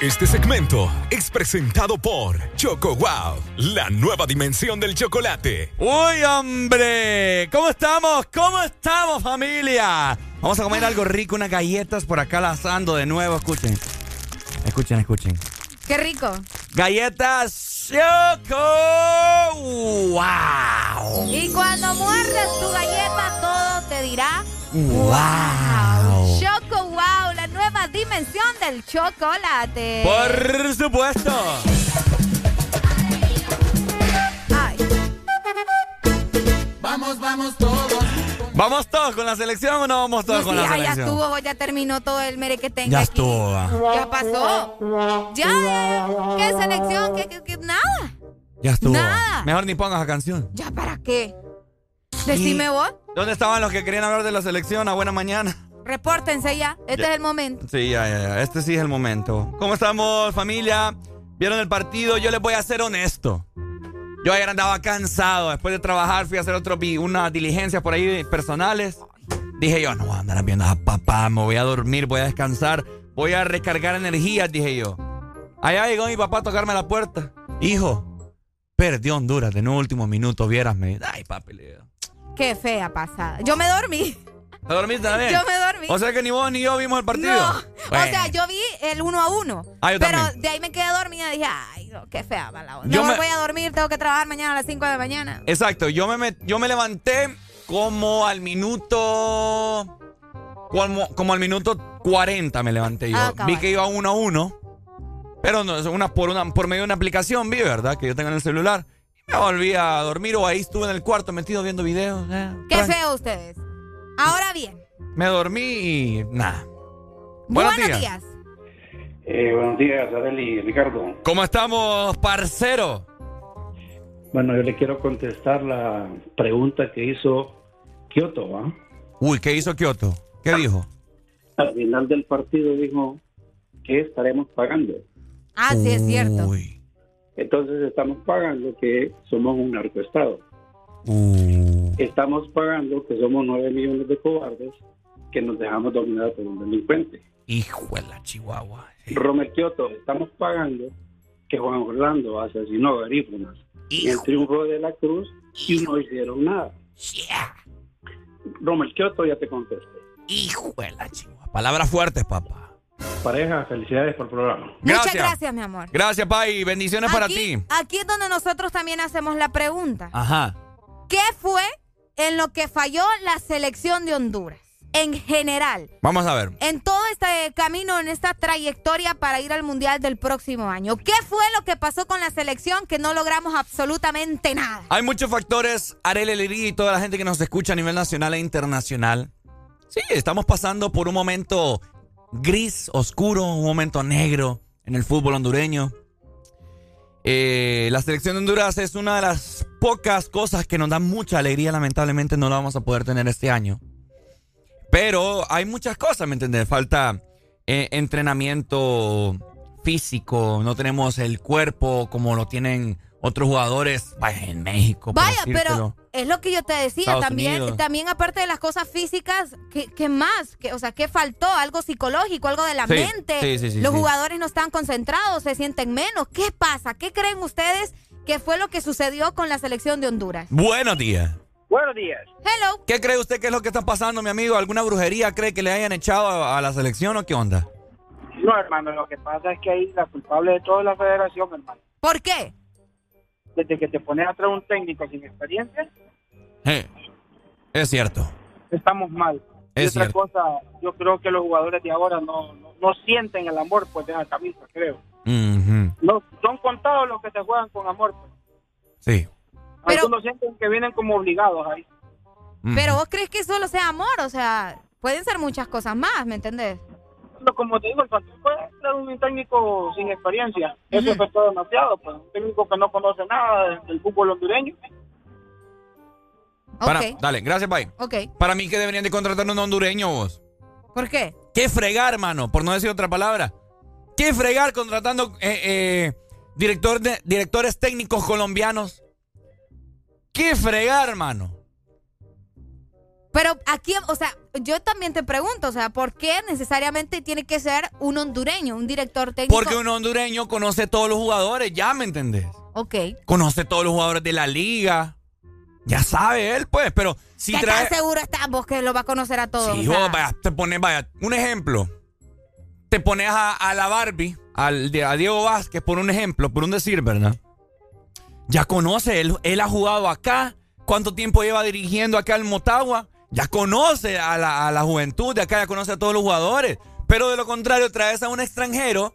Este segmento es presentado por Choco Wow, la nueva dimensión del chocolate. ¡Uy, hombre! ¿Cómo estamos? ¿Cómo estamos, familia? Vamos a comer algo rico, unas galletas por acá lazando de nuevo. Escuchen. Escuchen, escuchen. Qué rico. Galletas Choco Wow. Y cuando muerdes tu galleta, todo te dirá Wow. Choco Wow, la nueva dimensión del chocolate. Por supuesto. Vamos, vamos todos. ¿Vamos todos con la selección o no vamos todos con sí, la ya, ya selección? estuvo, ya terminó todo el mere que tenga Ya aquí. estuvo. Ya pasó. Ya, ya. ¿Qué selección? ¿Qué, qué, qué? Nada. Ya estuvo. Nada. Mejor ni pongas la canción. ¿Ya para qué? Decime vos. ¿Dónde estaban los que querían hablar de la selección? A buena mañana. Repórtense ya. Este Ya. es el momento. Sí, ya, ya, ya. Este sí es el momento. ¿Cómo estamos, familia? ¿Vieron el partido? Yo les voy a ser honesto. Yo ayer andaba cansado. Después de trabajar fui a hacer otro, unas diligencias por ahí personales. Dije yo, no voy a andar viendo a papá. Me voy a dormir, voy a descansar. Voy a recargar energías, dije yo. Allá llegó mi papá a tocarme la puerta. Hijo, perdió Honduras de nuevo último minuto, vieras. Me... Ay, papi, le digo. Qué fea pasada. Yo me dormí. ¿Te dormiste también? Yo me dormí. O sea que ni vos ni yo vimos el partido. No. Bueno. O sea, yo vi el uno a uno. Ah, yo pero también. de ahí me quedé dormida y dije, ay, no, qué fea onda. Yo No me- voy a dormir, tengo que trabajar mañana a las 5 de la mañana. Exacto, yo me, met- yo me levanté como al minuto. Como, como al minuto 40 me levanté yo. Ah, vi que iba uno a uno. Pero no, una, por, una, por medio de una aplicación, vi, ¿verdad? Que yo tengo en el celular. Me volví a dormir o ahí estuve en el cuarto metido viendo videos. eh, Qué feo ustedes. Ahora bien, Me dormí y nada. buenos, Buenos días. días. Eh, buenos días, Adeli y Ricardo. ¿Cómo estamos, parcero? Bueno, yo le quiero contestar la pregunta que hizo Kioto, ¿va? Uy, ¿qué hizo Kioto? ¿Qué dijo? Al final del partido dijo que estaremos pagando. Ah, sí, es cierto. Entonces estamos pagando que somos un narcoestado. Estamos pagando que somos nueve millones de cobardes que nos dejamos dominar por un delincuente. Hijo de la chihuahua. Romer Kioto, estamos pagando que Juan Orlando asesinó garífunas en el triunfo de la Cruz y no hicieron nada. Romer Kioto, ya te contesté. Hijo de la chihuahua. Palabras fuertes, papá. Pareja, felicidades por el programa. Muchas gracias, mi amor. Gracias, Pai. Bendiciones para Aquí, ti. aquí es donde nosotros también hacemos la pregunta. Ajá. ¿Qué fue en lo que falló la selección de Honduras? En general. Vamos a ver. En todo este camino, en esta trayectoria para ir al Mundial del próximo año. ¿Qué fue lo que pasó con la selección que no logramos absolutamente nada? Hay muchos factores, Arele Lerí y toda la gente que nos escucha a nivel nacional e internacional. Sí, estamos pasando por un momento gris, oscuro, un momento negro en el fútbol hondureño. Eh, la selección de Honduras es una de las pocas cosas que nos dan mucha alegría. Lamentablemente no la vamos a poder tener este año. Pero hay muchas cosas, ¿me entiendes? Falta eh, entrenamiento físico, no tenemos el cuerpo como lo tienen otros jugadores vaya, en México. Vaya, pero es lo que yo te decía, Estados también, Unidos. también aparte de las cosas físicas, ¿qué, qué más? ¿Qué, o sea, ¿qué faltó? Algo psicológico, algo de la Sí, mente. sí, sí, sí, Los jugadores no están concentrados, se sienten menos. ¿Qué pasa? ¿Qué creen ustedes que fue lo que sucedió con la selección de Honduras? Buenos días. Buenos días. Hello. ¿Qué cree usted que es lo que está pasando, mi amigo? ¿Alguna brujería cree que le hayan echado a, a la selección o qué onda? No, hermano, lo que pasa es que ahí la culpable de todo es la federación, hermano. ¿Por qué? Desde que te pones a traer un técnico sin experiencia, Eh, es cierto. estamos mal. Y Es otra cierto. cosa, yo creo que los jugadores de ahora no, no, no sienten el amor pues de la camisa, creo. No, son contados los que se juegan con amor. pues. Sí. Algunos sienten que vienen como obligados ahí. Pero vos crees que solo sea amor, o sea, pueden ser muchas cosas más, ¿me entendés? Pero como te digo, el factor puede ser un técnico sin experiencia. Eso afectó demasiado. Pues un técnico que no conoce nada del- del fútbol hondureño. Para, dale, gracias, bye. Ok. Para mí que deberían de contratar un hondureño vos. ¿Por qué? ¿Qué fregar, hermano? Por no decir otra palabra. ¿Qué fregar contratando eh, eh, director de- directores técnicos colombianos? ¿Qué fregar, hermano? Pero aquí, o sea, yo también te pregunto, o sea, ¿por qué necesariamente tiene que ser un hondureño, un director técnico? Porque un hondureño conoce todos los jugadores, ya me entendés. Ok. Conoce todos los jugadores de la liga. Ya sabe él, pues, pero si ¿Qué trae. tan seguro estás vos que lo va a conocer a todos? Sí, O sea, vos, vaya, te pones, vaya, un ejemplo. Te pones a, a la Barbie, al, a Diego Vázquez, por un ejemplo, por un decir, ¿verdad? Ya conoce, él, él ha jugado acá. ¿Cuánto tiempo lleva dirigiendo acá al Motagua? Ya conoce a la, a la juventud de acá, ya conoce a todos los jugadores. Pero de lo contrario, traes a un extranjero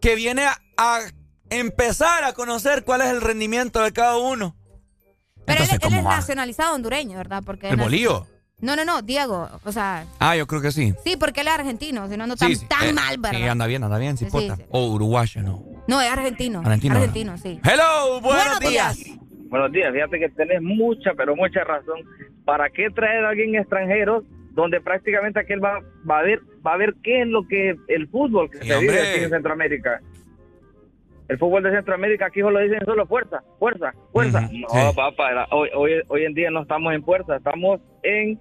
que viene a, a empezar a conocer cuál es el rendimiento de cada uno. Pero él, Entonces, él ¿cómo es va? nacionalizado hondureño, ¿verdad? Porque ¿El bolillo? No, no, no, Diego. O sea, Ah, yo creo que sí. sí, porque él es argentino, si no, no tan, Sí, sí. tan Eh, mal, ¿verdad? Sí, anda bien, anda bien, sí, Sí, importa. sí. O uruguayo, ¿no? No, es argentino. Argentino, Argentino, sí. Hello, buenos, Buenos días. días. Buenos días, fíjate que tenés mucha, pero mucha razón. ¿Para qué traer a alguien extranjero donde prácticamente aquel va, va a ver va a ver qué es lo que el fútbol que Sí, se vive hombre. aquí en Centroamérica? El fútbol de Centroamérica aquí solo dicen solo fuerza, fuerza, fuerza. Ujú, no, sí. papá, hoy, hoy, hoy en día no estamos en fuerza, estamos en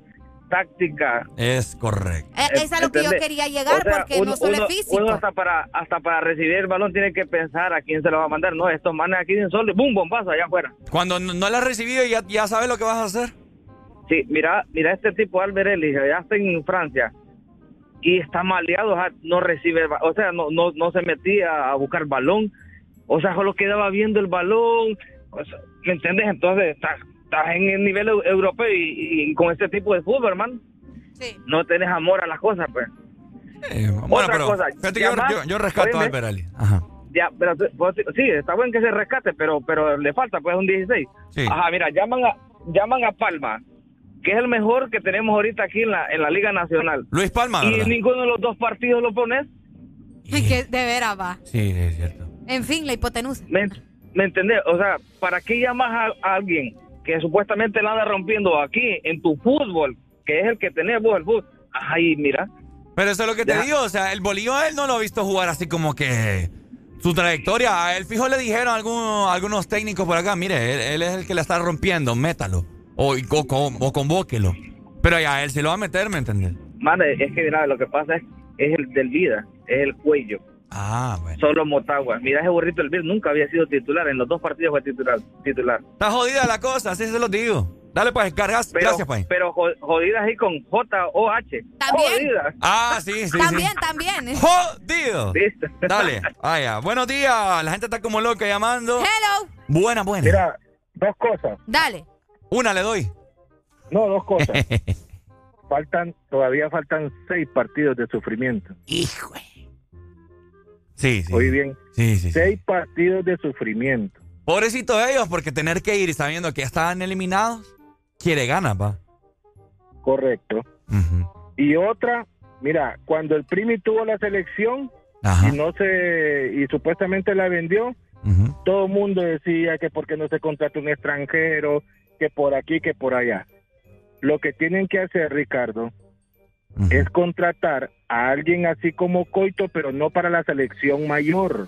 táctica. Es correcto. Eh, es a lo que yo ¿Entendés? quería llegar O sea, porque uno- no solo uno- es físico. uno hasta para hasta para recibir el balón tiene que pensar a quién se lo va a mandar. No, estos manes aquí en solo, ¡bum! bombazo allá afuera. Cuando no, no la has recibido, ya, ya sabes lo que vas a hacer. Sí, mira, mira este tipo Albert Ellis, allá está en Francia y está maleado, o sea, no recibe, o sea, no, no, no se metía a buscar balón, o sea, solo quedaba viendo el balón, o sea, ¿me entiendes? Entonces estás, estás en el nivel eu- europeo y, y con este tipo de fútbol, hermano, no tenés amor a las cosas, pues. Eh, bueno, Otra pero cosa, fíjate que yo, llamás- yo- yo rescato a. Albert Ali. Ajá. Ya, pero vos- sí, está bueno que se rescate, pero pero le falta pues un 16. Sí. Ajá, mira, llaman a llaman a Palma, que es el mejor que tenemos ahorita aquí en la en la Liga Nacional. Luis Palma, y ¿verdad? ninguno de los dos partidos lo pones. Es que de veras va. Sí, es cierto. En fin, la hipotenusa. ¿Me, me entendés? O sea, ¿para qué llamas a, a alguien que supuestamente la anda rompiendo aquí en tu fútbol, que es el que tenés vos el fútbol? Ay, mira. Pero eso es lo que te digo, o sea, el Bolillo a él no lo ha visto jugar así como que su trayectoria. A él fijo le dijeron algunos, algunos técnicos por acá, mire, él, él es el que la está rompiendo, métalo. O, o, o- o convóquelo. Pero ya, él se lo va a meter, ¿me entiendes? Madre, es que mira, lo que pasa es, es el del vida, es el cuello. Ah, bueno. Solo Motagua. Mira, ese burrito del Bill nunca había sido titular. En los dos partidos fue titular. titular. Está jodida la cosa, así se lo digo. Dale, pues, cargas. Pero, Gracias, pues. Pero jo- jodidas ahí con J-O-H. También. Jodidas. Ah, sí, sí, también, sí. también. ¡Jodido! Dale, vaya. Buenos días. La gente está como loca llamando. Hello. Buena, buena. Mira, dos cosas. Dale. Una le doy. No, dos cosas. faltan, todavía faltan seis partidos de sufrimiento. Hijo. Sí, sí. Bien. Sí, sí, sí. Seis partidos de sufrimiento. Pobrecito de ellos, porque tener que ir sabiendo que ya estaban eliminados, quiere ganas, pa. Correcto. Y otra, mira, cuando el Primi tuvo la selección Ajá. y no se y supuestamente la vendió, todo el mundo decía que porque no se contrata un extranjero, que por aquí, que por allá. Lo que tienen que hacer, Ricardo, es contratar a alguien así como Coito, pero no para la selección mayor.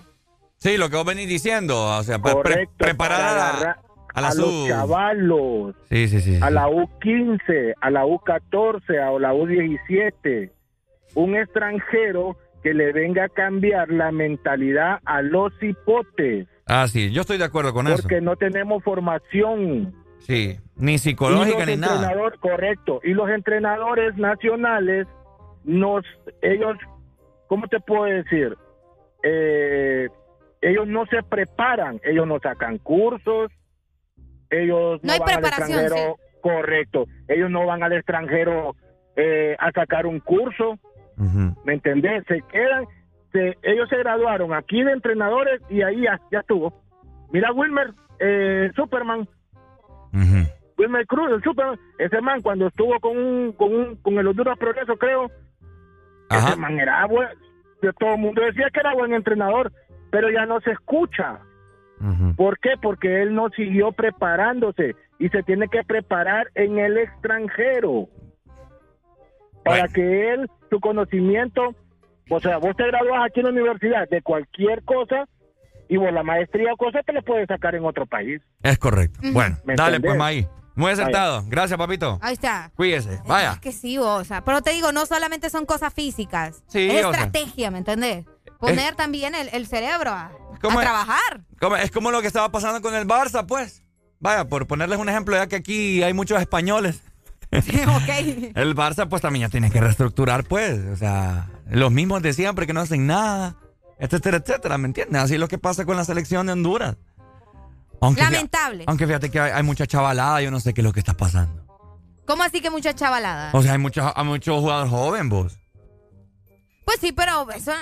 Sí, lo que vos venís diciendo, o sea, pre- Correcto, preparar para a, la los chavalos, Sí, sí, sí. a la U15, a la U14, a la U17. Un extranjero que le venga a cambiar la mentalidad a los hipotes, Ah, sí, yo estoy de acuerdo con eso. porque no tenemos formación. Sí, ni psicológica ni nada. correcto. Y los entrenadores nacionales, nos, ellos, ¿cómo te puedo decir? Eh, ellos no se preparan, ellos no sacan cursos, ellos No hay van al extranjero, correcto, ellos no van al extranjero eh, a sacar un curso, ¿me entendés? Se quedan, se- ellos se graduaron aquí de entrenadores y ahí ya, ya estuvo. Mira Wilmer, eh, Superman, Wilmer Cruz, el Superman, ese man cuando estuvo con un, con un, con el Honduras Progreso, creo, ese man era buen, de todo el mundo decía que era buen entrenador, pero ya no se escucha. ¿Por qué? Porque él no siguió preparándose y se tiene que preparar en el extranjero. Para que él, su conocimiento, o sea, vos te gradúas aquí en la universidad de cualquier cosa y vos la maestría o cosa te la puedes sacar en otro país. Es correcto. Bueno, ¿Me dale entendés? pues, Maí. Muy acertado. Gracias, papito. Ahí está. Cuídese. Vaya. Es que sí, o sea, pero te digo, no solamente son cosas físicas. Sí, es estrategia, ¿me entendés? Poner también el, cerebro a, trabajar. es como lo que estaba pasando con el Barça, pues. Vaya, por ponerles un ejemplo, ya que aquí hay muchos españoles. Sí, ok. el Barça, pues también ya tiene que reestructurar, pues. O sea, los mismos de siempre que no hacen nada, etcétera, etcétera, ¿me entiendes? Así es lo que pasa con la selección de Honduras. Lamentable. aunque fíjate que hay, mucha chavalada, yo no sé qué es lo que está pasando. ¿Cómo así que mucha chavalada? O sea, hay muchos hay mucho jugadores jóvenes, vos. Pues sí, pero eso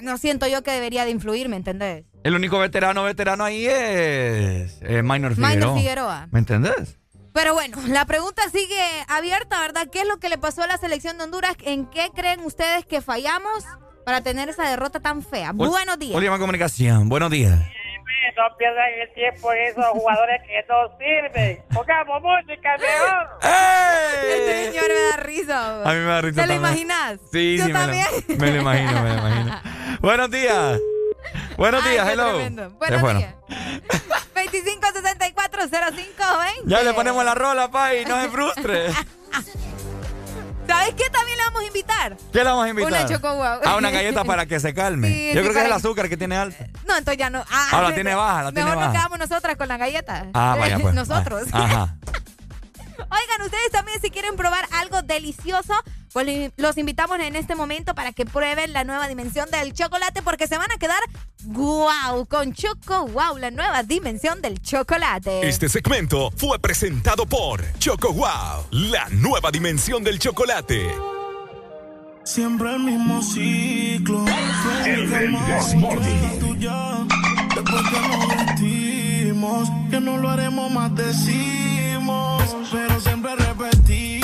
no, siento yo que debería de influir, ¿me entendés? El único veterano veterano ahí es Minor Figueroa. Minor Figueroa. ¿Me entendés? Pero bueno, la pregunta sigue abierta, ¿verdad? ¿Qué es lo que le pasó a la selección de Honduras? ¿En qué creen ustedes que fallamos para tener esa derrota tan fea? Buenos días. Última comunicación. Buenos días no pierdan el tiempo esos jugadores que no sirven. Pongamos música mejor. ¡Ey! Este señor me da risa. A mí me da risa. ¿Te lo imaginas? Sí, ¿Yo sí, también? Me lo, imagino, me lo imagino. Buenos días. Buenos días, hello. Buenos días. 25640520. Ya le ponemos la rola, pa, y no se frustre. ¿Sabes qué también le vamos a invitar? ¿Qué le vamos a invitar? Una choco wow. Ah, una galleta para que se calme. Yo creo que es el azúcar que tiene alto. No, entonces ya no. Ah, la tiene baja, la tiene baja. Mejor nos quedamos nosotras con la galleta. Ah, vaya pues. Nosotros. Ajá. Oigan, ustedes también si quieren probar algo delicioso, pues los invitamos en este momento para que prueben la nueva dimensión del chocolate porque se van a quedar wow con Choco Wow, la nueva dimensión del chocolate. Este segmento fue presentado por Choco Wow, la nueva dimensión del chocolate. Siempre el mismo ciclo. El, Después que nos vestimos, que no lo haremos más decimos, pero siempre repetimos.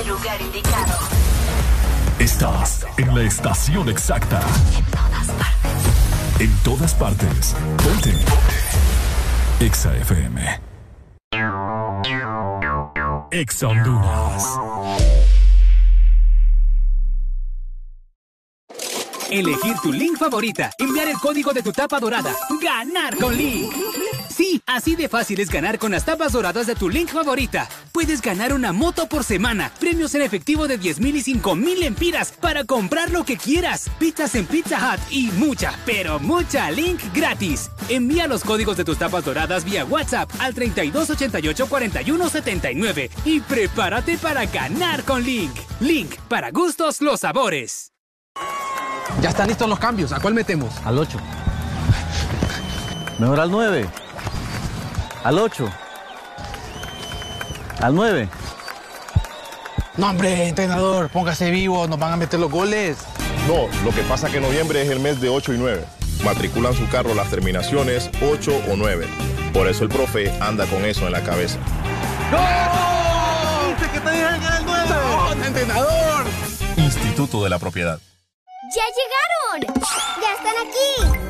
El lugar indicado. Estás en la estación exacta. En todas partes. En todas partes. Ponte. Exa FM. Exa Honduras. Elegir tu link favorita, enviar el código de tu tapa dorada, ganar con Link. Sí, así de fácil es ganar con las tapas doradas de tu Link favorita. Puedes ganar una moto por semana, premios en efectivo de 10 mil y 5 mil empiras para comprar lo que quieras, pizzas en Pizza Hut y mucha, pero mucha Link gratis. Envía los códigos de tus tapas doradas vía WhatsApp al 3288 4179 y prepárate para ganar con Link. Link, para gustos los sabores. Ya están listos los cambios. ¿A cuál metemos? Al 8. Mejor al 9. Al 8. Al 9. No, hombre, entrenador, póngase vivo, nos van a meter los goles. No, lo que pasa es que noviembre es el mes de 8 y 9. Matriculan su carro las terminaciones 8 o 9. Por eso el profe anda con eso en la cabeza. ¡No! ¡Dice que te dije que el 9! ¡No, entrenador! Instituto de la Propiedad. ¡Ya llegaron! ¡Ya están aquí!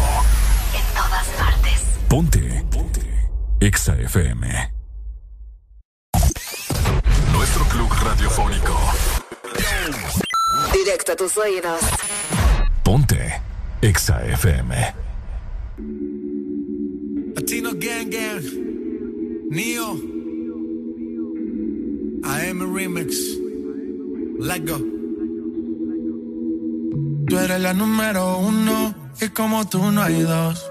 En todas partes. Ponte. Ponte. Exa FM. Nuestro club radiofónico. Directo a tus oídos. Ponte. Exa FM. Latino Gang Gang. Neo. I am a remix. Let go. Tú eres la número uno y como tú no hay dos.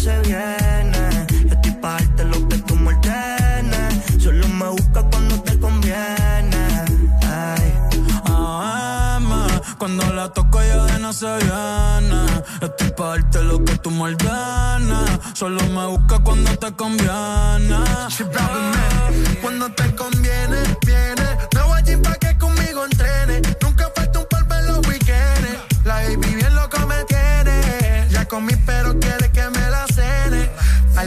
se viene. Yo estoy pa' darte lo que tú me ordenes. Solo me busca cuando te conviene. Ay. AM, cuando la toco ya de no se viene. Estoy pa' darte lo que tú me ordenes. Solo me busca cuando te conviene. Cuando te conviene, viene. No voy a pa' que conmigo entrene. Nunca falta un par en los weekends. La baby bien loco me tiene. Ya comí, pero quiere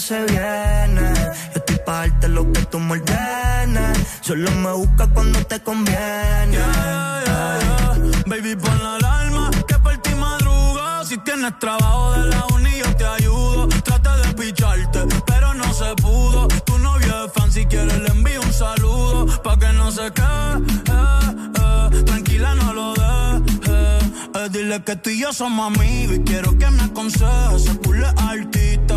Se viene. Yo estoy pa' lo que tú me ordenes. Solo me busca cuando te conviene. Baby, pon la alarma que por ti madruga. Si tienes trabajo de la uni, yo te ayudo. Trata de picharte, pero no se pudo. Tu novio es fan, si quieres le envío un saludo. Pa' que no se quede, eh, eh. tranquila, no lo dejes. Eh, dile que tú y yo somos amigos y quiero que me aconsejes. Se pule artista,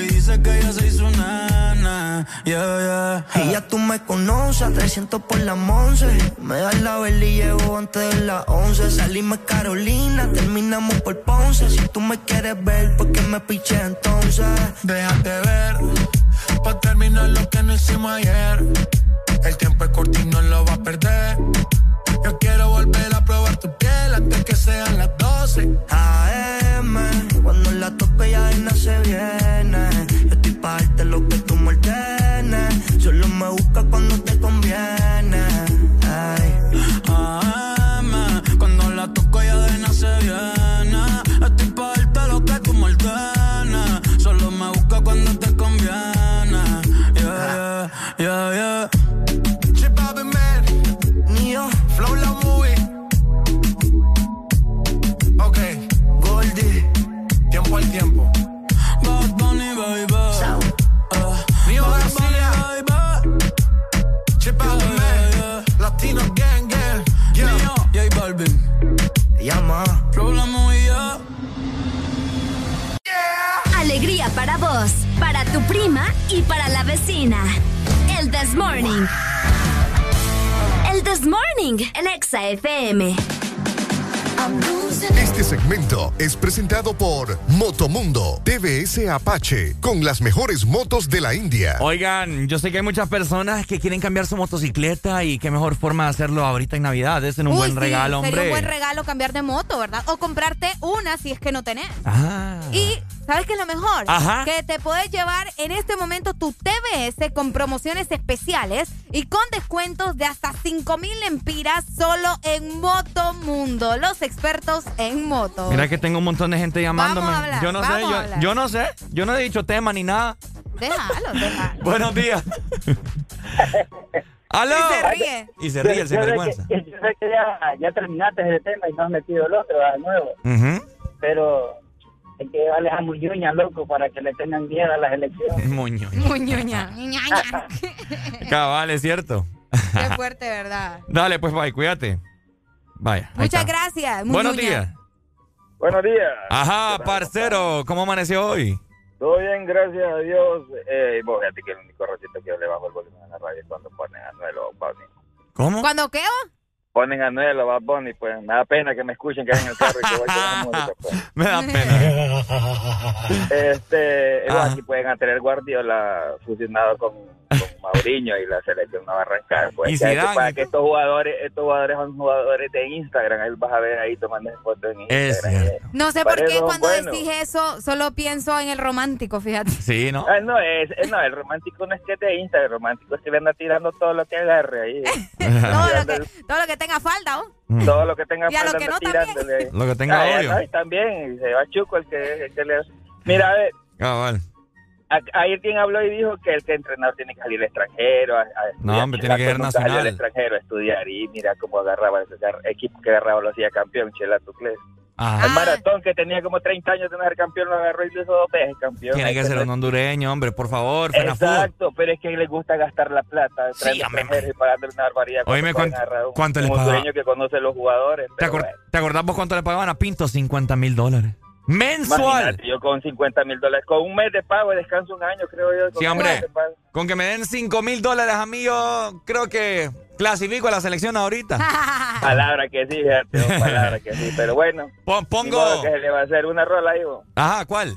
y dice que ya se hizo nena. Yeah, Y ya tú me conoces, 300 por la 11. Me das la vela y llevo antes de las 11. Salimos Carolina, terminamos por Ponce. Si tú me quieres ver, ¿por qué me piché entonces? Déjate ver, para terminar lo que no hicimos ayer. El tiempo es corto y no lo va a perder. Para vos, para tu prima y para la vecina. El This Morning. El This Morning, el Exa FM. Este segmento es presentado por Motomundo TVS Apache con las mejores motos de la India. Oigan, yo sé que hay muchas personas que quieren cambiar su motocicleta y qué mejor forma de hacerlo ahorita en Navidad. Es un buen regalo, hombre. Sería un buen regalo cambiar de moto, ¿verdad? O comprarte una si es que no tenés. Ah. Y ¿Sabes qué es lo mejor? Ajá. Que te puedes llevar en este momento tu TBS con promociones especiales y con descuentos de hasta 5 mil empiras solo en Motomundo. Los expertos en moto. Mira que tengo un montón de gente llamándome. Vamos a hablar, yo no sé, yo, yo, no sé. Yo no he dicho tema ni nada. Déjalo, déjalo. Buenos días. ¡Aló! Y se ríe. Y se ríe, se vergüenza. yo sé que ya, ya terminaste ese tema y no has metido el otro de nuevo. Pero hay que darle a Muñoña, loco, para que le tengan miedo a las elecciones. Muñoña. Muñoña. Cabal, es cierto. Qué fuerte, ¿verdad? Dale, pues, bye, cuídate. Vaya. Muchas gracias. Buenos días. Buenos días. Ajá, parcero, ¿cómo amaneció hoy? Todo bien, gracias a Dios. Eh, vos, fíjate que el único ratito que yo le bajo el volumen a la radio es cuando ponen a Nuelo ¿Cómo? ¿Cuándo qué? Ponen a Noel o Bad Bunny, pues me da pena que me escuchen que hay en el carro y que voy la música. Pues. me da pena. este, aquí pueden tener Guardiola fusionado con, con Mauriño y la selección no va a arrancar. Pues. ¿Y que, que para que estos jugadores, estos jugadores son jugadores de Instagram, ahí vas a ver ahí tomando fotos en Instagram. no sé por qué cuando decís eso solo pienso en el romántico, fíjate. Sí, ¿no? Ah, no, es, no, el romántico no es que es de Instagram, el romántico es que le anda tirando todo lo que agarre ahí. todo, lo que, todo lo que tenga falda, ¿o? Todo lo que tenga y a lo que no tirándole. Lo que tenga ah, odio. No, también, se va chuco el que, el que le... Mira, a ver. Ah, vale. Ayer quien habló y dijo que el que entrenador tiene que salir al extranjero. A, a no, hombre, tiene que ir nacional. al extranjero a estudiar y mira cómo agarraba ese equipo que agarraba lo hacía campeón, Chela Tucles. El maratón que tenía como 30 años de no ser campeón lo agarró y lo hizo dos veces campeón. Tiene que ser un hondureño, hombre, por favor. Exacto, pero es que le gusta gastar la plata. Sí, y pagarle una barbaridad. Oíme, ¿cuánto, ¿cuánto le pagaban? Un que conoce los jugadores. ¿Te, acor bueno. ¿Te acordás vos cuánto le pagaban a Pinto? 50 mil dólares. Mensual. Imagínate, yo con 50 mil dólares, con un mes de pago y descanso un año, creo yo. Sí, hombre. Con que me den 5 mil dólares a mí, yo creo que clasifico a la selección ahorita. palabra que sí, fíjate, palabra que sí. Pero bueno. pongo. Que se le va a hacer una rola ahí, vos. Ajá, ¿cuál?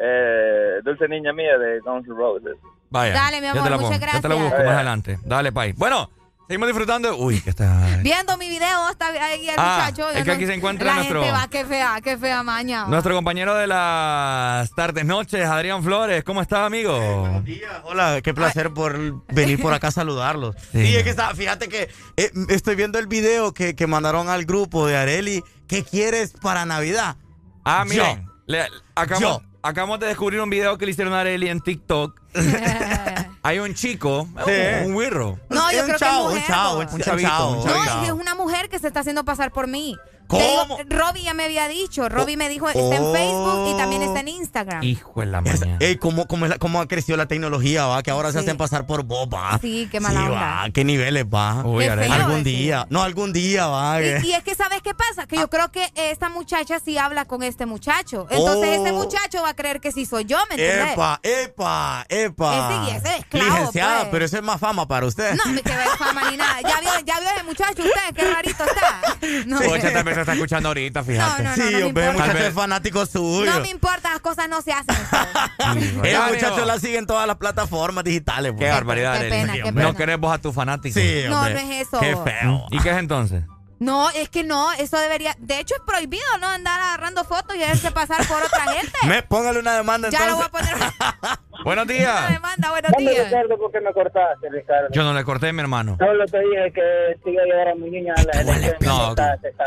Eh, Dulce Niña Mía de Guns N' Roses. Vaya. Dale, mi amor, muchas gracias. Yo te la busco más adelante. Dale, pay. Bueno. Seguimos disfrutando. Uy, que está. Viendo mi video, está ahí el ah, muchacho. Es que aquí se encuentra la nuestro. Gente va, qué fea, qué fea maña. Nuestro compañero de las tardes, noches, Adrián Flores. ¿Cómo está, amigo? buenos días. Hola, qué placer Ay. por venir por acá a saludarlos. Sí, sí es que está, fíjate que eh, estoy viendo el video que, que, mandaron al grupo de Areli. ¿Qué quieres para Navidad? Ah, miren. Le, acabamos, acabamos de descubrir un video que le hicieron a Areli en TikTok. Hay un chico, sí. un wirro. No, yo un creo chavo, que es mujer, un chavo, un, un chavito. chavo, un no, es, es una mujer que se está haciendo pasar por mí. ¿Cómo? Robbie ya me había dicho. Robbie me dijo, está en Facebook y también está en Instagram. Hijo de la mañana. Ey, ¿cómo, cómo, la- cómo ha crecido la tecnología, va? Que ahora se hacen pasar por vos, va. Sí, qué mala Sí, onda. va. ¿Qué niveles, va? Uy, Qué Arely. feo Algún ese. día. No, algún día, va. Y, que- y es que, ¿sabes qué pasa? Que yo creo que esta muchacha sí habla con este muchacho. Entonces, Oh. este muchacho va a creer que sí soy yo, ¿me entiendes? Epa, epa, epa. Ese y ese es esclavo, Licenciada, pues. pero eso es más fama para usted. No, me quedé fama ni nada. Ya vio, ya vio ese muchacho usted, qué rarito está. No, se está escuchando ahorita, fíjate. No, no, sí, no me hombre, importa. muchacho es fanático suyo. no me importa, las cosas no se hacen. El Ánimo. muchacho la sigue en todas las plataformas digitales. Qué pues. barbaridad, Qué pena, qué No pena. vos a tus fanáticos. Sí, No, no es eso. Qué feo. ¿Y qué es entonces? No, es que no, eso debería. De hecho, es prohibido, ¿no? Andar agarrando fotos y hacerse pasar por otra gente. Me, póngale una demanda ya lo voy a poner. Buenos Una días. demanda, buenos Dame, días. Ricardo, ¿por qué me cortaste, Ricardo? Yo no le corté, mi hermano. Solo te dije que te iba a llevar a mi niña a la elección. No,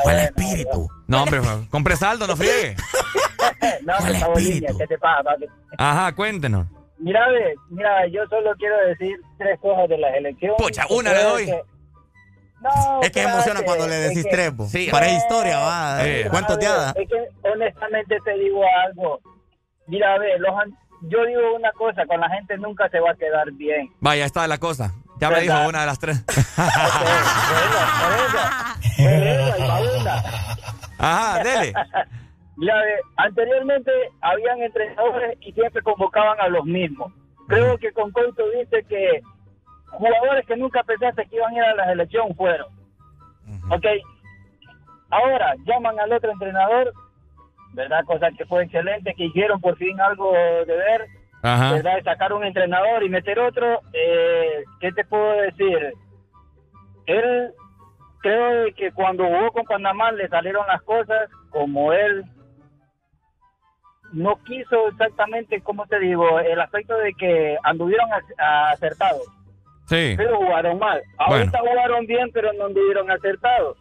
bueno, espíritu. No, hombre, compre saldo, no friegue. No, que está espíritu. ¿qué te pasa, papi? Ajá, cuéntenos. Mira, ve, mira, yo solo quiero decir tres cosas de las elecciones. Pucha, una le doy. que- No, Es que emociona cuando le es decís que- tres, po. Sí. Parece historia, va. Eh. Cuentos de hadas. Es que honestamente te digo algo. Mira, ve, los, an- yo digo una cosa, con la gente nunca se va a quedar bien. Vaya, está la cosa. Ya me dijo una de las tres. Ajá, dele. Mira, ve, anteriormente habían entrenadores y siempre convocaban a los mismos. Creo que con Couto dice que jugadores que nunca pensaste que iban a ir a la selección fueron. Ok. Ahora llaman al otro entrenador, ¿verdad? Cosa que fue excelente, que hicieron por fin algo de ver, Ajá. ¿verdad? Sacar un entrenador y meter otro. Eh, ¿Qué te puedo decir? Él, creo que cuando jugó con Panamá le salieron las cosas como él no quiso exactamente, ¿cómo te digo? El aspecto de que anduvieron ac- acertados Sí. pero jugaron mal. Ahorita jugaron bien, pero no anduvieron acertados.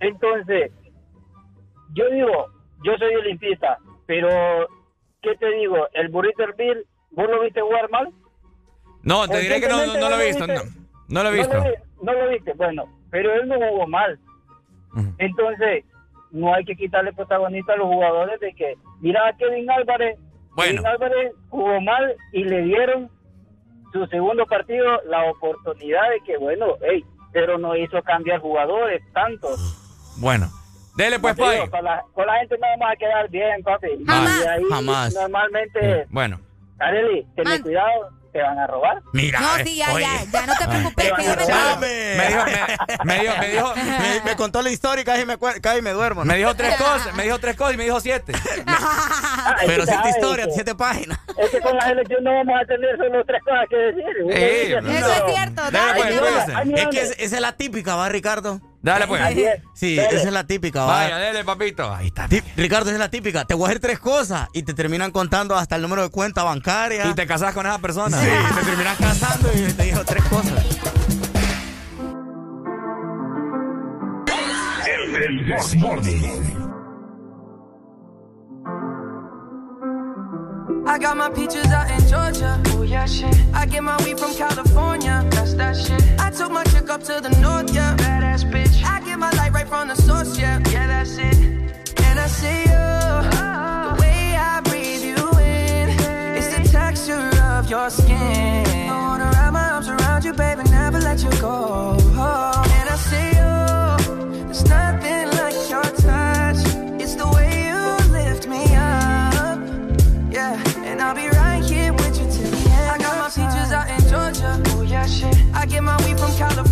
Entonces, yo digo, yo soy olimpista, pero ¿qué te digo? El burrito Bill, ¿vos lo viste jugar mal? No, te diré que no, no, no lo he visto. No, no lo he visto. No lo, viste, bueno, pero él no jugó mal. Entonces, no hay que quitarle protagonismo a los jugadores de que, mira a Kevin Álvarez, Bueno. Kevin Álvarez jugó mal y le dieron su segundo partido la oportunidad de que, bueno, hey, pero no hizo cambiar jugadores tanto. Bueno. Dele pues, te digo, con, la, con la gente no vamos a quedar bien, papi. Jamás. Y ahí Jamás. normalmente, Bueno. Areli, ten cuidado, te van a robar. Mira. No, sí, ya, ya, ya, no te preocupes, que yo me Me dijo, me, me dijo, me dijo, me, me contó la historia y casi me, casi me duermo. ¿no? Me dijo tres cosas, me dijo tres cosas y me dijo siete. Pero que siete sabes historias, que- siete páginas. Es que con la selección no vamos a tener solo tres cosas que decir. Dice, eso es cierto, dale, pues, hay Es que es- esa es la típica, ¿va, Ricardo? Dale, pues. Sí, Dale. esa es la típica, ¿va? Vaya, dele, papito. Ahí está. Ti- Ricardo, esa es la típica. Te voy a hacer tres cosas y te terminan contando hasta el número de cuenta bancaria. Y te casas con esa persona. Sí, te terminan casando y te dijo tres cosas. El Morning. I got my peaches out in Georgia. Oh yeah, shit. I get my weed from California. That's that shit. I took my chick up to the north, yeah. From the source, yeah. Yeah, that's it. And I see you. The way I breathe you in. It's the texture of your skin. I wanna wrap my arms around you, baby, never let you go. And I see you. There's nothing like your touch. It's the way you lift me up. Yeah, and I'll be right here with you till the end. I got my peaches out in Georgia. Oh yeah, shit. I get my weed from California.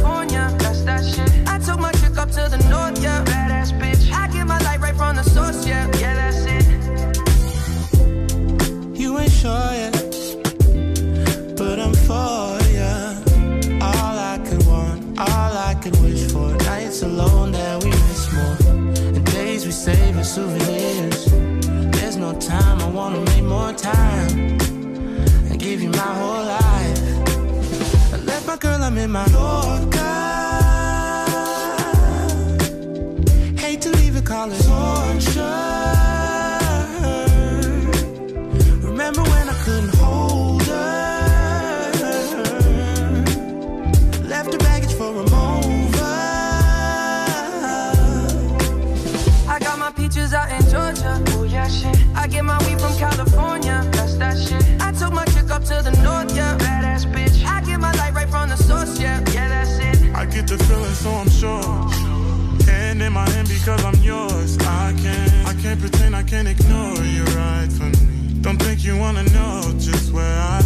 Cause I'm yours. I can't, I can't pretend I can't ignore you right from me. Don't think you wanna know just where I've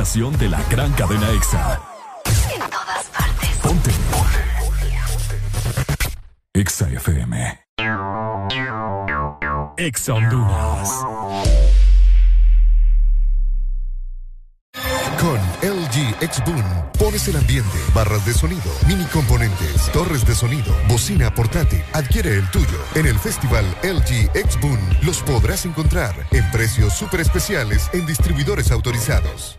Estación de la gran cadena EXA. En todas partes. Ponte. EXA FM. EXA Honduras. Con LG X Boom pones el ambiente, barras de sonido, mini componentes, torres de sonido, bocina portátil. Adquiere el tuyo. En el festival LG X Boom los podrás encontrar en precios súper especiales en distribuidores autorizados.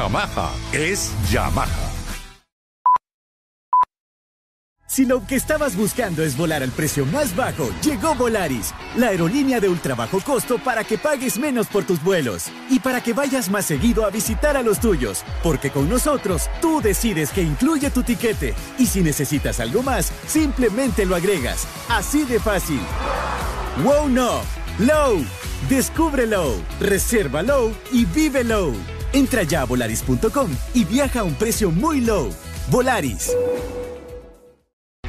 Yamaha es Yamaha. Si lo que estabas buscando es volar al precio más bajo, llegó Volaris, la aerolínea de ultra bajo costo para que pagues menos por tus vuelos y para que vayas más seguido a visitar a los tuyos, porque con nosotros tú decides que incluye tu tiquete y si necesitas algo más, simplemente lo agregas. Así de fácil. Wow no, Low. Reserva Low y vive Low. Entra ya a volaris.com y viaja a un precio muy low. Volaris.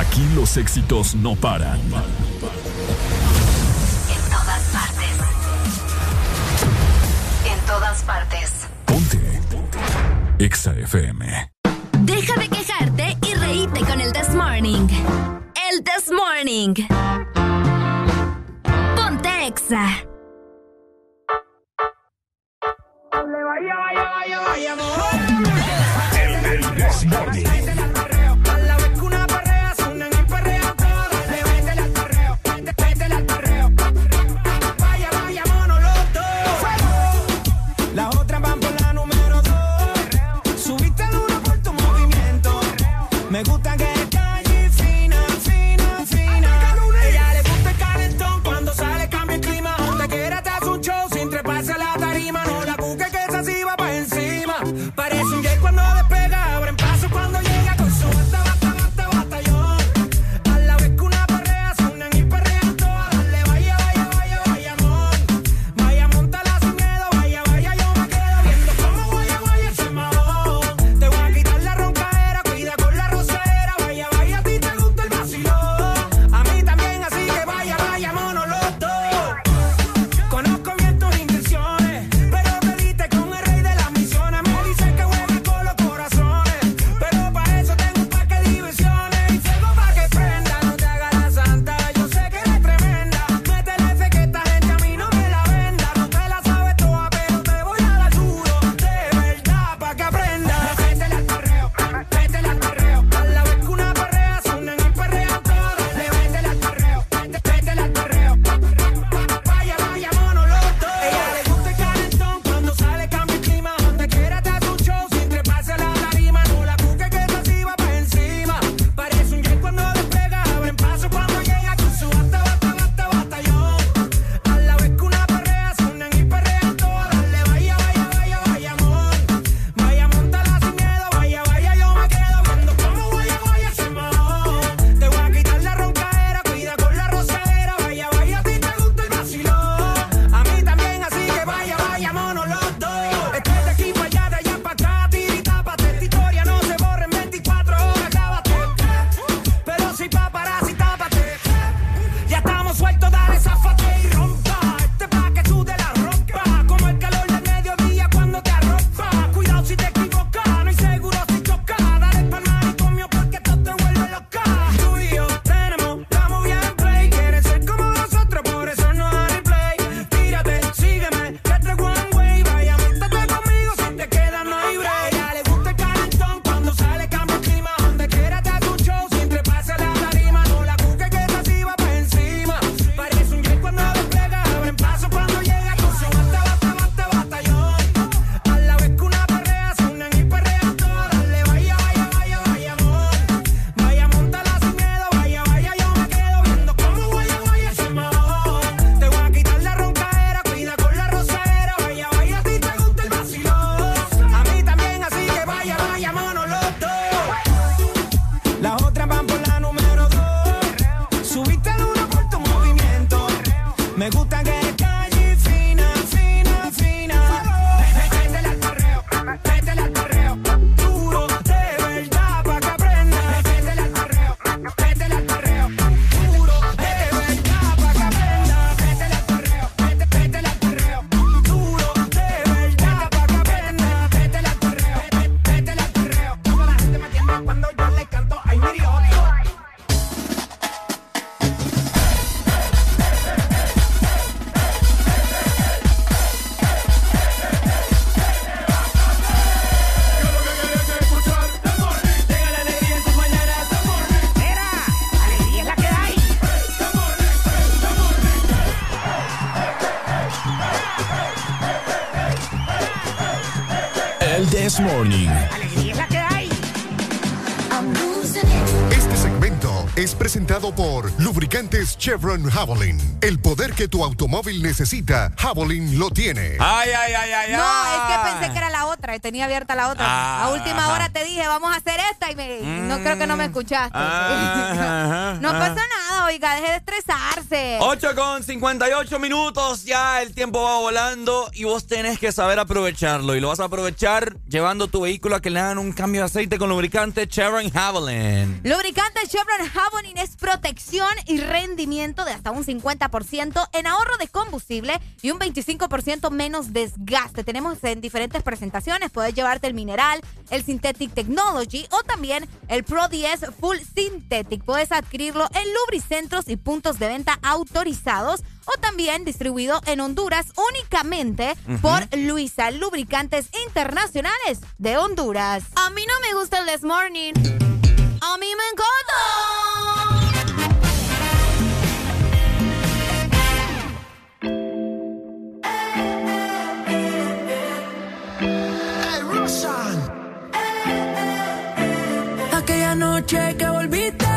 Aquí los éxitos no paran. En todas partes. En todas partes. EXA FM. Deja de quejarte y reíte con el This Morning. El This Morning. Ponte Exa. Las presentado por Lubricantes Chevron Javelin. El poder que tu automóvil necesita, Javelin lo tiene. Ay, ay, ay, ay, No, ay. es que pensé que era la otra, y tenía abierta la otra. Ah, a última ajá. hora te dije, vamos a hacer esta y me, no creo que no me escuchaste. Ah, no ajá. pasa nada, oiga, deje de estresarse. 8 con 58 minutos, ya el tiempo va volando y vos tenés que saber aprovecharlo. Y lo vas a aprovechar llevando tu vehículo a que le hagan un cambio de aceite con lubricante Chevron Javelin. Lubricante Chevron Javelin es protección y rendimiento de hasta un 50% en ahorro de combustible y un 25% menos desgaste. Tenemos en diferentes presentaciones. Puedes llevarte el mineral, el Synthetic Technology o también el Pro 10 Full Synthetic. Puedes adquirirlo en lubricentros y puntos de venta autorizados o también distribuido en Honduras únicamente por Luisa Lubricantes Internacionales de Honduras. A mí no me gusta el This Morning. A mí me encanta. Aquella noche que volviste,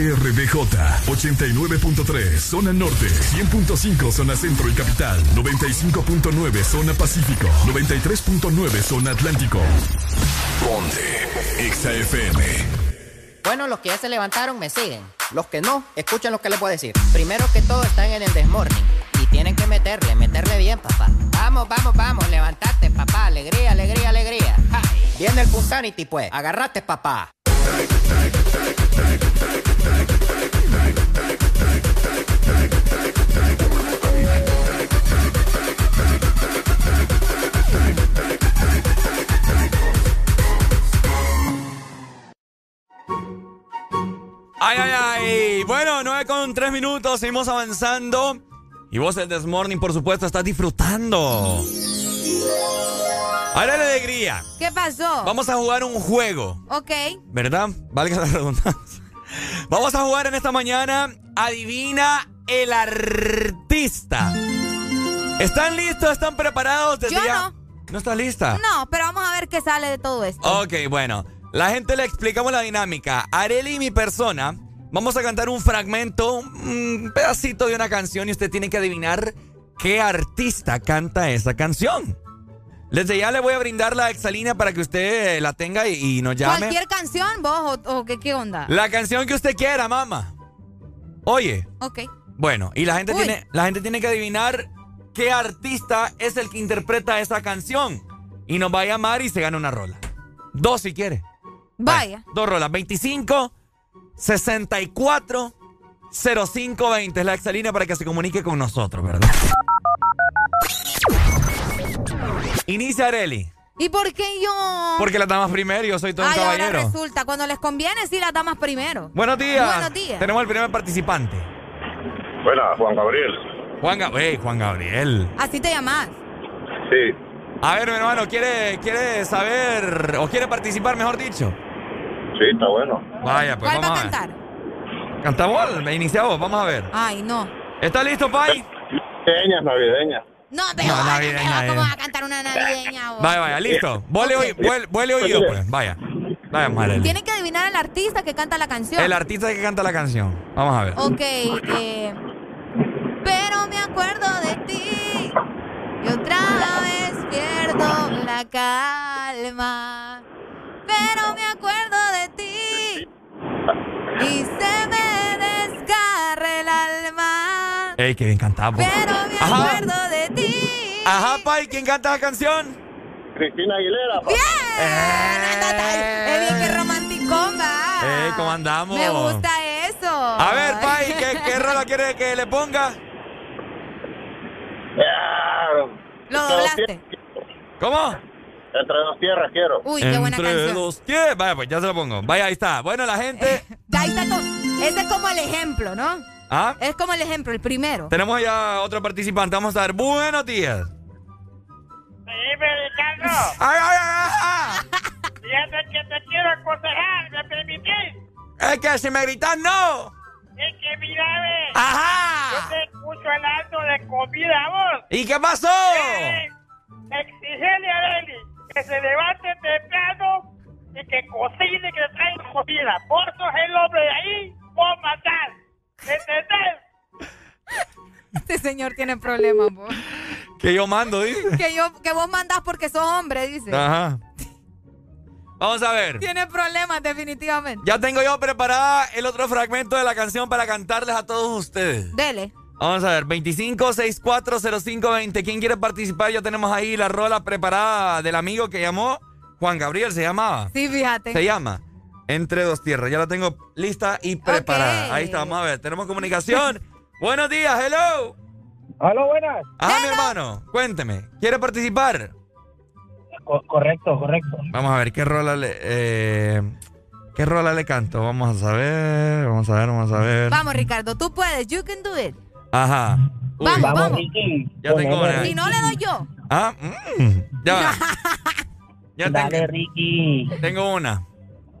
HRBJ 89.3 zona norte, 100.5 zona centro y capital, 95.9 zona pacífico, 93.9 zona atlántico. Ponte XAFM. Bueno, los que ya se levantaron me siguen. Los que no, escuchen lo que les voy a decir. Primero que todo están en el desmorning y tienen que meterle, meterle bien, papá. Vamos, vamos, vamos, levantate, papá. Alegría, alegría, alegría. Viene el Punsanity, pues. Agarrate, papá. 9 con 3 minutos, seguimos avanzando. Y vos el This Morning, por supuesto, estás disfrutando. Ahora la alegría. ¿Qué pasó? Vamos a jugar un juego. Ok. ¿Verdad? Valga la redundancia. Vamos a jugar en esta mañana. Adivina el artista. ¿Están listos? ¿Están preparados? Desde Yo ya? no. ¿No estás lista? No, pero vamos a ver qué sale de todo esto. Ok, bueno. La gente le explicamos la dinámica. Areli y mi persona vamos a cantar un fragmento, un pedacito de una canción y usted tiene que adivinar qué artista canta esa canción. Desde ya le voy a brindar la exalínea para que usted la tenga y, y nos llame. ¿Cualquier canción, vos, o, o qué, qué onda? La canción que usted quiera, mamá. Oye. Ok. Bueno, y la gente, Uy. tiene, la gente tiene que adivinar qué artista es el que interpreta esa canción. Y nos va a llamar y se gana una rola. Dos si quiere. Vaya. Dos rolas. 25, 64, 0520 es la exalínea para que se comunique con nosotros, ¿verdad? Inicia Areli. ¿Y por qué yo? Porque las damas primero y yo soy todo un Ay, ahora caballero. resulta, cuando les conviene, sí las damas primero. Buenos días. Buenos días. Tenemos el primer participante. Buena, Juan Gabriel. Juan, Ga- Ey, Juan Gabriel. Así te llamas. Sí. A ver, mi hermano, ¿quiere, ¿quiere saber o quiere participar, mejor dicho? Sí, está bueno. Vaya, pues ¿Cuál va vamos a a ver. cantar? Cantamos, me iniciamos, vamos a ver. Ay, no. ¿Está listo, Pai? Navideña, navideña. No, pero No, ay, navideña, ¿cómo vas a cantar una navideña vos? Vaya, vaya, listo. Vuele, vuele oído, pues. Vaya. Vaya, Marely. Tienen que adivinar al artista que canta la canción. El artista que canta la canción. Vamos a ver. Ok, eh, pero me acuerdo de ti y otra vez pierdo la calma. Pero me acuerdo de ti y se me desgarra el alma. Ey, qué bien cantamos. Pero me Ajá. acuerdo de ti. Ajá, Pai, ¿quién canta la canción? Cristina Aguilera. Es bien que romanticón, va. Ey, ¿cómo andamos? Me gusta eso. A ver, Pai, ¿qué, qué rola quiere que le ponga? Lo doblaste. ¿Cómo? Entre dos tierras quiero. Uy, qué buena Entre canción. dos tierras. Vaya, pues ya se lo pongo. Vaya, ahí está. Bueno, la gente. Ya ahí está ese es como el ejemplo, ¿no? ¿Ah? Es como el ejemplo, el primero. Tenemos ya otro participante. Vamos a ver. Buenos días. Dime, Ricardo. ¡Ay, ay, ay! ay! Fíjate que te quiero aconsejar, ¿me permitís? Es que si me gritan, no. Es que mira, ve. Ajá. Yo te escucho hablando de comida, vos. ¿Y qué pasó? Eh, Exigele a Arely que se levante temprano y que cocine y que traiga comida. Vos sos el hombre de ahí, vos matás. ¿Entendés? Este señor tiene problemas, vos. Que yo mando, dice. Que, yo, que vos mandás porque sos hombre, dice. Ajá. Vamos a ver. Tiene problemas, definitivamente. Ya tengo yo preparada el otro fragmento de la canción para cantarles a todos ustedes. Dele. Vamos a ver, 25640520. ¿Quién quiere participar? Ya tenemos ahí la rola preparada del amigo que llamó Juan Gabriel, se llamaba. Sí, fíjate. Se llama Entre dos tierras. Ya la tengo lista y preparada. Ahí está, vamos a ver. Tenemos comunicación. Buenos días, hello. Aló, buenas. Ajá, mi hermano. Cuénteme. ¿Quiere participar? correcto, correcto. Vamos a ver qué rola le. eh, ¿Qué rola le canto? Vamos a saber. Vamos a ver, vamos a ver. Vamos, Ricardo, tú puedes. You can do it. Ajá. Uy, Vamos, vamos. Ya tengo una. Si no le doy yo. Ah, mm, ya va. Ya Dale, tengo, Ricky. tengo una.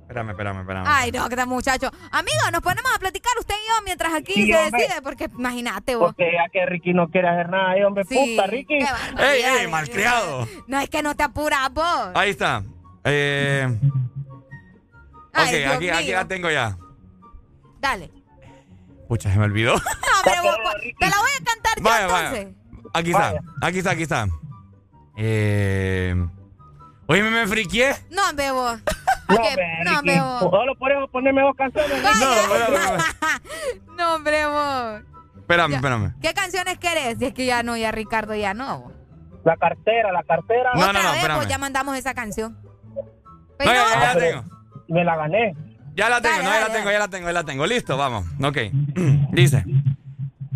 Espérame, espérame, espérame. Ay, no, que tal muchacho. Amigo, nos ponemos a platicar usted y yo mientras aquí Sí, se hombre. decide, porque imagínate vos. Porque ya que Ricky no quiere hacer nada, ahí, hombre, Sí, puta, Ricky. ¡Ey, ey, malcriado! No, es que no te apuras vos. Ahí está. Eh, Ay, ok, Dios aquí, aquí la tengo ya. Dale. Pucha, se me olvidó. No, pero vos- te la voy a cantar yo Vaya, vaya. entonces. Aquí está, aquí está, aquí está. Eh... Oye, me, me friqué. No, hombre, vos. No, hombre, no, vos. Solo por eso ponerme dos canciones. Vaya. No, espérame. No, hombre, vos. Espérame, Ya. espérame. ¿Qué canciones querés? Si es que ya no, ya Ricardo ya no. La cartera, la cartera. No, Otra no, no, vez, espérame. pues ya mandamos esa canción. No, Pero ya, ya, no, ya la tengo. Me la gané. Ya la tengo, Dale, no, ya dale, la tengo, ya la tengo, ya la tengo. Listo, vamos. Ok. Dice.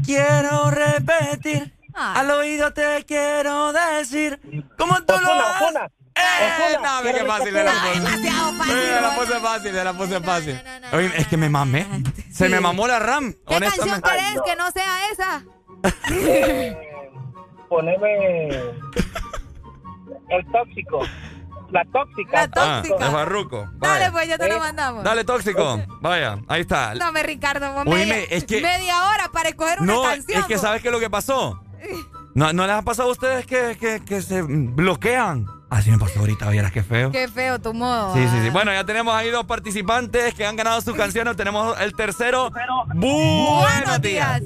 Quiero repetir. Ah. Al oído te quiero decir. Como tú lo Osuna, haces. ¡Eh! No, quiero qué fácil era. no, demasiado fácil. Oye, la puse fácil, la puse fácil. no, no, no, Oye, es que me mamé. Se Sí. me mamó la RAM, ¿Qué canción honestamente. querés que no sea esa? Poneme el tóxico. La tóxica. La Ah, tóxica. de. Dale, pues ya te lo mandamos. Dale, tóxico. Vaya, ahí está. No, me Ricardo, vos Oíme, media, es que- media hora para escoger una No, canción. es que. ¿sabes qué es lo que pasó? ¿No, ¿No les ha pasado a ustedes que, que, que se bloquean? Así me pasó ahorita, vieras qué feo. Qué feo tu modo. Sí, sí, ah. sí. Bueno, ya tenemos ahí dos participantes que han ganado sus canciones. Tenemos el tercero. Buenos días.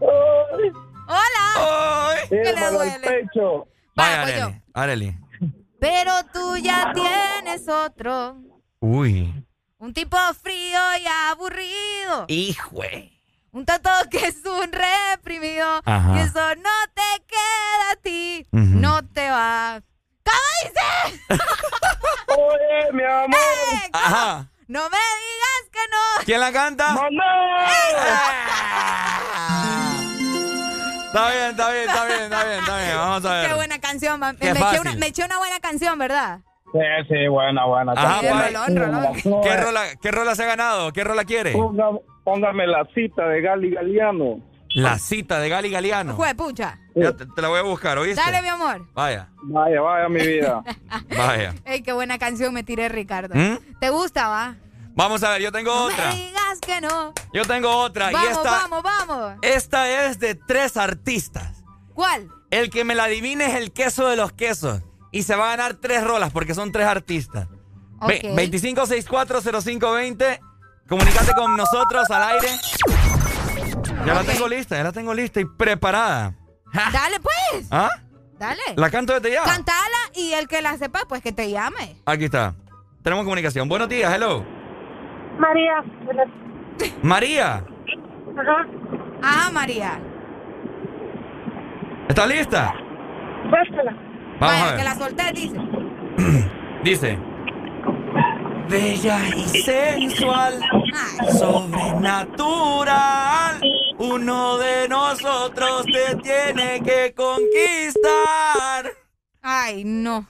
Hola. Ay. ¿Qué le duele? pecho. Vaya. Areli. Pero tú ya tienes otro. Uy. Un tipo frío y aburrido. Hijue. Un tato que es un reprimido. Ajá. Y eso no te queda a ti. No te va. ¿Cómo dice? Oye, mi amor. ¡Eh! Ajá. No me digas que no. ¿Quién la canta? ¡Mamá! Está bien, está bien, está bien, está bien, está bien. Vamos a ver. Qué buena canción. me, eché una, me eché una buena canción, ¿verdad? Sí, sí, buena, buena. Ajá, Sí, pa- rolón, rolón. ¿Qué rola, ¿Qué rola se ha ganado? ¿Qué rola quiere? Póngame, póngame la cita de Gali Galeano. La cita de Gali Galeano. Fue, pucha. Ya te, te la voy a buscar, ¿oíste? Dale, mi amor. Vaya, Vaya, vaya, mi vida. vaya. Ey, qué buena canción me tiré, Ricardo. ¿Mm? ¿Te gusta, va? Vamos a ver, yo tengo No otra. me digas que no. Yo tengo otra. y Vamos, esta, vamos, vamos. esta es de tres artistas. ¿Cuál? El que me la adivine es el queso de los quesos. Y se va a ganar tres rolas porque son tres artistas. Ve- Ok. 25640520. Comunicate con nosotros al aire. Ya la tengo lista, ya la tengo lista y preparada. Dale, pues. ¿Ah? Dale. La canto desde ya. Cantala y el que la sepa, pues que te llame. Aquí está. Tenemos comunicación. Buenos días, hello. María. María, Ajá. Ah, María. ¿estás lista? Vamos Vaya, a ver. que la solté, dice. Dice. Bella y sensual, sobrenatural. Uno de nosotros te tiene que conquistar. Ay, no.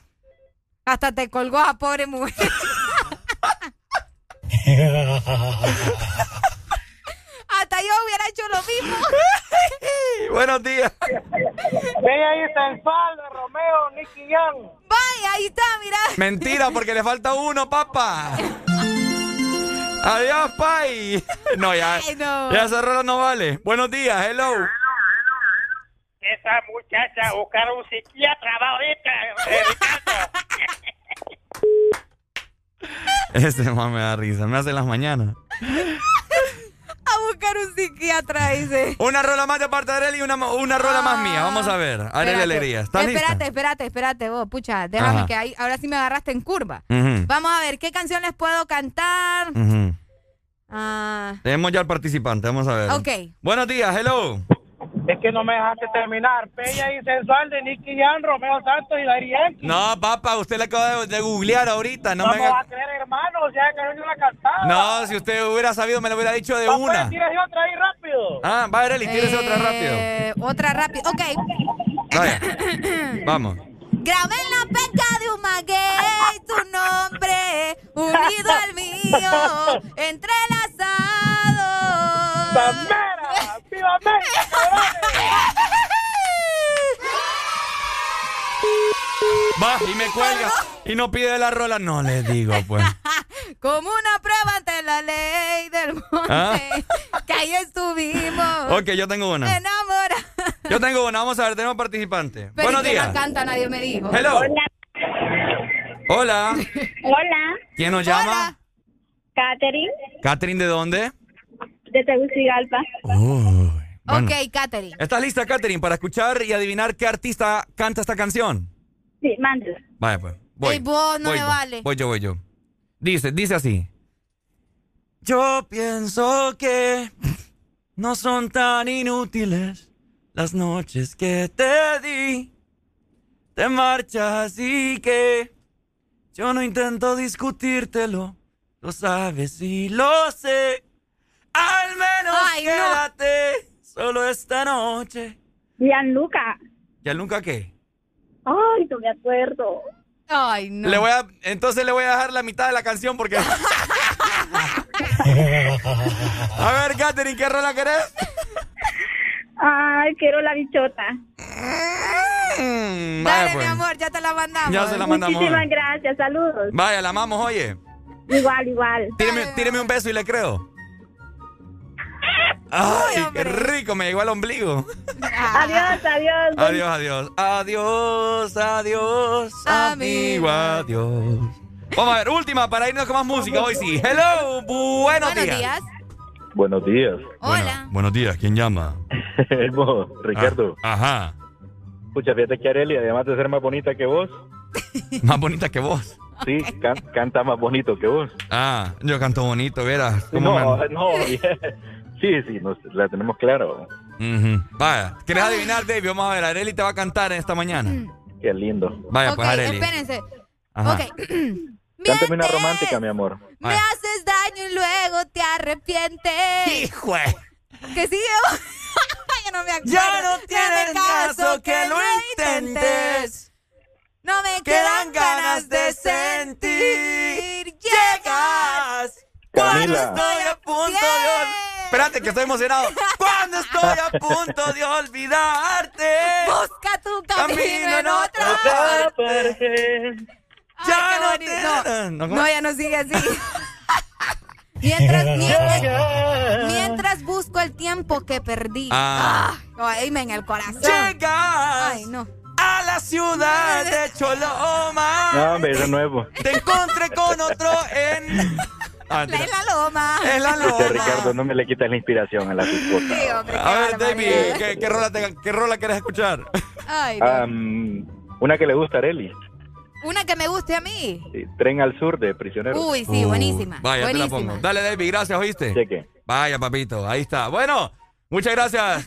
Hasta te colgó a pobre mujer. Hasta yo hubiera hecho lo mismo. Buenos días. Bella y sensual de Romeo, Nicky Young. Vaya, ahí está, mira. Mentira, porque le falta uno, papá. Adiós, pay. No, ya. Ay, no. Ya rola no vale. Buenos días, hello. Esa muchacha buscar un psiquiatra va ahorita, eh, Ricardo. Este más me da risa, me hace las mañanas. A buscar un psiquiatra, dice. Una rola más de parte de Arely y una, una rola más mía. Vamos a ver. Arely Ah. Espérate. Alegría. ¿Estás espérate, lista? espérate, espérate, vos, pucha, déjame Ajá. que ahí, ahora sí me agarraste en curva. Vamos a ver, ¿qué canciones puedo cantar? Ah, Tenemos ya al participante, vamos a ver. ok. Buenos días, hello. Es que no me dejaste terminar. Bella y sensual de Nicky Young, Romeo Santos y Dari Yankee. No, papá, usted le acaba de, de googlear ahorita. No, No me venga- a creer, hermano. Sea, que yo la cantaba. No, si usted hubiera sabido, me lo hubiera dicho de No, una. tírese otra ahí rápido. Ah, va, Arely, tírese otra rápido. Eh, Otra rápido. Ok. Vaya. Vamos. Grabé en la peca de un maguey tu nombre, unido al mío, entrelazado. ¡Bambera! ¡Viva! Va, y me cuelga. Y no pide la rola. No le digo, pues. Como una prueba ante la ley del monte, Ah. que ahí estuvimos. Ok, yo tengo una. Enamora. Yo tengo una. Vamos a ver, tenemos participante. Pero Buenos que días. la canta, nadie me dijo. Hello. Hola. Hola. ¿Quién nos llama? Hola. Catherine. ¿Catherine de dónde? De Tegucigalpa. Ok, Katherine. ¿Estás lista, Catherine, para escuchar y adivinar qué artista canta esta canción? Sí, mándela. Vaya, pues. Voy. Ey, vos, no Voy, me voy. vale. Voy yo, voy yo. Dice, dice así. Yo pienso que no son tan inútiles las noches que te di. Te marchas y que yo no intento discutírtelo. Lo sabes y lo sé. Al menos Ay, no. quédate solo esta noche. Gianluca. ¿Ya nunca qué? Ay, no me acuerdo. Ay, no. Le voy a, entonces le voy a dejar la mitad de la canción porque. a ver, Katherine, ¿qué rola querés? Ay, quiero la bichota. Mm, Dale, mi pues. amor, ya te la mandamos. Ya se la mandamos. Muchísimas gracias, saludos. Vaya, la amamos, oye. Igual, igual. Tíreme, tíreme un beso y le creo. Ay, qué rico, me llegó al ombligo. Adiós, adiós. Adiós, adiós. Adiós, adiós, amigo, adiós. Vamos a ver, última para irnos con más música. Hoy sí. Hello, buenos, Buenos días. Buenos días. Hola. Buenos días, ¿quién llama? Vos, Ricardo. Ah, ajá. Pucha, fíjate que Areli, además de ser más bonita que vos, Más bonita que vos. sí, can- canta más bonito que vos. Ah, yo canto bonito, verás. ¿Cómo No, me- no, sí, sí, nos, la tenemos claro. Ujú. Vaya, ¿quieres adivinar, David? Vamos a ver, Areli te va a cantar esta mañana. Qué lindo. Vaya, ok, pues, Areli. espérense. Ajá. Ok. Cántame una romántica, mi amor. Me haces daño y luego te arrepientes. Hijo Que sí, yo no me acuerdo. Ya no tienes caso que lo intentes. No me Quedan ganas de sentir. Llegas. Cuando Camila. estoy a punto de Espérate, que estoy emocionado. Cuando estoy a punto de olvidarte. Busca tu camino en otra parte. Ay, Ya no No, No, no, ya no sigue así. mientras, mientras, mientras busco el tiempo que perdí. Ah. Ay, me en el corazón. Llegas. Ay, no. A la ciudad de Choloma. No, hombre, es nuevo. Te encontré con otro en. Ah, La, la loma. Es la loma. Ricardo, no me le quitas la inspiración a la pipota. Sí, hombre, A ver, David. ¿qué, qué rola te- qué rola quieres escuchar? Ay. Am, una que le gusta a Areli. Una que me guste a mí. sí, Tren al sur de prisioneros. Uy, sí, buenísima. Uh, Vaya, te la buenísima. pongo. Dale, David, gracias, ¿oíste? Cheque. Vaya, papito, ahí está. Bueno, muchas gracias.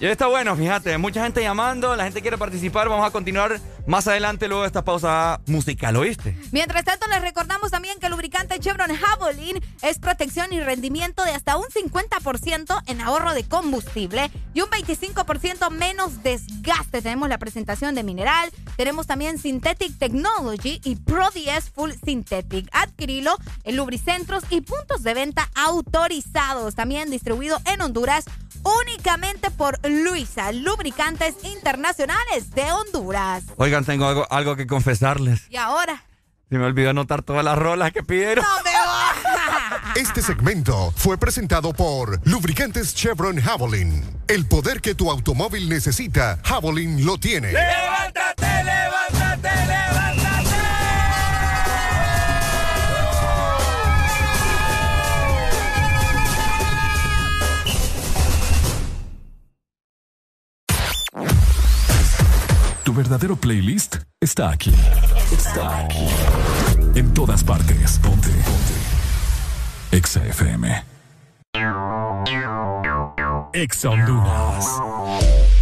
Y está bueno, fíjate, mucha gente llamando, la gente quiere participar. Vamos a continuar más adelante luego de esta pausa musical, ¿oíste? Mientras tanto, les recordamos también que el lubricante Chevron Javelin es protección y rendimiento de hasta un 50% en ahorro de combustible y un 25% menos desgaste. Tenemos la presentación de mineral, tenemos también Synthetic Technology y Pro 10 Full Synthetic. Adquirilo en lubricentros y puntos de venta autorizados. También distribuido en Honduras únicamente por Luisa, Lubricantes Internacionales de Honduras. Oigan, tengo algo, algo que confesarles. Y ahora... Se me olvidó anotar todas las rolas que pidieron. ¡No me va! Este segmento fue presentado por Lubricantes Chevron Javelin. El poder que tu automóvil necesita, Javelin lo tiene. ¡Levántate, levántate, levántate! Tu verdadero playlist está aquí. Está aquí. En todas partes. Ponte. Ponte. Exa FM. Exa Honduras.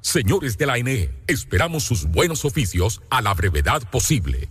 Señores de la ANE, esperamos sus buenos oficios a la brevedad posible.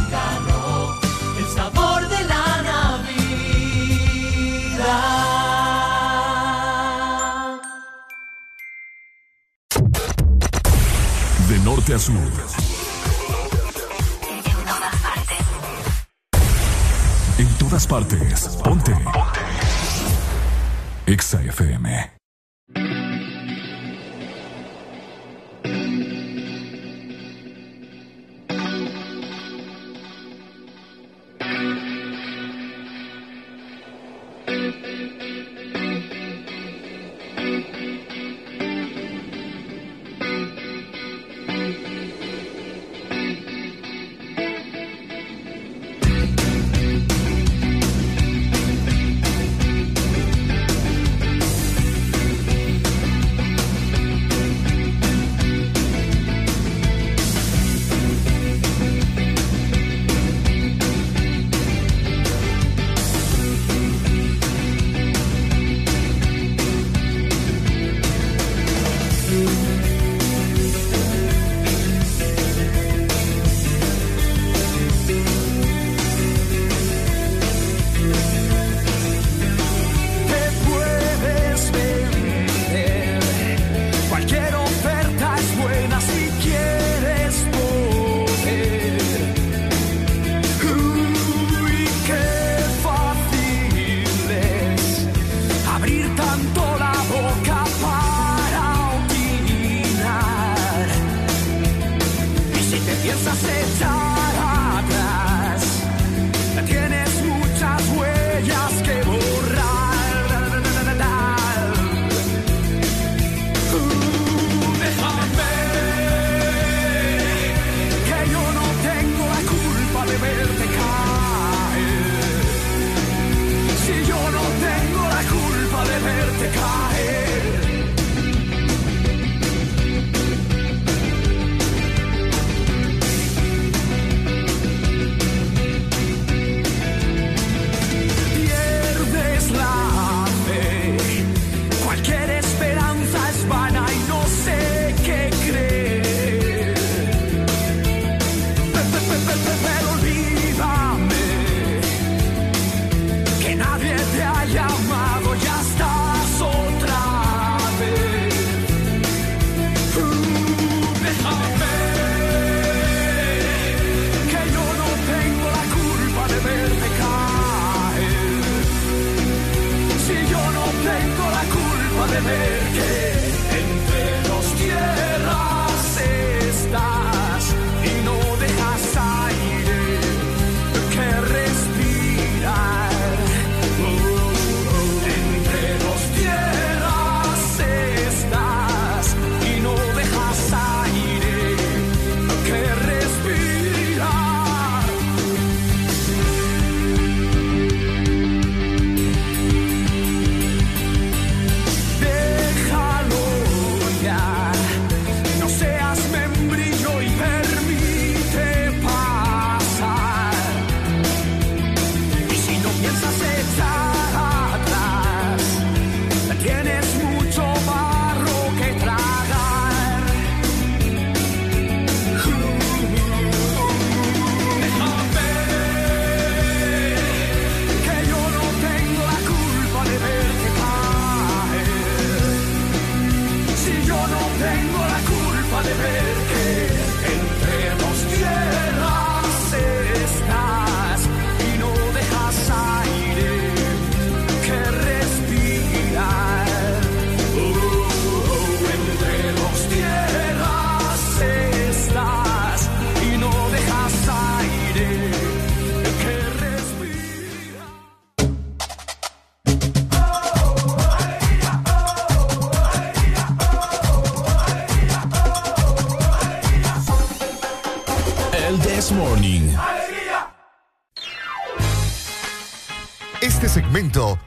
norte a sur. En todas partes. Ponte. Exa FM.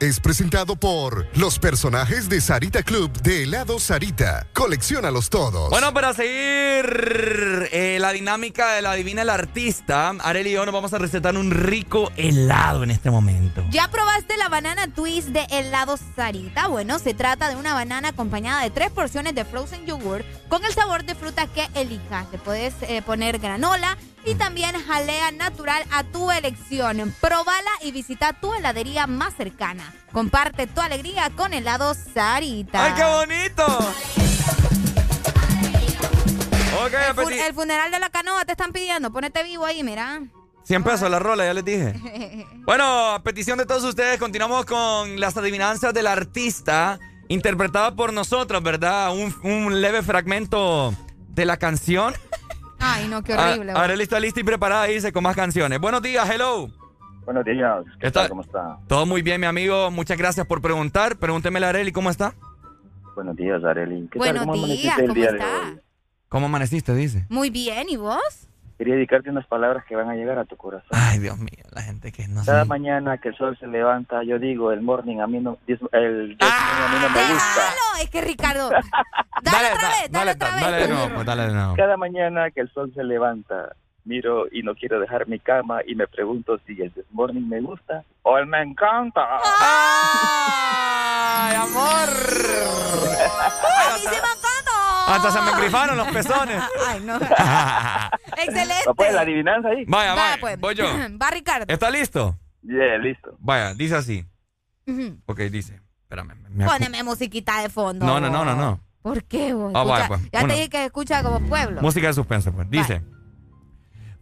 Es presentado por los personajes de Sarita Club de helado Sarita. Colecciónalos todos. Bueno, para seguir eh, la dinámica de la Divina el Artista, Arely y yo nos vamos a recetar un rico helado en este momento. ¿Ya probaste la banana twist de helado Sarita? Bueno, se trata de una banana acompañada de tres porciones de frozen yogurt con el sabor de fruta que elijas. Le puedes eh, poner granola y también jalea natural a tu elección. Probala y visita tu heladería más cercana. Comparte tu alegría con helado Sarita. ¡Ay, qué bonito! Ok, El, el funeral de la canoa te están pidiendo. Ponete vivo ahí, mira. 100 pesos la rola, ya les dije. Bueno, a petición de todos ustedes, continuamos con las adivinanzas del artista, interpretada por nosotros, ¿verdad? Un, un leve fragmento de la canción. Ay, no, qué horrible. Ah, Arely está lista y preparada, dice, con más canciones. Buenos días, hello. Buenos días. ¿Qué Está- tal? ¿Cómo está? Todo muy bien, mi amigo. Muchas gracias por preguntar. Pregúnteme a Arely, ¿cómo está? Buenos días, Arely. ¿Qué Buenos tal? ¿Cómo días, amaneciste el ¿cómo día de está? hoy? ¿Cómo amaneciste, dice? Muy bien, ¿y vos? Quería dedicarte unas palabras que van a llegar a tu corazón. Ay, Dios mío, la gente que no Cada sé. mañana que el sol se levanta, yo digo, el morning a mí no, el morning Ah, a mí no me gusta. Déjalo, es que Ricardo. Dale, otra vez, dale, otra vez. Dale de nuevo, pues, dale de nuevo. Cada mañana que el sol se levanta, miro y no quiero dejar mi cama y me pregunto si el this morning me gusta o el me encanta. ¡Ay, amor! ¡A mí sí me encanta! Hasta se me engrifaron los pezones. Ay, no. Excelente. ¿No puede la adivinanza ahí? Vaya, Va, vaya, pues. voy yo. Va, Ricardo. ¿Está listo? Yeah, listo. Vaya, dice así. Ujú. Ok, dice. Espérame. me Póneme musiquita de fondo. No, no, no, no, no. ¿Por qué vos? Ah, vaya, pues, ya una. te dije que escucha como pueblo. Música de suspense, pues. Dice.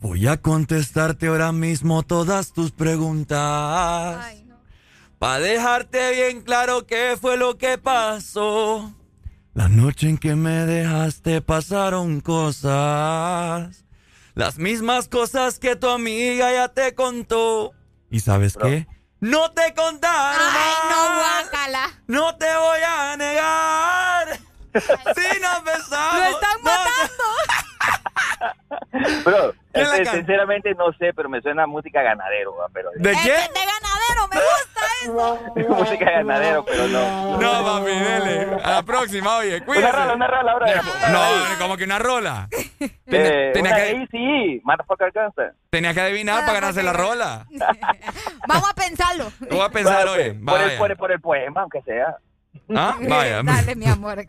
Voy a contestarte ahora mismo todas tus preguntas. Para dejarte bien claro qué fue lo que pasó. La noche en que me dejaste pasaron cosas. Las mismas cosas que tu amiga ya te contó. ¿Y sabes qué? No te contaron. Ay, no, guácala. No te voy a negar. Si nos besamos. ¡Lo están no matando! Bro, ¿Quién la este, sinceramente no sé, pero me suena a música ganadero. Pero, ¿De Es qué? de ganadero, me gusta eso. música ganadero, pero no. No, papi, dele. A la próxima, oye, Una cuídate. rola, una rola ahora. No, como que una rola. Eh, Tenía, tenía una que, ahí sí, motherfucker gangster. tenía que adivinar para ganarse la rola. Vamos a pensarlo. Voy a pensar, oye. por, el, Vaya. por, el, por el poema, aunque sea. ¿Ah? Vaya. Dale, mi amor.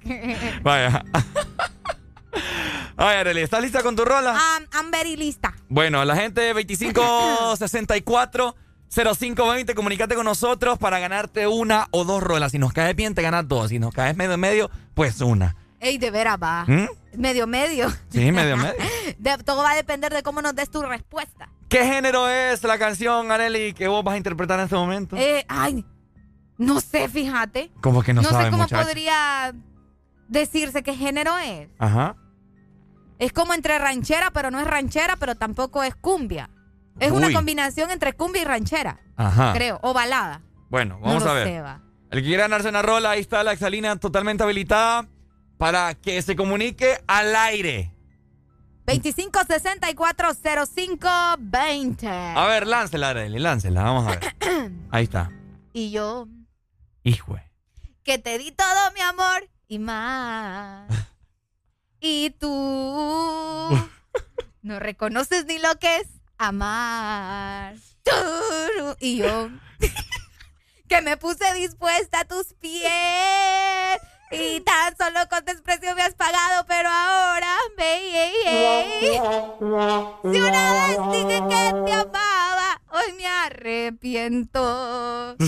Vaya. Ay, Arely, ¿estás lista con tu rola? Um, I'm very lista. Bueno, la gente de 2564 0520, comunícate con nosotros para ganarte una o dos rolas. Si nos caes bien, te ganas dos. Si nos caes medio medio, pues una. Ey, de veras va. ¿Mm? Medio, medio. Sí, medio medio. De- todo va a depender de cómo nos des tu respuesta. ¿Qué género es la canción, Arely, que vos vas a interpretar en este momento? Eh, ay, no sé, fíjate. Como que no, No, sabe, sé cómo muchacho. podría decirse qué género es. Ajá. Es como entre ranchera, pero no es ranchera, pero tampoco es cumbia. Es una combinación entre cumbia y ranchera, Ajá. creo, o balada. Bueno, No vamos a ver. sé, va. El que quiera ganarse una rola, ahí está la exalina totalmente habilitada para que se comunique al aire. 25640520. A ver, láncela, Arely, láncela, vamos a ver. Ahí está. Y yo, Hijo. que te di todo mi amor y más. Y tú no reconoces ni lo que es amar. Y yo, que me puse dispuesta a tus pies. Y tan solo con desprecio me has pagado, pero ahora, baby, si una vez dije que te amaba, hoy me arrepiento.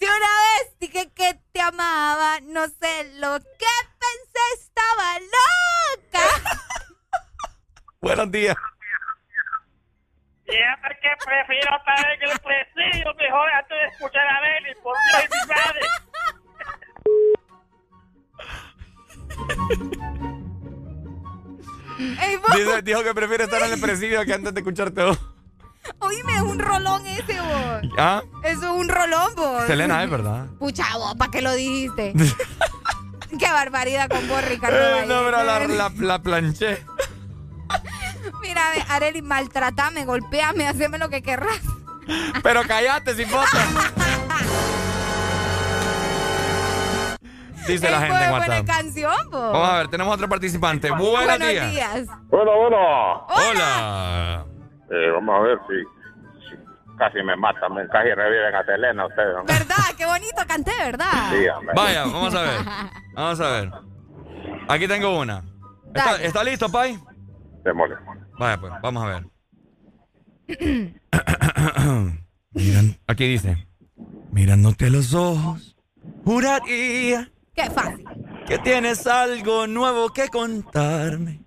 Si una vez dije que te amaba, no sé lo que pensé, estaba loca. Buenos días. Fíjate que prefiero estar en el presidio mejor antes de escuchar a Belly, por Dios y mi madre. Ey, vos, Dice- dijo que prefiere estar en el presidio que antes de escucharte vos. oíme, es un rolón ese, vos. ¿Ah? Eso es un rolón, vos. Selena, es verdad. Pucha, vos, ¿para qué lo dijiste? Qué barbaridad con vos, Ricardo. Eh, no, pero la, la, la planché. Mira, Areli, maltratame, golpeame, haceme lo que querrás. Pero cállate, sin foto. Dice la gente en WhatsApp. canción, po. Vamos a ver, tenemos otro participante. Buenos, Buenos días. días. Bueno, bueno. Hola. Eh, vamos a ver si, si casi me matan, me casi reviven a Selena ustedes. ¿no? ¿Verdad? Qué bonito canté, ¿verdad? Sí, hombre. Vaya, vamos a ver. Vamos a ver. Aquí tengo una. ¿Está, está listo, Pai? Démosle. Vaya, pues, vamos a ver. Miran, aquí dice. Mirándote a los ojos, juraría Qué fácil. que tienes algo nuevo que contarme.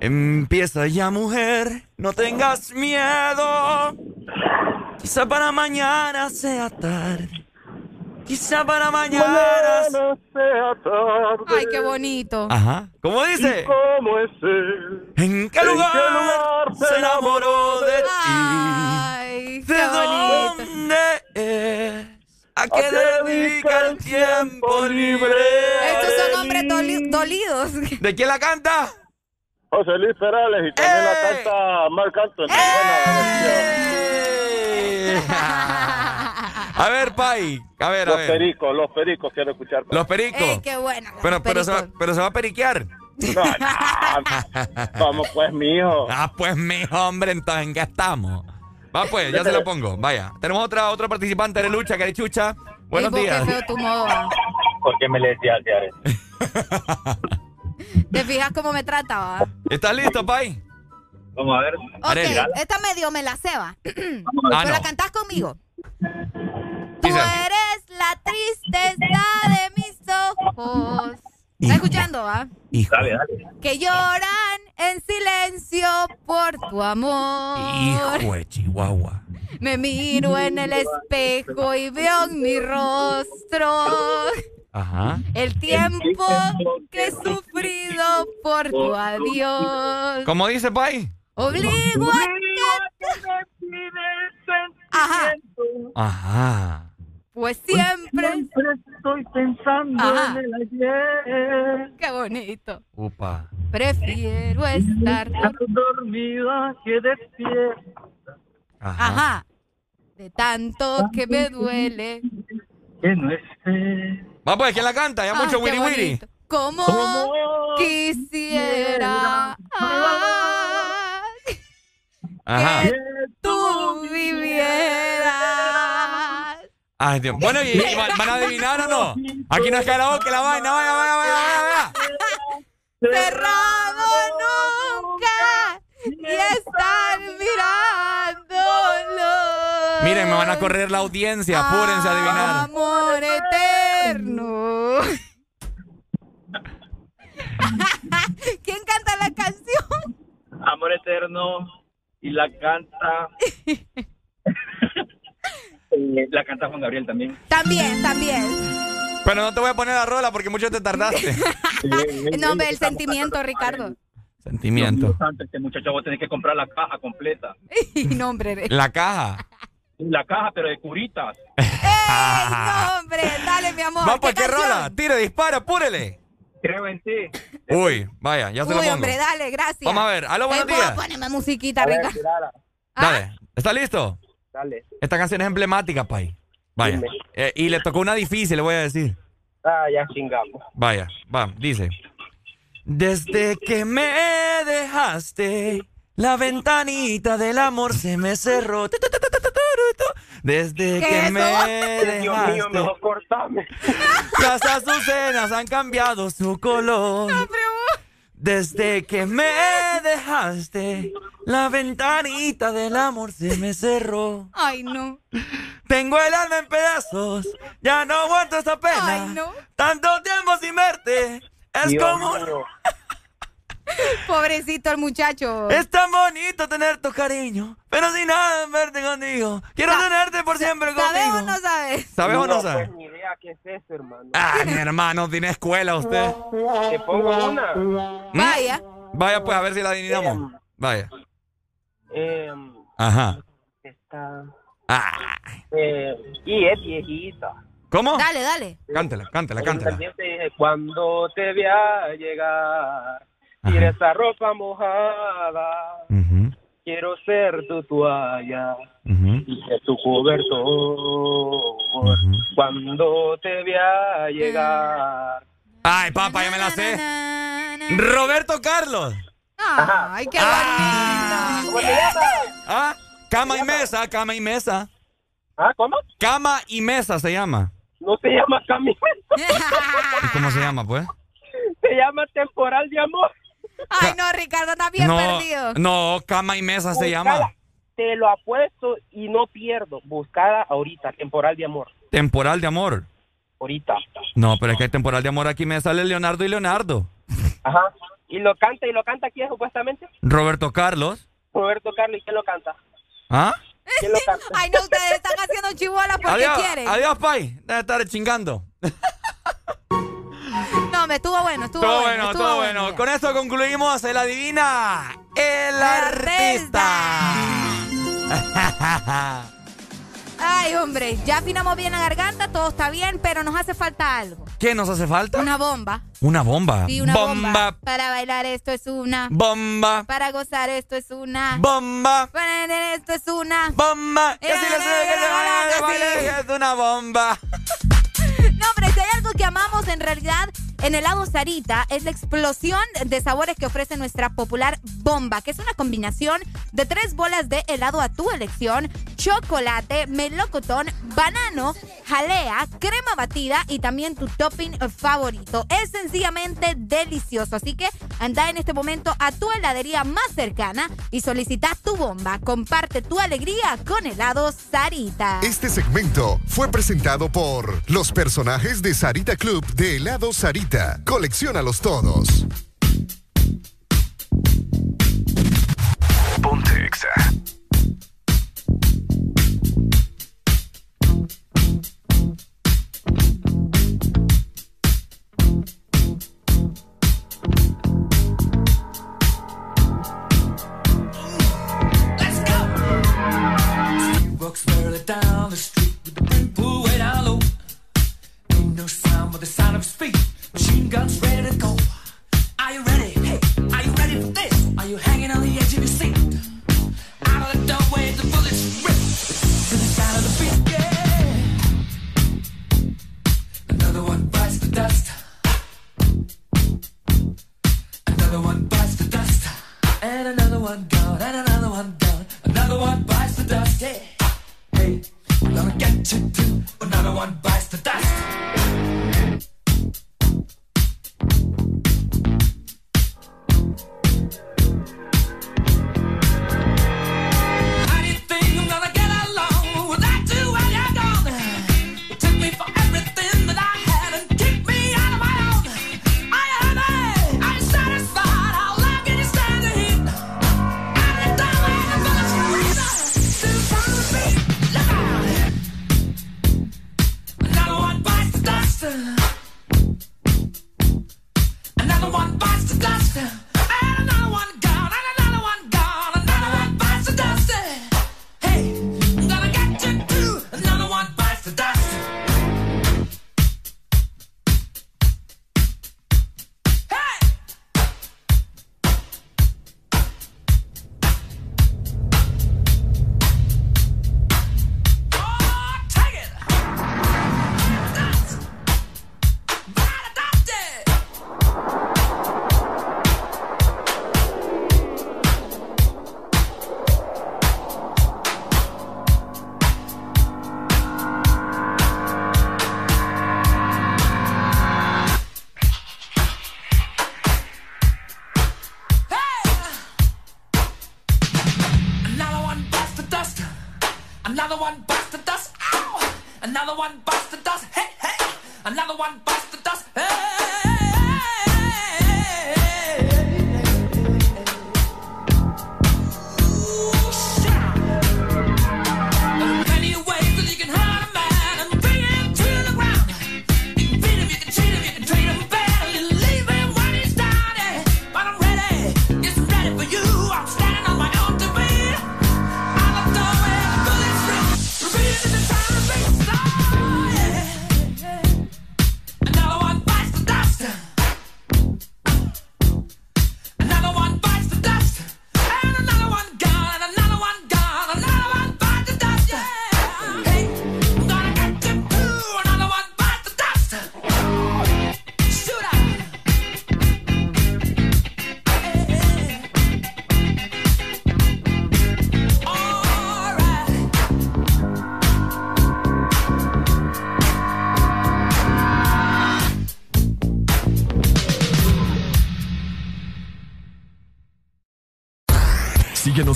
Empieza ya, mujer, no tengas miedo. Quizá para mañana sea tarde. Quizá para mañana. sea tarde. Ay, qué bonito. Ajá. ¿Cómo dice? ¿Cómo es él? ¿En qué lugar, se enamoró de ti? Ay, ¿De bonito. dónde es? ¿A qué dedica el tiempo libre? Estos son hombres doli- dolidos. ¿De quién la canta? José Luis Perales y también la canta Marc Anthony. ¡Eh! A ver, Pai. A ver, a Los ver. pericos, los pericos quiero escuchar. Los pericos. Ey, qué bueno. Pero, pero, se va, pero se va a periquear. No, no. Vamos pues, mijo. Ah, pues, mi hombre, entonces, ¿en qué estamos? Va, pues, ya se lo pongo. Vaya. Tenemos otra, otro participante de lucha, Carichucha. Buenos días. Qué feo tu modo. va. ¿Por qué me le decía? ¿Te fijas cómo me trataba? ¿Estás listo, Pai? Vamos a ver. Ok, esta medio me la ceba. Ah, Pero la no. cantás conmigo. Tú Dice. eres la tristeza de mis ojos. ¿Estás escuchando, va? Hijo, Dale, dale. Que lloran en silencio por tu amor. hijo de Chihuahua. Me miro en el espejo y veo en mi rostro Ajá. el tiempo que he sufrido por tu adiós. ¿Cómo dice, Pai? Obligo a que... Ajá, Ajá. pues siempre... estoy pensando Ajá. el ayer. Qué bonito. Upa. Prefiero estar... dormida que despierta. Ajá. Ajá. De tanto que me duele. Que no esté. Va, pues, ¿quién la canta? Ya mucho qué wiri. Como quisiera Ajá. que tú vivieras. Ay, Dios. Bueno, ¿y, y van van a adivinar o no? Aquí no es karaoke la vaina. Vaya, vaya, vaya, vaya, vaya. Cerrado nunca y están mirándolo. Miren, me van a correr la audiencia. Apúrense a adivinar. Amor eterno. ¿Quién canta la canción? Amor eterno. Y la canta. La canta Juan Gabriel también. También, también. Pero no te voy a poner la rola porque mucho te tardaste. No, ve el sentimiento, Ricardo. Sentimiento. Antes, este muchacho vos tenés que comprar la caja completa. No, hombre. La caja. La caja, pero de curitas. No, hombre, dale, mi amor. Va, pues, ¿qué canción? rola? Tire, dispara, apúrele. Creo en ti. Uy, vaya, ya se lo Uy, pongo. hombre, dale, gracias. Vamos a ver. Aló, buenos Ey, días. Poneme musiquita, Ricardo. Dale. ¿Está listo? Dale. Esta canción es emblemática, Pai. Vaya. Eh, y le tocó una difícil, le voy a decir. Ah, ya chingamos. Vaya, va, dice. Desde que me dejaste, la ventanita del amor se me cerró. Desde ¿Qué que me eso? Dios mío, dejaste, mejor cortame. las azucenas han cambiado su color. Desde que me dejaste, la ventanita del amor se me cerró. Ay, no. Tengo el alma en pedazos, ya no aguanto esta pena. Ay, no. Tanto tiempo sin verte, es Dios como... mío. Pobrecito el muchacho. Es tan bonito tener tu cariño, pero sin nada en verte contigo. Quiero Sa- tenerte por siempre ¿Sabes contigo. o no sabes? ¿Sabes o no No, sabes? pues, ni idea qué es eso, hermano. Ah, mi hermano, tiene escuela usted. Te pongo una. Vaya. Vaya pues a ver si la adivinamos. Vaya. Eh, Ajá. está. Ah. Eh, y es viejita. ¿Cómo? Dale, dale. Cántela, cántela, cántela. Cuando te vea llegar, Tira esa ropa mojada. Quiero ser tu toalla y ser tu cobertor cuando te vea llegar. Ay, papá, ya me la sé. Roberto Carlos. Ay, qué bonito. ¿Cómo te llamas? Ah, cama y mesa, cama y mesa. ¿Ah, cómo? Cama y mesa se llama. No se llama camino, ¿Y cómo se llama, pues? se llama temporal de amor. Ay, no, Ricardo, está bien no, perdido. no, cama y mesa se llama. Te lo apuesto y no pierdo. Buscada ahorita, temporal de amor. Temporal de amor. Ahorita. No, pero es que hay temporal de amor aquí me sale Leonardo y Leonardo. Ajá. Y lo canta, y lo canta quién supuestamente? Roberto Carlos. Roberto Carlos, ¿y quién lo canta? ¿Ah? ¿Quién lo canta? Ay, no, ustedes están haciendo chibolas porque Adiós, quieren. adiós, Pai. Debe estar chingando. No, me estuvo bueno, estuvo Todo bueno. bueno, estuvo todo bueno. Con esto concluimos el adivina. El artista. Ay, hombre, ya afinamos bien la garganta, todo está bien, pero nos hace falta algo. ¿Qué nos hace falta? Una bomba. Una bomba. Sí, una bomba. Para bailar esto es una. Bomba. Para gozar esto es una. Bomba. Para tener esto es una. Bomba. Eh, baile, es una bomba. No, hombre, si hay algo que amamos en realidad en helado Sarita es la explosión de sabores que ofrece nuestra popular bomba, que es una combinación de tres bolas de helado a tu elección, chocolate, melocotón, banano, jalea, crema batida y también tu topping favorito. Es sencillamente delicioso, así que anda en este momento a tu heladería más cercana y solicita tu bomba. Comparte tu alegría con helado Sarita. Este segmento fue presentado por los personajes de Sarita Club de helado Sarita. Colecciónalos todos. Ponte Exa.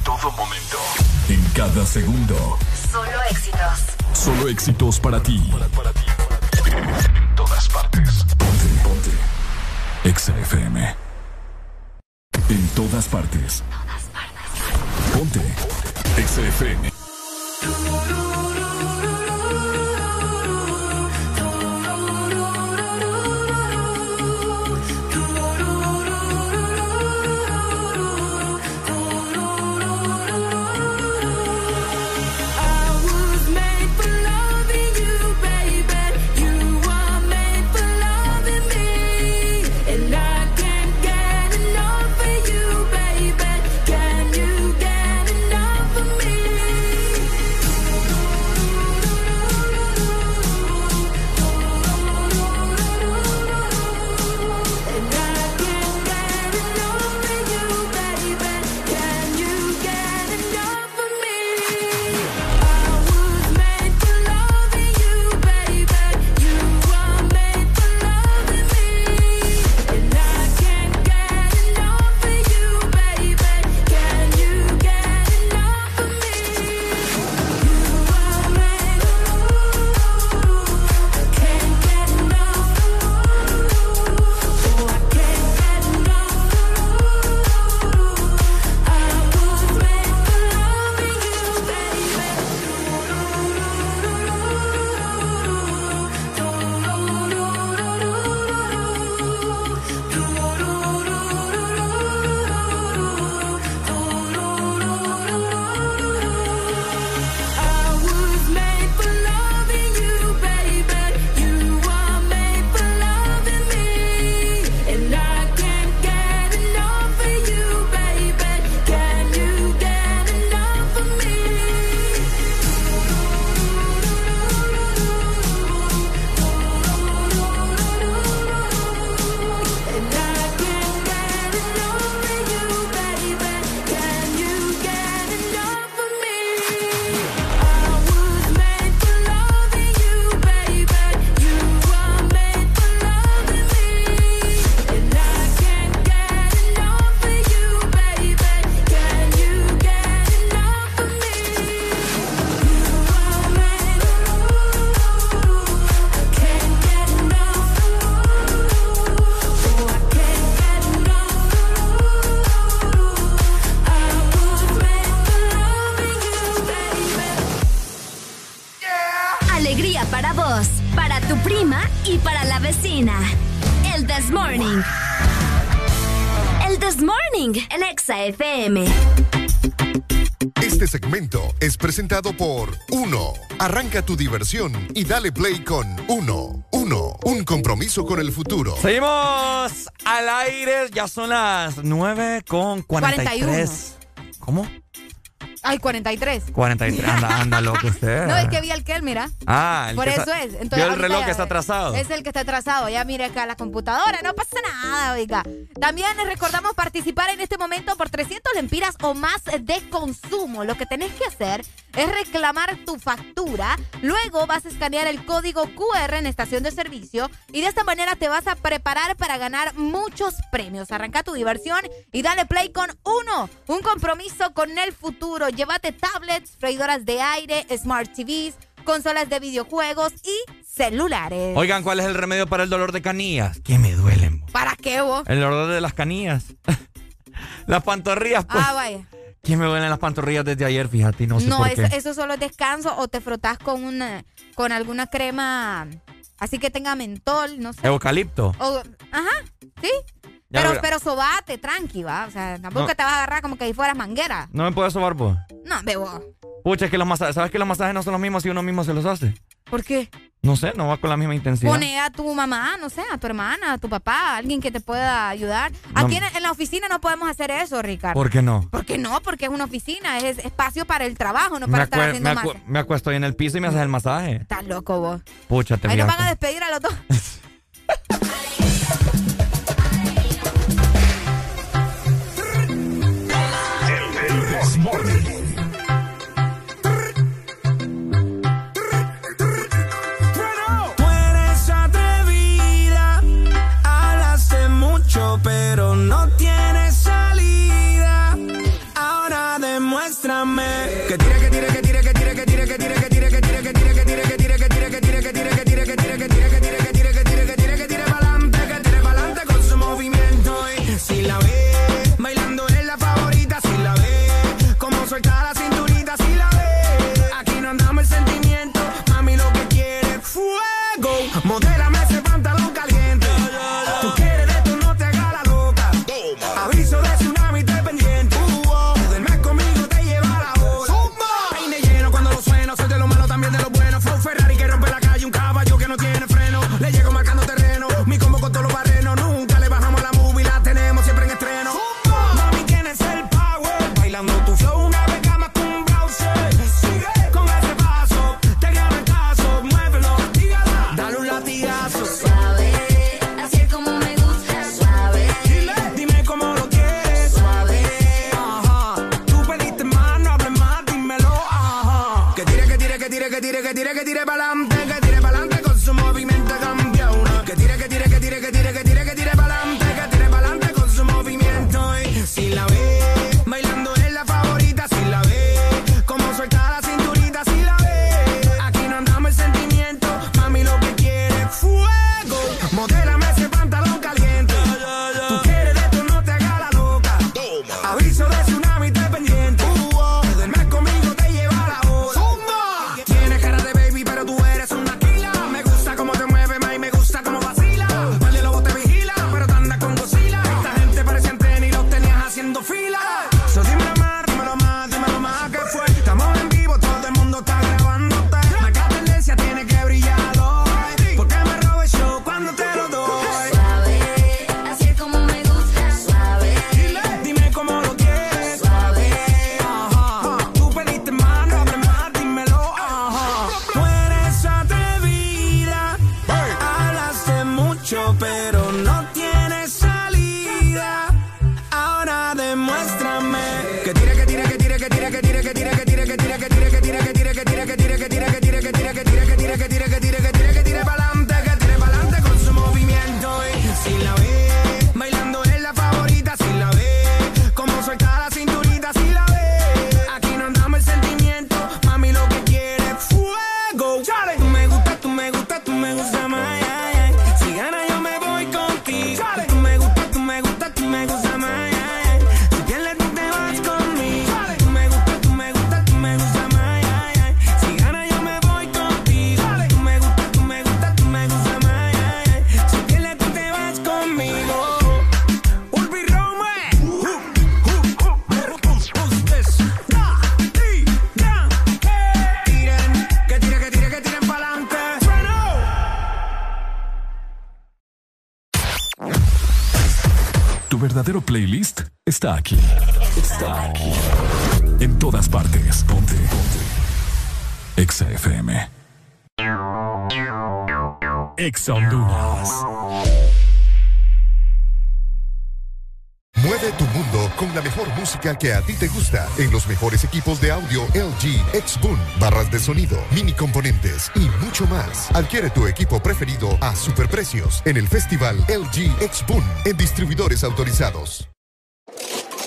En todo momento. En cada segundo. Solo éxitos. Solo éxitos para ti. En todas partes. Ponte, ponte. Exa FM. En todas partes. Ponte. Exa FM. Presentado por Uno. Arranca tu diversión y dale play con Uno. Uno. Un compromiso con el futuro. Seguimos al aire, ya son las 9 con 43. ¿Cómo? Ay, 43. 43, anda, anda loco usted. No, es que vi al Kel, mira. Ah, el Por que eso está- es. Entonces, vio el reloj que está atrasado. Es el que está atrasado. Ya mire acá la computadora. No pasa nada, oiga. También les recordamos participar en este momento por 300 lempiras o más de consumo. Lo que tenés que hacer es reclamar tu factura. Luego vas a escanear el código QR en estación de servicio. Y de esta manera te vas a preparar para ganar muchos premios. Arranca tu diversión y dale play con uno. Un compromiso con el futuro. Llévate tablets, freidoras de aire, smart TVs, consolas de videojuegos y celulares. Oigan, ¿cuál es el remedio para el dolor de canillas? Que me duelen. ¿Para qué vos? El dolor de las canillas. las pantorrillas, pues. Ah, vaya. Que me duelen las pantorrillas desde ayer, fíjate, no sé No, por eso, qué. eso solo es descanso o te frotas con una, con alguna crema así que tenga mentol, no sé. Eucalipto. O- ajá, sí. Pero, pero sobate, tranqui, va. O sea, tampoco No. que te vas a agarrar como que si fueras manguera. ¿No me puedes sobar, vos? No, bebo. Pucha, es que los masajes, ¿sabes que los masajes no son los mismos si uno mismo se los hace? ¿Por qué? No sé, no va con la misma intensidad. Pone a tu mamá, no sé, a tu hermana, a tu papá, a alguien que te pueda ayudar. Aquí en, en la oficina no podemos hacer eso, Ricardo. ¿Por qué no? ¿Por qué no? Porque es una oficina, es espacio para el trabajo, no para estar haciendo me me acuesto ahí en el piso y me haces el masaje. Estás loco vos. Pucha, te Ahí nos van a despedir a los dos. pero no tienes salida. Ahora demuéstrame está aquí. Está aquí. En todas partes. Ponte. Ponte. Exa FM. Exa. Mueve tu mundo con la mejor música que a ti te gusta en los mejores equipos de audio LG, Xboom, barras de sonido, mini componentes y mucho más. Adquiere tu equipo preferido a superprecios en el Festival LG Xboom en distribuidores autorizados.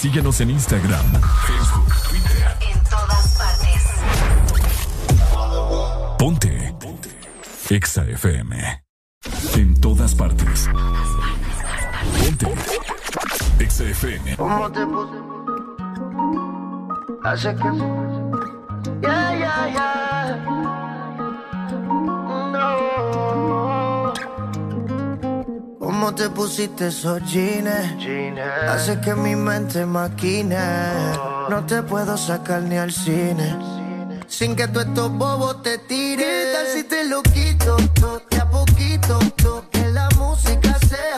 Síguenos en Instagram, Facebook, Twitter. En todas partes. Ponte. Ponte. Exa FM. En todas partes. Ponte. Exa FM. ¿Cómo te puse? Hace que. Ya, ya, ya. No. ¿Cómo te pusiste esos jeans? Hace que mi mente maquine. No te puedo sacar ni al cine. Sin que tú estos bobos te tires. ¿Qué tal si te lo quito? to- De a poquito. to- Que la música sea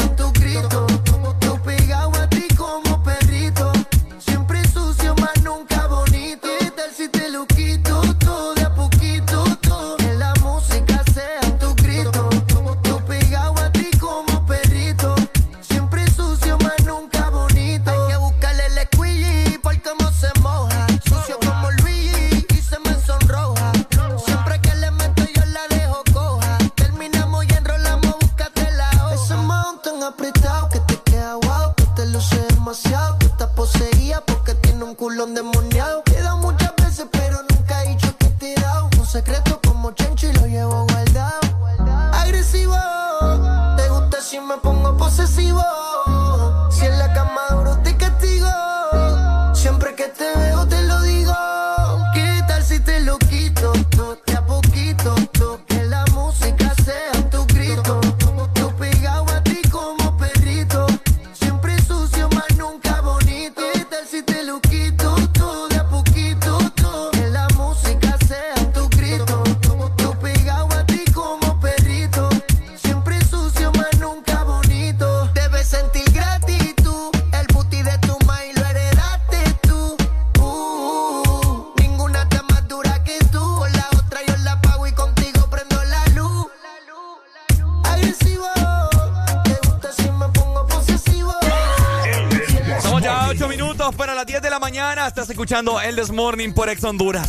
escuchando El This Morning por Ex Honduras.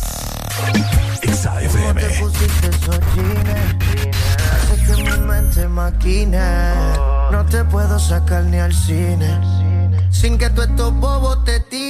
Exa FM. pusiste? Hace que mi mente maquine. No te puedo sacar ni al cine. Sin que tú estos bobos te tires.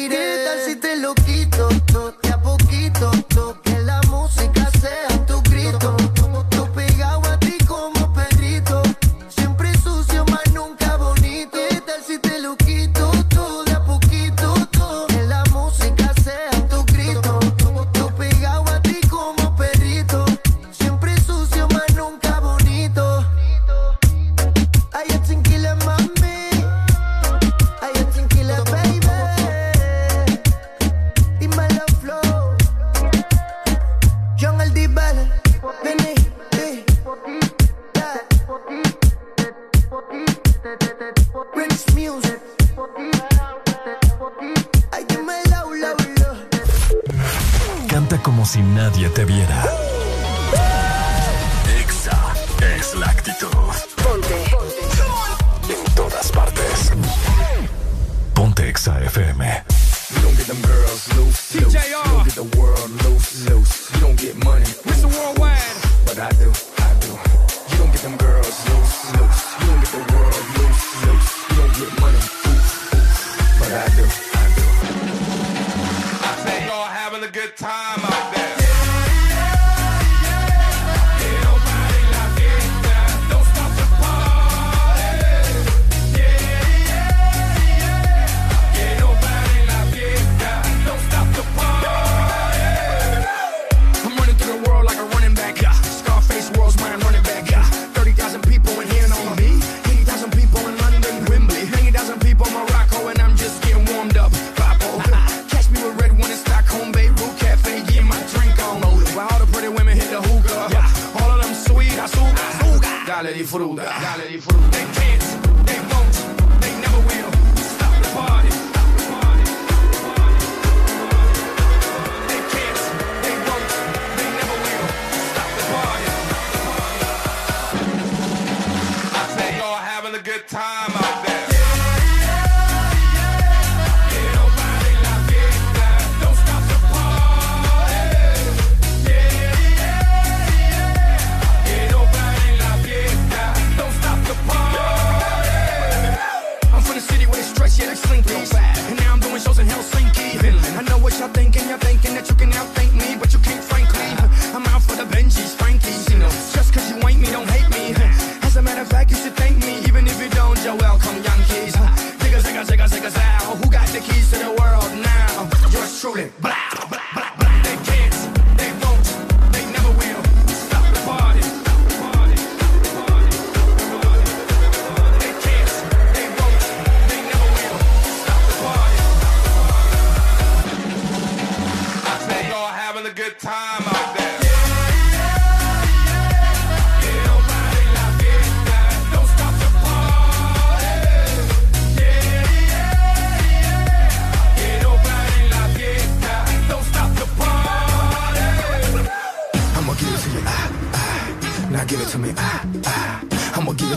Y'all. They can't, they won't, they never will.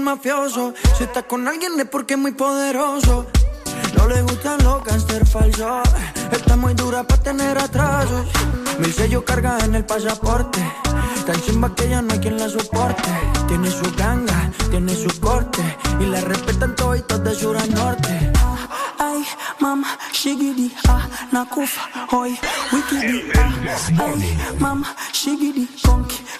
mafioso. Si está con alguien es porque es muy poderoso. No le gustan los gangster falsos. Está muy dura para tener atrasos. Mi sello carga en el pasaporte. Tan chimba que ya no hay quien la soporte. Tiene su ganga, tiene su corte. Y la respetan todos de sur a norte. Ay, mam, shigidi, ah, nakufa, hoy, wikidi, ah, ay, mam, shigidi,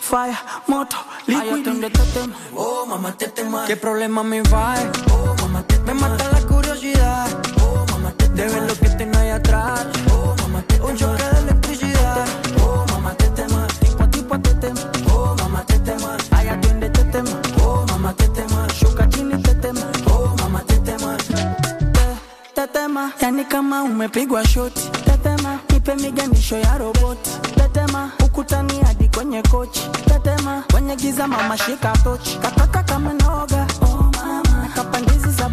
fire, moto, líquido. Ay, tetema, oh mamá tetema. Qué problema me va, oh mamá tetema. Me mata la curiosidad, oh mamá tetema. De ver lo que tengo ahí atrás, oh mamá tetema. Un choque de electricidad, oh mamá tetema. Tipo a tipo tetema, oh mamá tetema. Ay, atiende tetema, oh mamá tetema. Shuka chini tetema, oh mamá tetema. Tetema, ya ni kama umepigwa shoti. Tetema, nipe miganisho ya roboti. Tetema, ukutani ya kwenye kochi tetema kwenye giza mama shika tochi. Kataka kamenoga oh mama. Kapandizi za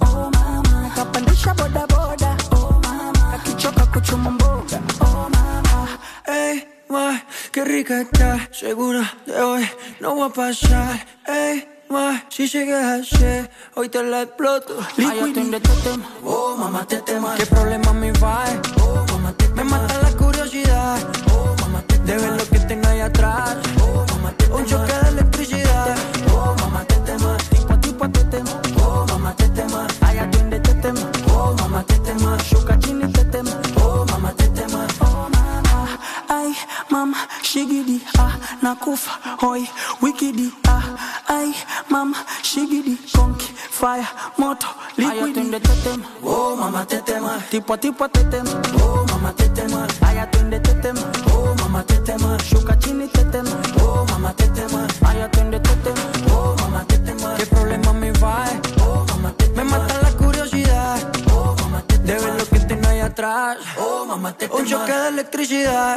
oh mama. Kapandisha bodaboda oh mama. Akichoka kuchuma mboga. Oh mama. Hey ma qué rica está segura de hoy no va a pasar hey ma si llegas ayer hoy te la exploto Liquid de oh mama tetema. Qué problema me va oh mama tetema. Me mata la curiosidad. Oh mama tetema. De nakufa hoi wikidi ah ay mama shigidi konki fire moto liquidi te tema, oh mama te tema. Tipo tipo te tema, oh mama te tema. Ay atiende te tema, oh mama te tema. Shuka chini te tema, oh mama te tema. Ay atiende te tema, oh mama te tema. ¿Qué problema me va? Oh mama te tema. Me mata la curiosidad, oh mama te tema. De ver lo que tengo ahí atrás, oh mama te tema. Un choque de electricidad.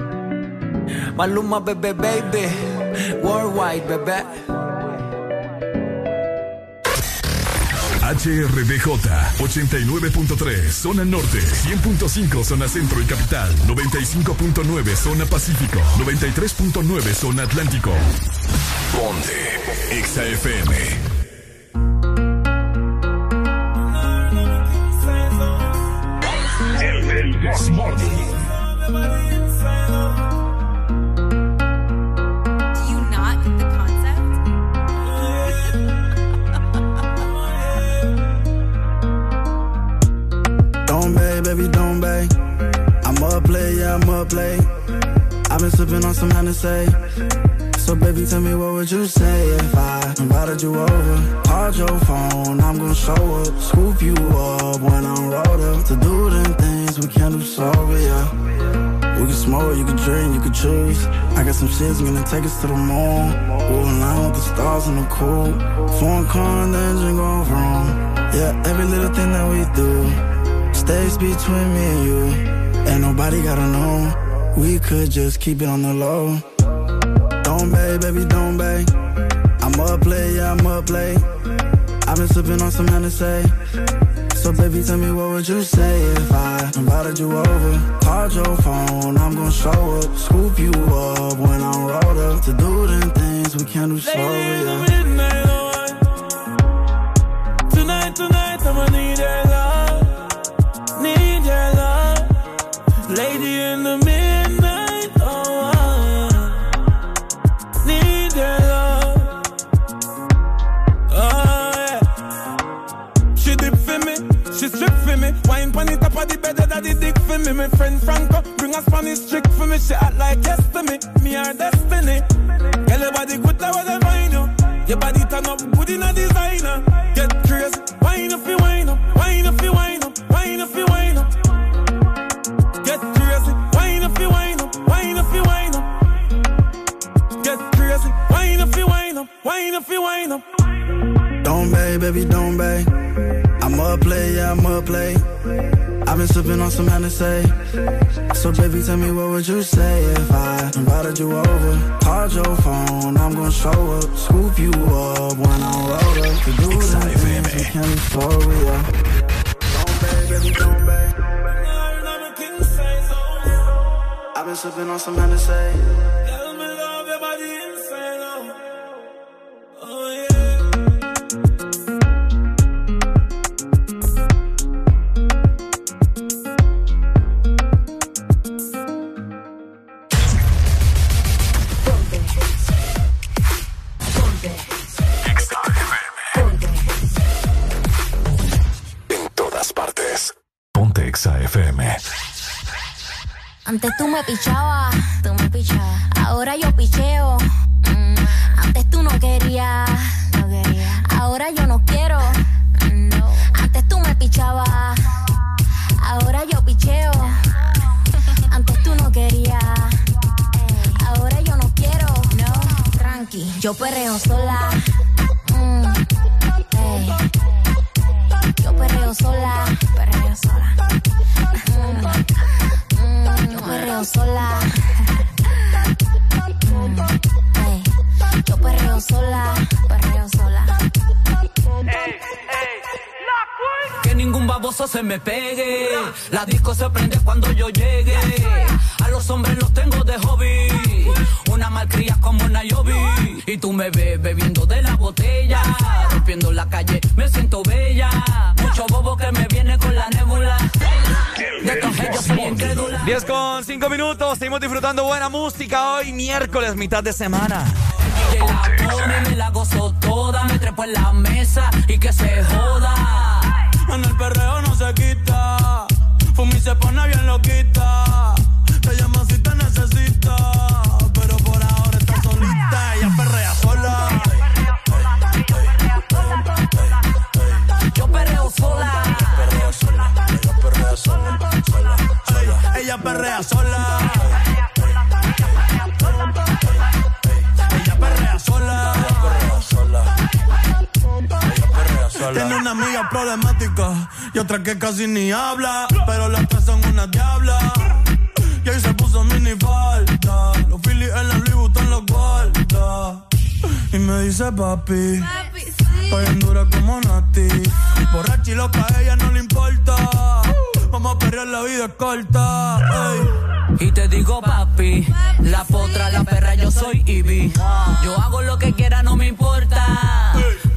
Maluma, bebé, baby Worldwide, bebé HRDJ 89.3 zona norte, 100.5 zona centro y capital, 95.9 zona pacífico, 93.9 zona atlántico. Ponte XAFM. El, el This Morning. Baby, don't bay. I'm up late, yeah, I'm up late. I've been sipping on some Hennessy. So baby, tell me what would you say if I invited you over? Called your phone, I'm gonna show up, scoop you up when I'm rolled up to do them things we can't do sober, yeah. We can smoke, you can drink, you can choose. I got some shit's gonna take us to the moon. We'll align with the stars in the cool. Foreign car and the engine going wrong. Yeah, every little thing that we do stays between me and you. Ain't nobody gotta know. We could just keep it on the low. Don't bay, baby, don't bay. I'm up late, yeah, I'm up late. I've been sipping on some Hennessy. So baby, tell me what would you say if I invited you over? Called your phone, I'm gonna show up, scoop you up when I'm rolled up to do them things we can't do sober. Yeah. Me. My friend Franco bring a Spanish trick for me. She act like yes to me, me her destiny. Girl, your body good, that was a find you. Your body turn up good in a designer. Get crazy, wine up, you wine up, wine up, you wine up, wine up, you wine up. Get crazy, wine up, you wine up, wine up, you wine up. Get crazy, wine up, you wine up, wine up, you wine up. Don't bay, baby, don't bay. I'm up late, yeah, I'm up late. I've been sipping on some Hennessy. So baby, tell me what would you say if I invited you over? Called your phone, I'm gonna show up, scoop you up when I'm rolled up to do them things we can't afford, yeah. Don't bay, baby, don't bay. I've been sipping on some Hennessy. Antes tú me pichabas, tú me pichabas. Ahora yo picheo. Mm. Antes tú no querías, quería. Ahora yo no quiero. No. Antes tú me pichabas. Ahora yo picheo. Antes tú no querías. Ahora yo no quiero. No, tranqui. Yo perreo sola. Mm. Yo perreo sola. Sola yo perreo sola. Mm, ey. Yo perreo sola. Perreo sola. Baboso se me pegue. La disco se prende cuando yo llegue. A los hombres los tengo de hobby. Una malcria como Nayobi. Y tú me ves bebiendo de la botella. Rompiendo la calle, me siento bella. Mucho bobo que me viene con la nébula. De todos ellos soy incrédula. 10 con 5 minutos, seguimos disfrutando buena música hoy, miércoles, mitad de semana. La pone, me la gozo toda. Me trepo en la mesa y que se joda. En el perreo no se quita. Fumi se pone bien loquita. Te llama si te necesita. Pero por ahora está solita. Ella perrea sola. Yo perreo sola. Perreo sola. Ella perrea sola. Ella perrea sola. Tiene una amiga problemática y otra que casi ni habla. Pero las tres son una diabla. Y ahí se puso mini falta. Los Phillies en la Louis Vuitton los guarda. Y me dice papi. Estoy en dura como Nati. Borracha y loca, a ella no le importa. Vamos a perrear, la vida es corta. ey. Y te digo, papi, la potra, la perra, yo soy Ivy. Yo hago lo que quiera, no me importa.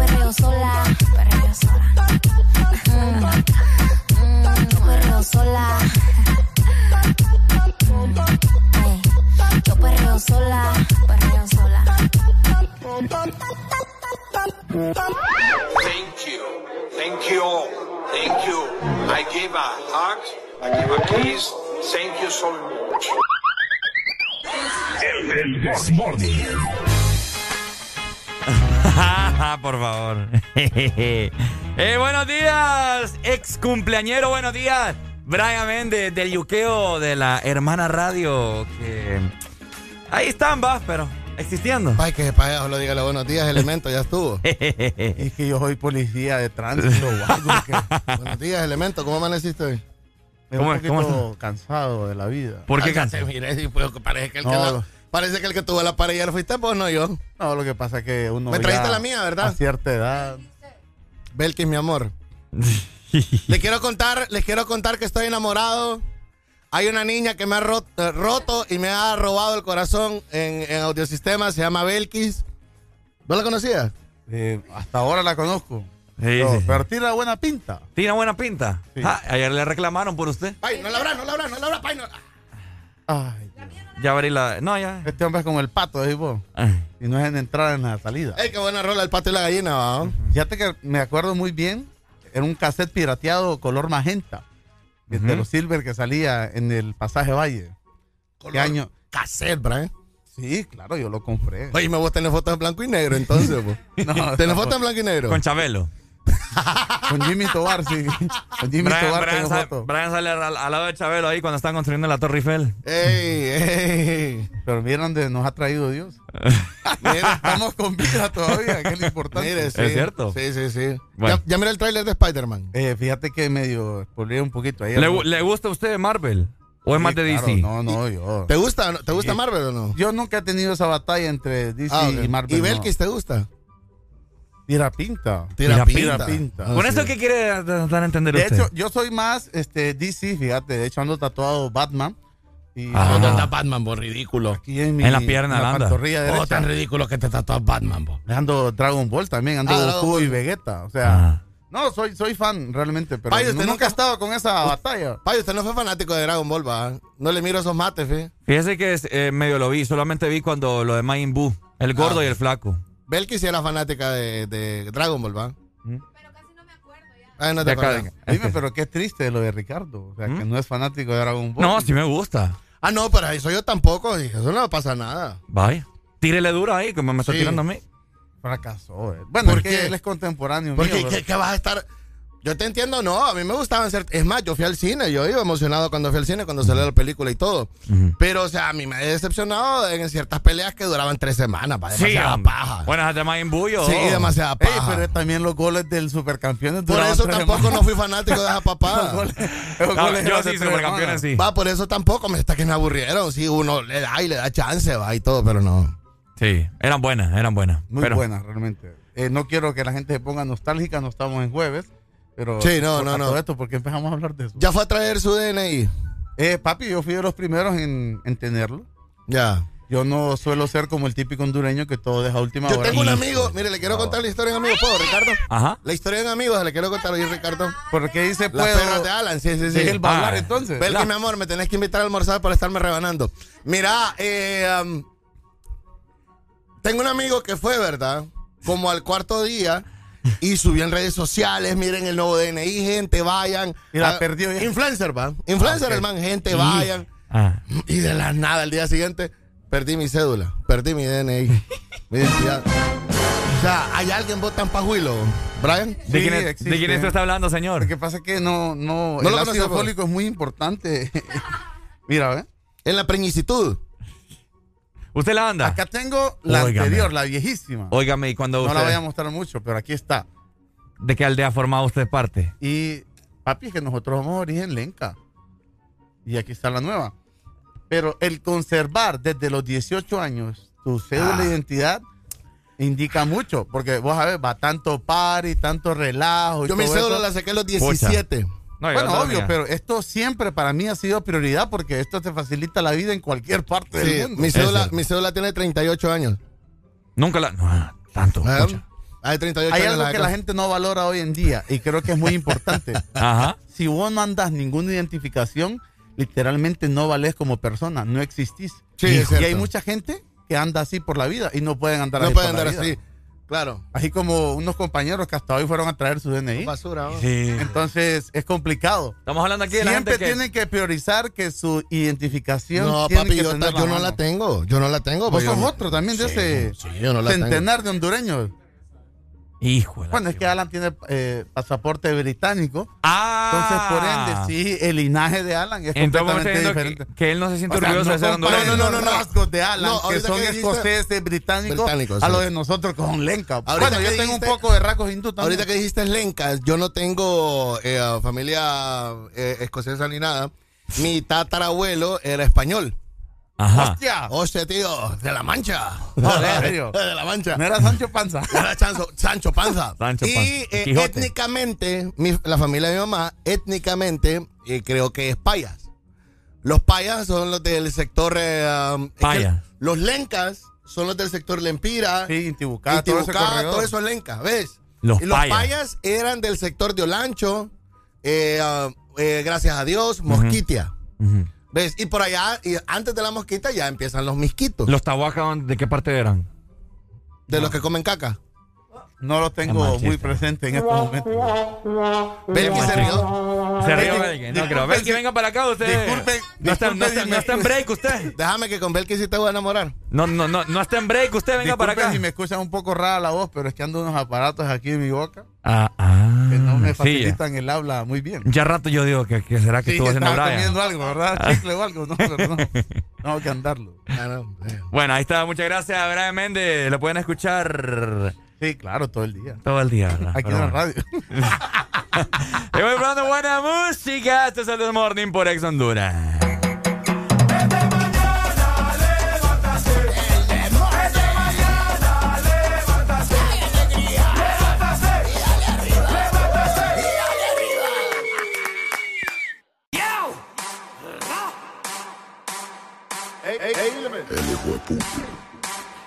Perreo sola. Perreo sola. Mm, mm, yo perreo sola. Yo perreo sola. Perreo sola. Thank you. Thank you all. Thank you. I give a hug. I give a kiss. Thank you so much. El This Morning. Por favor. Eh, buenos días, ex cumpleañero. Buenos días, Brian Méndez del yuqueo de la hermana radio. Que ahí están, va, pero existiendo. Ay, que payaso lo diga los buenos días, elemento, ya estuvo. Es que yo soy policía de tránsito o algo. que- buenos días, elemento, ¿cómo amaneciste hoy? Me ¿Cómo un cansado de la vida. ¿Por qué cansado? te miré, sí, pues, que parece que el que No, la- lo- parece que el que tuvo la lo fuiste vos, no yo. No, lo que pasa es que uno. Me ya trajiste la mía, ¿verdad? A cierta edad. Belkis, mi amor. les quiero contar, les quiero contar que estoy enamorado. Hay una niña que me ha eh, roto y me ha robado el corazón en, en audiosistema, se llama Belkis. ¿No la conocías? Eh, hasta ahora la conozco. Sí, pero, sí, sí. pero tiene buena pinta. ¿Tiene buena pinta? Sí. Ah, ayer le reclamaron por usted. Ay, no la habrá, no la habrá, no la habrá, pay, no. Ay, Ya abrí la. No, ya. este hombre es como el pato. Ay. Y no es en entrada en la salida. Ey, qué buena rola, el pato y la gallina, ¿va? Fíjate que me acuerdo muy bien. Era un cassette pirateado color magenta. De Ujú. los Silver que salía en el pasaje Valle. Color ¿Qué año? Cassette, Brian. Sí, claro, yo lo compré. Oye, me voy a tener fotos en blanco y negro, entonces. No, ¿Tenés no. fotos en blanco y negro? Con Chabelo. Con Jimmy Tobar, sí. Con Jimmy Brian, Tobar Brian tengo sa- foto. Brian sale al, al lado de Chabelo ahí cuando están construyendo la Torre Eiffel. Ey, ey. Pero miren donde nos ha traído Dios. Mira, Estamos con vida todavía, que es lo importante. mire, sí. ¿Es cierto? Sí, sí, sí. Bueno. Ya, ya mira el tráiler de Spider-Man. Eh, fíjate que medio spoileé un poquito ayer. ¿Le, ¿no? gu- le gusta a usted Marvel? ¿O es Sí, más de claro, DC? No, no, yo. ¿Te gusta, te gusta Sí. Marvel o no? Yo nunca he tenido esa batalla entre DC Ah, y Marvel. ¿Y no. Belkis te gusta? Tira pinta. Tira pinta. pinta. pinta. ¿Con eso qué quiere dar a entender De usted? hecho, yo soy más este, DC, fíjate. De hecho, ando tatuado Batman. Y Ah. ¿Dónde está Batman, vos? Ridículo. aquí en, mi, En la pierna, en la anda. pantorrilla Oh, derecha. tan ridículo que te tatuas Batman, vos. Ando Dragon Ball también, ando Ah, Dragon Goku y Ball. Vegeta. O sea, Ah. no, soy, soy fan realmente, pero usted nunca nunca- he estado con esa batalla. Payo, usted no fue fanático de Dragon Ball, va. No le miro esos mates, fe. Fíjese que es, eh, medio lo vi, solamente vi cuando lo de Majin Buu, el gordo Ah. y el flaco. Belkis era fanática de, de Dragon Ball, ¿va? Ay, no te De acá, acuerdas. de acá. Dime, pero qué triste lo de Ricardo. O sea, que no es fanático de Dragon Ball. No, sí me gusta. Ah, no, pero eso yo tampoco. Eso no pasa nada. Vaya. Tírele duro ahí, como me está Sí. tirando a mí. Fracasó. eh. Bueno, ¿Por es que qué? él es contemporáneo Porque mío. ¿qué, pero- qué vas a estar? Yo te entiendo, no. A mí me gustaban ser. Es más, yo fui al cine. Yo iba emocionado cuando fui al cine, cuando salió la película y todo. Pero, o sea, a mí me ha decepcionado en ciertas peleas que duraban tres semanas. Pa, Sí, demasiada hombre. paja. Bueno, hasta más embullo. Sí, demasiada Ey, paja. pero también los goles del supercampeones Por eso tres tampoco semanas. no fui fanático de esa papá. Los goles- los No, goles yo sí, supercampeones sí. Va, por eso tampoco me está que me aburrieron. Sí, uno le da y le da chance, va, y todo, pero no. Sí, eran buenas, eran buenas. Muy Pero- buenas, realmente. Eh, no quiero que la gente se ponga nostálgica, no estamos en jueves. Pero Sí, no, por- no, no. esto, porque empezamos a hablar de eso? Ya fue a traer su DNI. Eh, papi, yo fui de los primeros en, en tenerlo. Ya. Yo no suelo ser como el típico hondureño que todo deja última Yo hora. tengo un amigo, mire, le quiero contar la historia de un amigo. ¿Puedo, Ricardo? Ajá. La historia de un amigo, le quiero contar hoy, Ricardo. Porque dice, Las puedo. perras de Alan, sí, sí, sí. Va a hablar Ah. entonces. Belkis, La- mi amor, me tenés que invitar a almorzar por estarme rebanando. Mira, eh, um, tengo un amigo que fue, ¿verdad? Como al cuarto día y subió en redes sociales, miren el nuevo DNI, gente, vayan. Y la Ah, perdió ya. Influencer, ¿va? Influencer, Ah, ok. el man, gente, Y- vayan. Ah. Y de la nada, al día siguiente, perdí mi cédula, perdí mi DNI, mi identidad. O sea, ¿hay alguien vos tan pajuilo, Brian? ¿De, Sí, quién es. ¿De quién usted está hablando, señor? Lo que pasa es que no, no, No el lo ácido fólico es muy importante. Mira, ¿ve? En la preñicitud. ¿Usted la anda? Acá tengo la Óigame. anterior, la viejísima. Óigame, y cuando no usted... la voy a mostrar mucho, pero aquí está. ¿De qué aldea formado usted parte? Y papi, es que nosotros somos origen lenca. Y aquí está la nueva. Pero el conservar desde los 18 años tu cédula Ah. de identidad indica mucho. Porque vos sabés, va tanto party, tanto relajo. y Yo mi cédula eso. la saqué a los 17. No, Bueno, no obvio, pero esto siempre para mí ha sido prioridad porque esto te facilita la vida en cualquier parte Sí, del mundo. mi cédula, mi cédula tiene 38 años. Nunca la... No, tanto. Pucha. Hay 38 Hay años. algo la que la gente no valora hoy en día y creo que es muy importante. Ajá. si vos no andas ninguna identificación, literalmente no vales como persona, no existís. Sí, y, es cierto. y hay mucha gente que anda así por la vida y no pueden andar No así. pueden por la andar vida. así. Claro. Así como unos compañeros que hasta hoy fueron a traer su DNI. Basura. ¿no? Sí. Entonces es complicado. Estamos hablando aquí de la Siempre gente que... tienen que priorizar que su identificación. No, tiene papi, que yo, tener yo no la tengo. Yo no la tengo. Vos yo sos no- otro también de Sí, ese sí, yo no la tengo. centenar de hondureños. La Bueno, es que Alan tiene eh, pasaporte británico. Ah. Entonces, por ende, sí, el linaje de Alan es Entonces, completamente diferente. que, que él no se siente O sea, orgulloso de ser hondureño. no, no, no, los no. rasgos de Alan, No, que ahorita son escoceses, británicos, Británicos, a sí. lo de nosotros con lenca. Ahorita bueno, yo tengo un poco de rasgos hindú también. Ahorita que dijiste lencas, yo no tengo eh, familia eh, escocesa ni nada. Mi tatarabuelo era español. Ajá. ¡Hostia! Hostia, tío, de la mancha. ¿en serio? de la mancha. No era Sancho Panza. Era Chanzo- Sancho Panza. Sancho y Panza. eh, Quijote. étnicamente, mi- la familia de mi mamá, étnicamente, eh, creo que es payas. Los payas son los del sector. eh, um, es que Paya. los lencas son los del sector Lempira. Sí, Intibucá, Intibucá, todo eso es lenca, ¿ves? Los y los payas. payas. eran del sector de Olancho, eh, eh, gracias a Dios, Mosquitia. Ujú. ¿Ves? Y por allá, y antes de la mosquita ya empiezan los misquitos. ¿Los tahuacas de qué parte eran? de los que comen caca. No lo tengo machista. muy presente en estos momentos. Belki se rió. Se rió Belki. No creo. Belki, venga para acá usted. disculpen, no, está, no, está, no está en break usted. Déjame que con Belki sí te voy a enamorar. No, no, no, no está en break usted. Venga para Disculpen acá. si me escuchan un poco rara la voz, pero es que ando unos aparatos aquí en mi boca Ah, ah. que no me sí, facilitan el habla muy bien. ya. rato yo digo que, que será que Sí, estuvo haciendo comiendo algo, ¿verdad? Chicle o algo, no, no. Tengo que andarlo. Ah, no. Bueno, ahí está. Muchas gracias Brian Méndez. Lo pueden escuchar Sí, claro, todo el día. todo el día. ¿verdad? Aquí Pero en la bueno. radio. Y voy probando buena música. Este es el This Morning por Ex Honduras.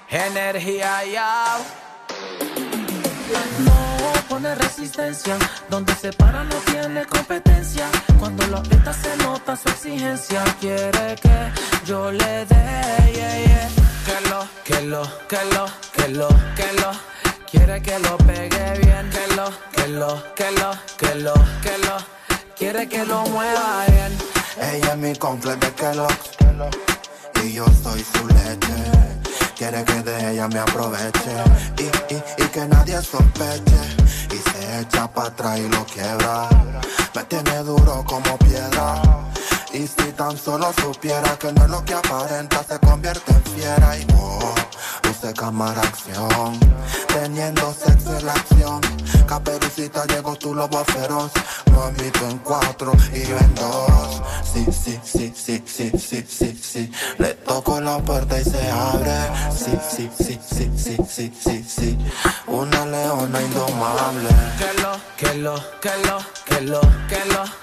Energía ya. Donde se para no tiene competencia. Cuando lo aprieta se nota su exigencia. Quiere que yo le dé, yeah, yeah. Que lo, que lo, que lo, que que lo, que lo. Quiere que lo pegue bien, que lo, que lo, que lo, que lo, que lo. Quiere que lo mueva bien. Ella es mi complex de Kellogg's y yo soy su leche. Quiere que de ella me aproveche y, y, y que nadie sospeche. Echa para atrás y lo quiebra. Me tiene duro como piedra. Y si tan solo supiera que no es lo que aparenta, se convierte en fiera y oh, luce cámara acción. Teniendo sexo en la acción. Caperucita llegó tu lobo feroz. Mamito en cuatro y yo en dos. Sí, sí, sí, sí, sí, sí, sí, sí. Le toco la puerta y se abre. Sí, sí, sí, sí, sí, sí, sí, sí. Una leona indomable. Que lo, que lo, que lo, que lo, que lo.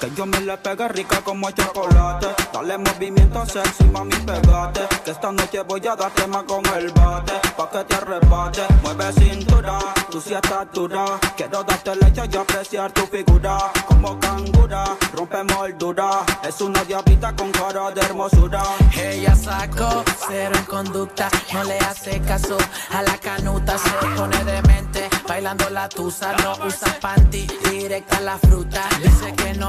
que yo me le pegue rica como chocolate. Dale movimiento sexy, mami, pegate. Que esta noche voy a darte más con el bate. Pa' que te arrebate, mueve cintura, tú sí estás dura. Quiero darte leche y apreciar tu figura. Como cangura, rompe moldura. Es una diablita con cara de hermosura. Ella sacó cero en conducta, no le hace caso a la canuta, se pone demente, bailando la tusa, no usa panty, directa a la fruta. Dice que no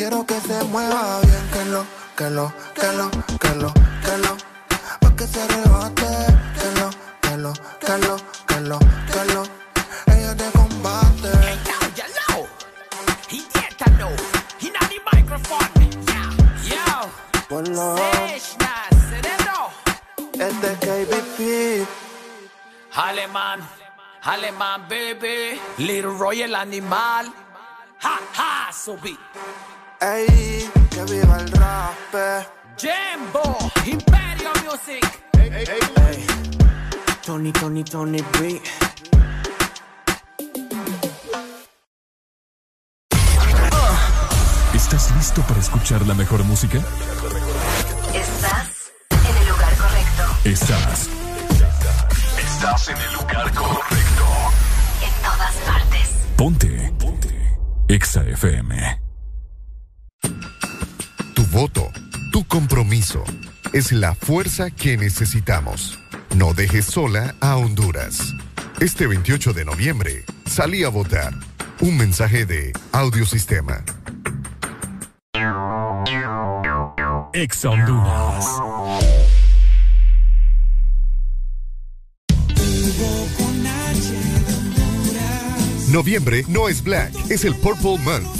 Quiero que se mueva bien, que lo, que lo, que lo, que lo, que lo. Pa' que se rebate, que lo, que lo, que lo, que lo, que lo. Ella te combate. Ponlo. Este es KBP. Alemán, alemán, baby. Little Roy el animal. Ha, ha, subí. Ey, que viva el rap. Jambo, Imperio Music. Ey. Tony, Tony, Tony B. ¿Estás listo para escuchar la mejor música? Estás en el lugar correcto. Estás. Estás en el lugar correcto. En todas partes. Ponte. Ponte. Exa FM. Tu voto, tu compromiso, es la fuerza que necesitamos. No dejes sola a Honduras. Este 28 de noviembre, salí a votar. Un mensaje de Audiosistema. Exa Honduras. Noviembre no es Black, es el Purple Month.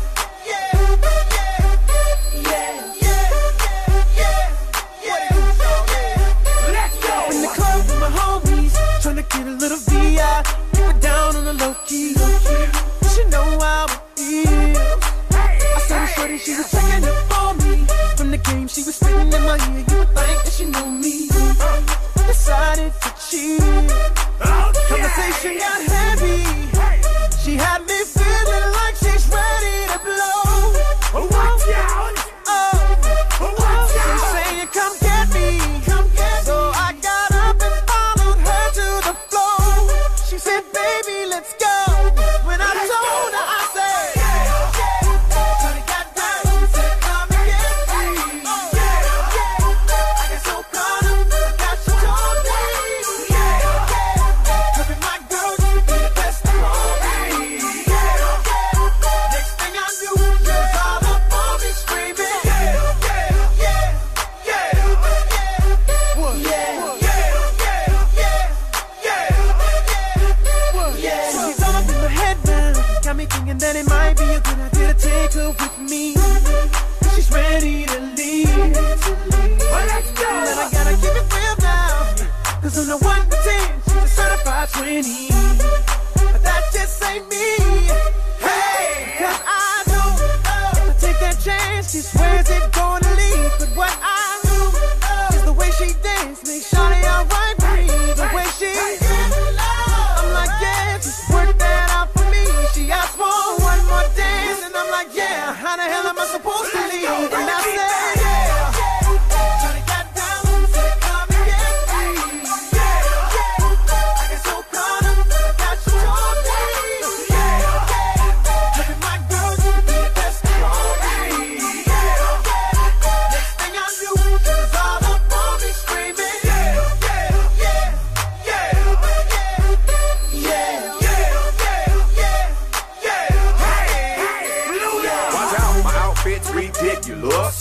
A little VI. Keep it down on the low key. You should know how it feels. I saw the shorty, she was checking up for me. From the game, she was spitting in my ear. You would think that she knew me. Decided to cheat. Oh, Conversation got heavy. She had me feeling ready to leave. Well, let's go. Then I gotta keep it real now. Cause on the 1 to 10, she's a certified 20. But that just ain't me. Hey! Cause I know if I take that chance, just where's it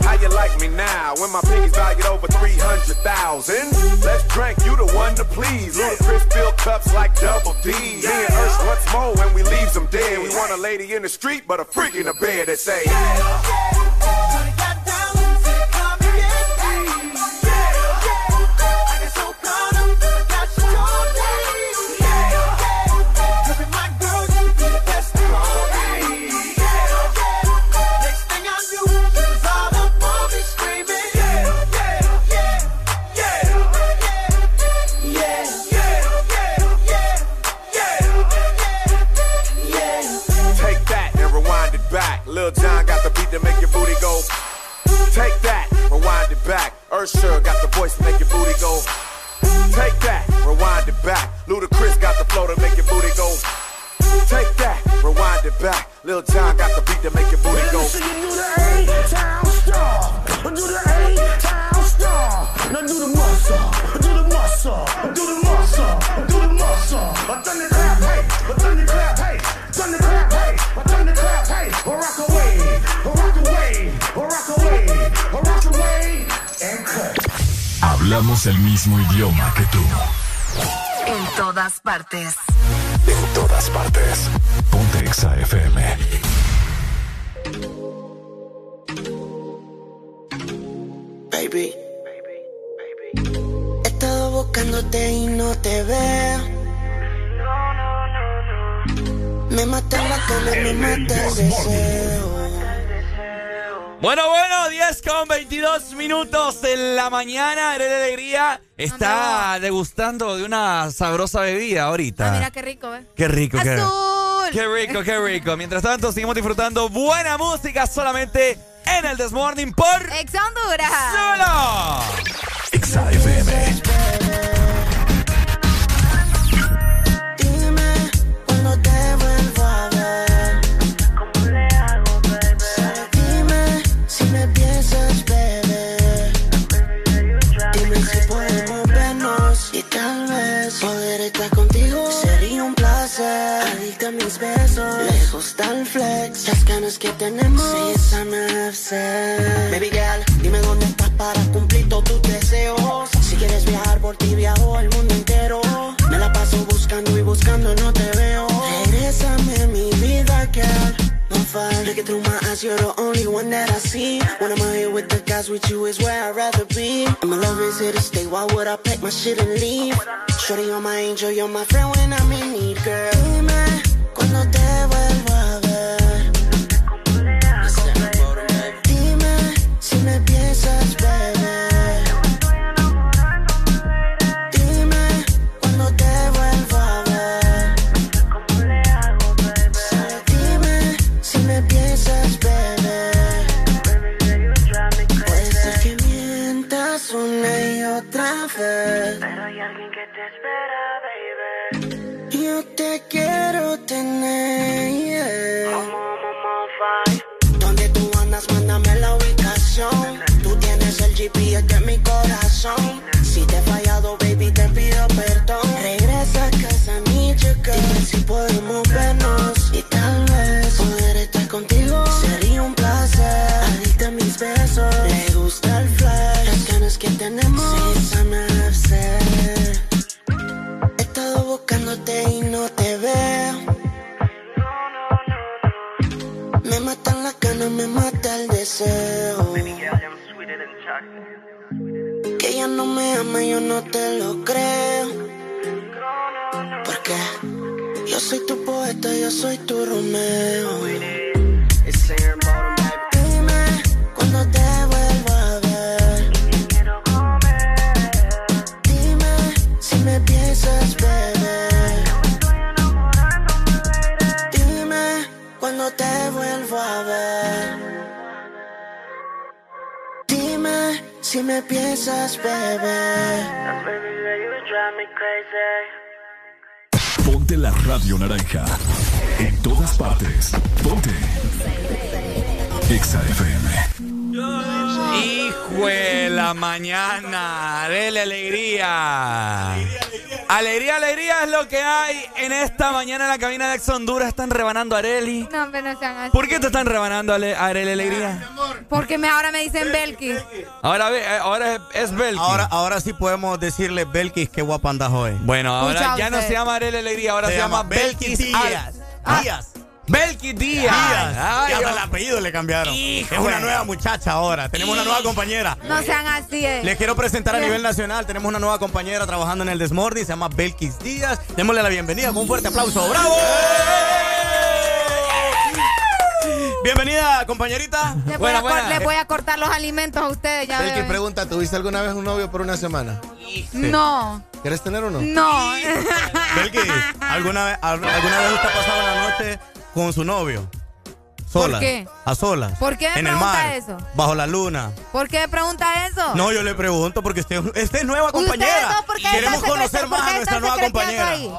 How you like me now when my pinkies valued over 300,000? Let's drink, you the one to please. Ludacris fill cups like double D. Me and Ursh once more when we leaves them dead. We want a lady in the street, but a freak in the bed that say, Lil John got the beat to make your booty go. Take that, rewind it back. Ursher got the voice to make your booty go. Take that, rewind it back. Ludacris got the flow to make your booty go. Take that, rewind it back. Lil John got the beat to make your booty go. Do the A-Town star. Do the A-Town star. Now do the muscle. Do the muscle. Do the muscle. Do the muscle. A thunderclap, hey. A thunderclap, hey. Thunderclap, hey. A thunderclap, hey. A rock away. A rock away. A rock away. A rock away. And cut. Hablamos el mismo idioma que tú. En todas partes. En todas partes. Ponte Exa FM. Baby. He estado buscándote y no te veo. Me mata la cama, me mata el deseo. Bueno, bueno, 10 con 22 minutos de la mañana. Eres de Alegría está degustando de una sabrosa bebida ahorita. Ah, mira qué rico, ¿eh? Qué rico, qué Azul. Qué rico, qué rico. Mientras tanto, seguimos disfrutando buena música solamente en el This Morning por Ex Honduras. Solo. Exa estar contigo sería un placer. Adicta a mis besos, lejos tal flex. Es que ganas que tenemos. Sí, esa me. Baby girl, dime dónde estás para cumplir todos tus deseos. Si quieres viajar por ti, viajo el mundo entero. Me la paso buscando y buscando, no te veo. Regrésame mi vida, girl. Fun. Looking through my eyes, you're the only one that I see. When I'm out here with the guys, with you is where I'd rather be. And my love is here to stay. Why would I pack my shit and leave? Shorty, you're my angel, you're my friend when I'm in need, girl. Dime cuando te vuelvo a ver. Dime si me piensas, bebé. Yo te quiero tener. Donde tú andas, mándame la ubicación. Tú tienes el GPS de mi corazón. Si te he fallado, baby, te pido perdón. Regresa a casa, girl. Dime si podemos me mata el deseo. Que ella no me ama, yo no te lo creo. Porque yo soy tu poeta, yo soy tu Romeo. Dime cuando te vuelvo a ver. Dime si me piensas, bebé. Dime cuando te vuelvo a ver. Si me piensas, bebé. Ponte la radio naranja. En todas partes. Ponte. Exa FM. Hijo de la mañana, dele alegría. Alegría, alegría es lo que hay en esta mañana en la cabina de Ex Honduras. Están rebanando a Areli. No, pero no sean así. ¿Por qué te están rebanando a Areli Alegría? Porque me, ahora me dicen Belkis. Ahora, ve- eh, ahora es, es Belkis. Ahora, ahora sí podemos decirle Belkis qué guapa andas hoy. Bueno, ahora Escucha ya no se llama Areli Alegría, ahora se, Se llama, llama Belkis Belkis Díaz. Díaz. Belkis Díaz. Díaz. Ay, Y hasta yo- el apellido le cambiaron. Hijo es una nueva muchacha ahora. Tenemos una nueva compañera. No sean así. eh. Les quiero presentar a nivel nacional. Tenemos una nueva compañera trabajando en el Desmorning. Se llama Belkis Díaz. Démosle la bienvenida con un fuerte aplauso. ¡Bravo! Bienvenida, compañerita. Le voy, a cor- le voy a cortar los alimentos a ustedes, ya Belkis pregunta, ¿tuviste alguna vez un novio por una semana? No, ¿Quieres tener uno? no. Belkis, ¿alguna vez, al- ¿alguna vez usted ha pasado la noche con su novio? Sola. qué? A solas. ¿Por qué me En el pregunta mar. eso? Bajo la luna. ¿Por qué pregunta eso? No, yo le pregunto porque usted, usted es nueva compañera. ¿por qué Queremos están conocer secreto- más por a nuestra nueva compañera. ahí?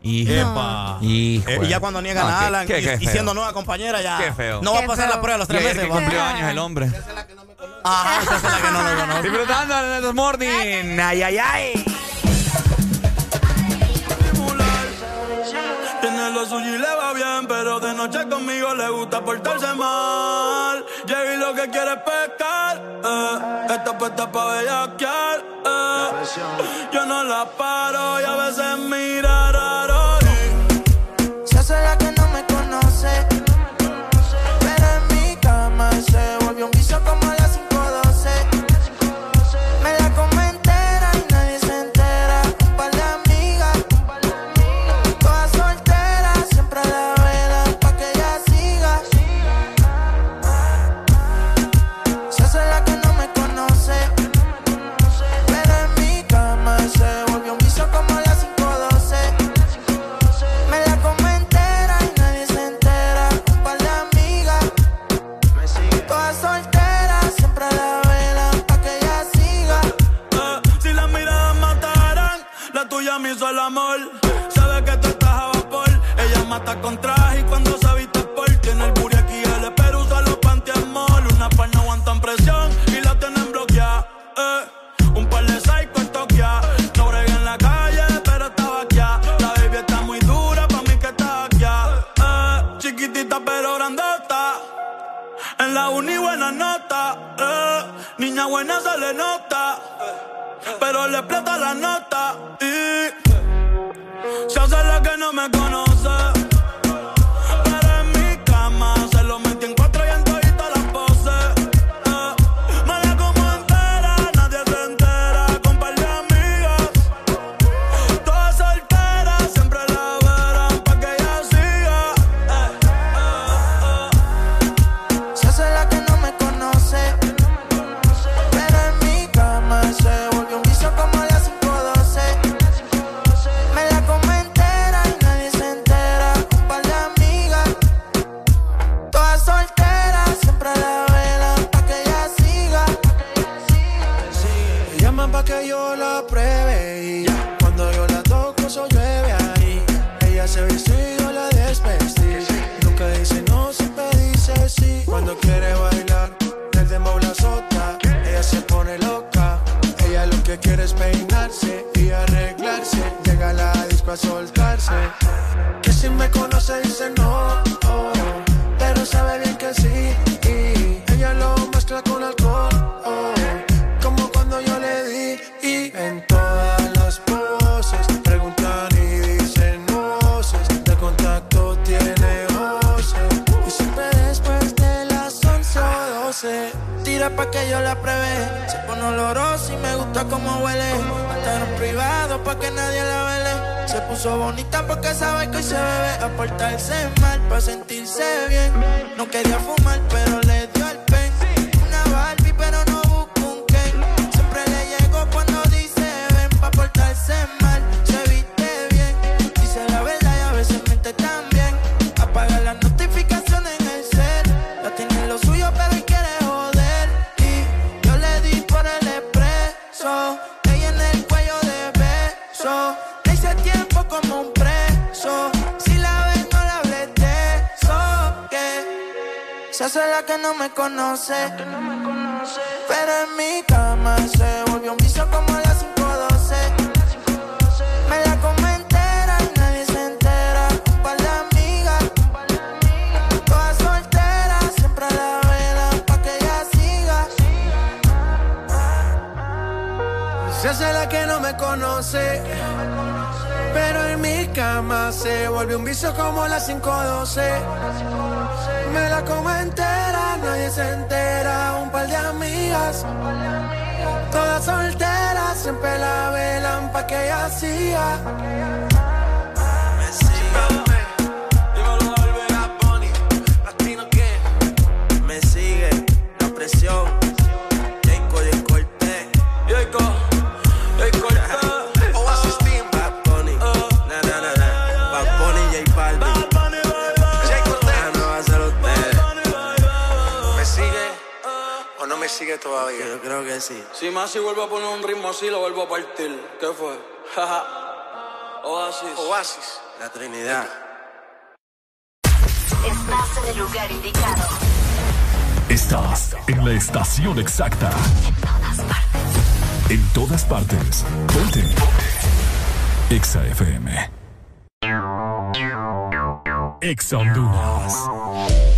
Epa. Hijo Eh, y ya cuando niegan No, a qué- Alan qué- y, qué y feo. siendo nueva compañera ya Qué feo. no va a pasar feo. la prueba a los Y tres meses. que cumplió años el hombre. Ajá, esa es la que no lo conoce. Disfrutando en el Morning. Ay, ay, ay. Tiene lo suyo y le va bien, pero de noche conmigo le gusta portarse mal. Llega y lo que quiere es pescar. Eh. Está puesta pa' bellaquear. Eh. Yo no la paro y a veces mira raro. Se hace la que no me conoce. Con traje y cuando se viste por tiene el booty aquí el pero usa los panty en mall. Una par no aguantan presión y la tienen bloqueada. Eh, un par de psycho en Tokia. No bregué en la calle, pero estaba aquí. La baby está muy dura, pa' mí que está aquí. Eh, chiquitita pero grande En la uni buena nota, eh. niña buena se le nota, pero le explota la nota y se hace la que no me conoce. La disco a soltarse. Que si me conoce dice no, oh, pero sabe bien que sí. Y ella lo mezcla con alcohol. oh, como cuando yo le di y en todas las poses preguntan y dicen voces de contacto tiene voces Y siempre después de las 11 o 12 Tira pa' que yo la pruebe Se pone olorosa y me gusta como huele Hasta en privado pa' que nadie la vele Se puso bonita porque sabe que hoy se bebe. A portarse mal pa' sentirse bien. No quería fumar pero le dio el pen. Una Barbie pero no busco un Ken. Siempre le llego cuando dice ven Pa' portarse mal, Se hace la que no me conoce. Pero en mi cama se volvió un vicio como las 512. Me la como entera y nadie se entera. Un par de amigas, todas solteras, siempre la velan pa' que ella siga. Se hace la que no me conoce Pero cama se volvió un vicio como las 512 Me la como entera, nadie se entera. Un par de amigas Todas solteras, siempre la velan pa' que ella siga. Me sigue la presión. Sigue todavía? Yo creo que sí. Si más si vuelvo a poner un ritmo así, lo vuelvo a partir. ¿Qué fue? Oasis. Oasis. La Trinidad. Estás en el lugar indicado. Estás en la estación exacta. En todas partes. Ponte. Exa FM. Exa Honduras.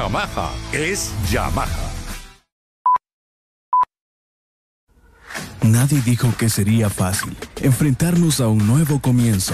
Yamaha es Yamaha. Nadie dijo que sería fácil enfrentarnos a un nuevo comienzo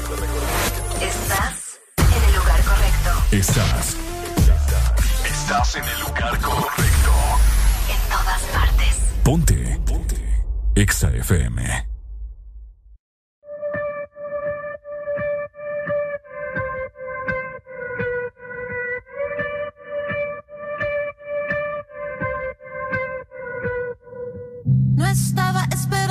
Estás en el lugar correcto. Estás. Estás en el lugar correcto. En todas partes. Ponte. Ponte. Exa FM. No estaba esperando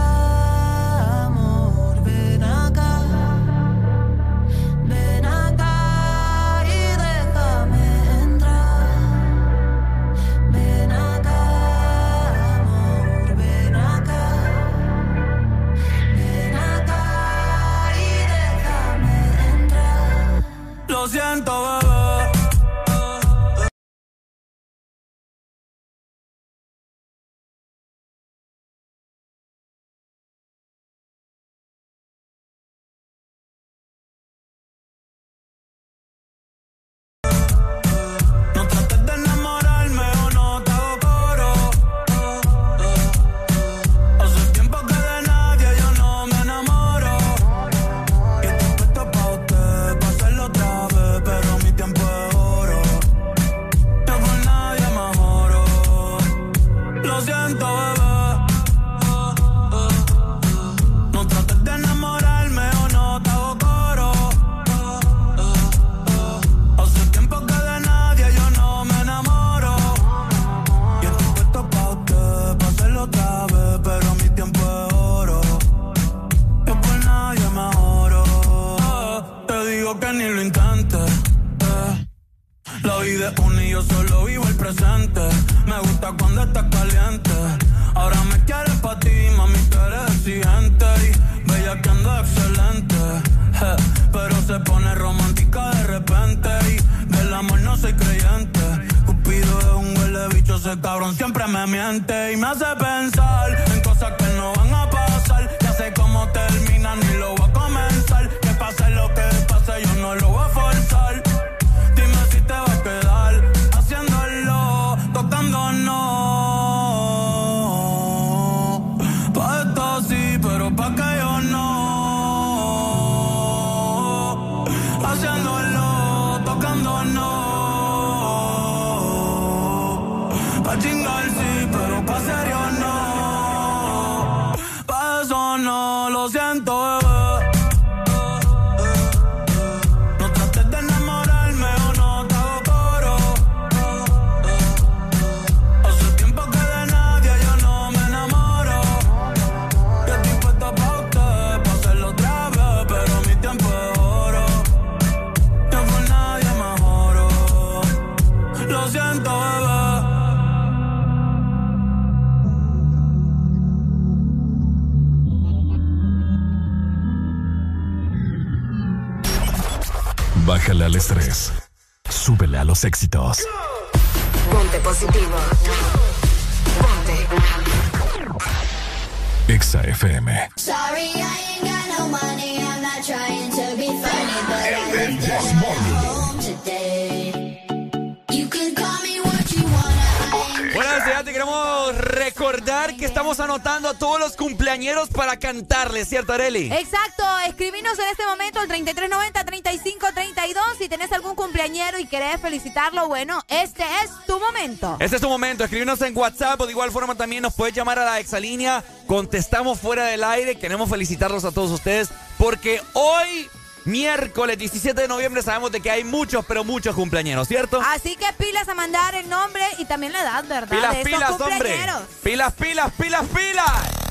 Cantarles, ¿cierto, Areli? Exacto, escribinos en este momento al 3390-3532 si tenés algún cumpleañero y querés felicitarlo, bueno, este es tu momento. Este es tu momento, escribinos en WhatsApp o de igual forma también nos puedes llamar a la exalínea, contestamos fuera del aire, queremos felicitarlos a todos ustedes porque hoy... Miércoles 17 de noviembre sabemos de que hay muchos, pero muchos cumpleañeros, ¿cierto? Así que pilas a mandar el nombre y también la edad, ¿verdad? Pilas, de pilas, hombre. Pilas, pilas, pilas, pilas.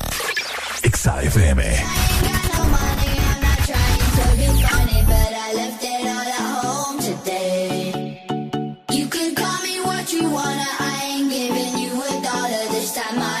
Exa FM. You can call me what you wanna, I ain't giving you a dollar this time. I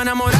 Entraba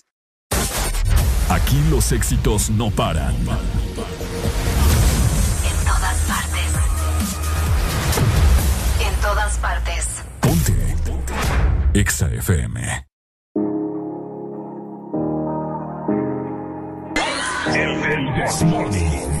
Aquí los éxitos no paran. En todas partes. En todas partes. Ponte. EXA FM. El This Morning.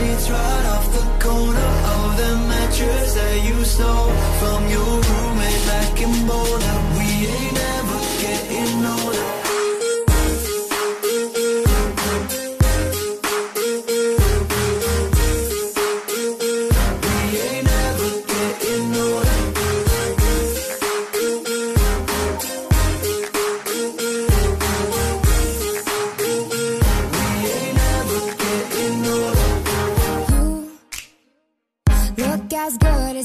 sheets right off the corner of the mattress that you stole from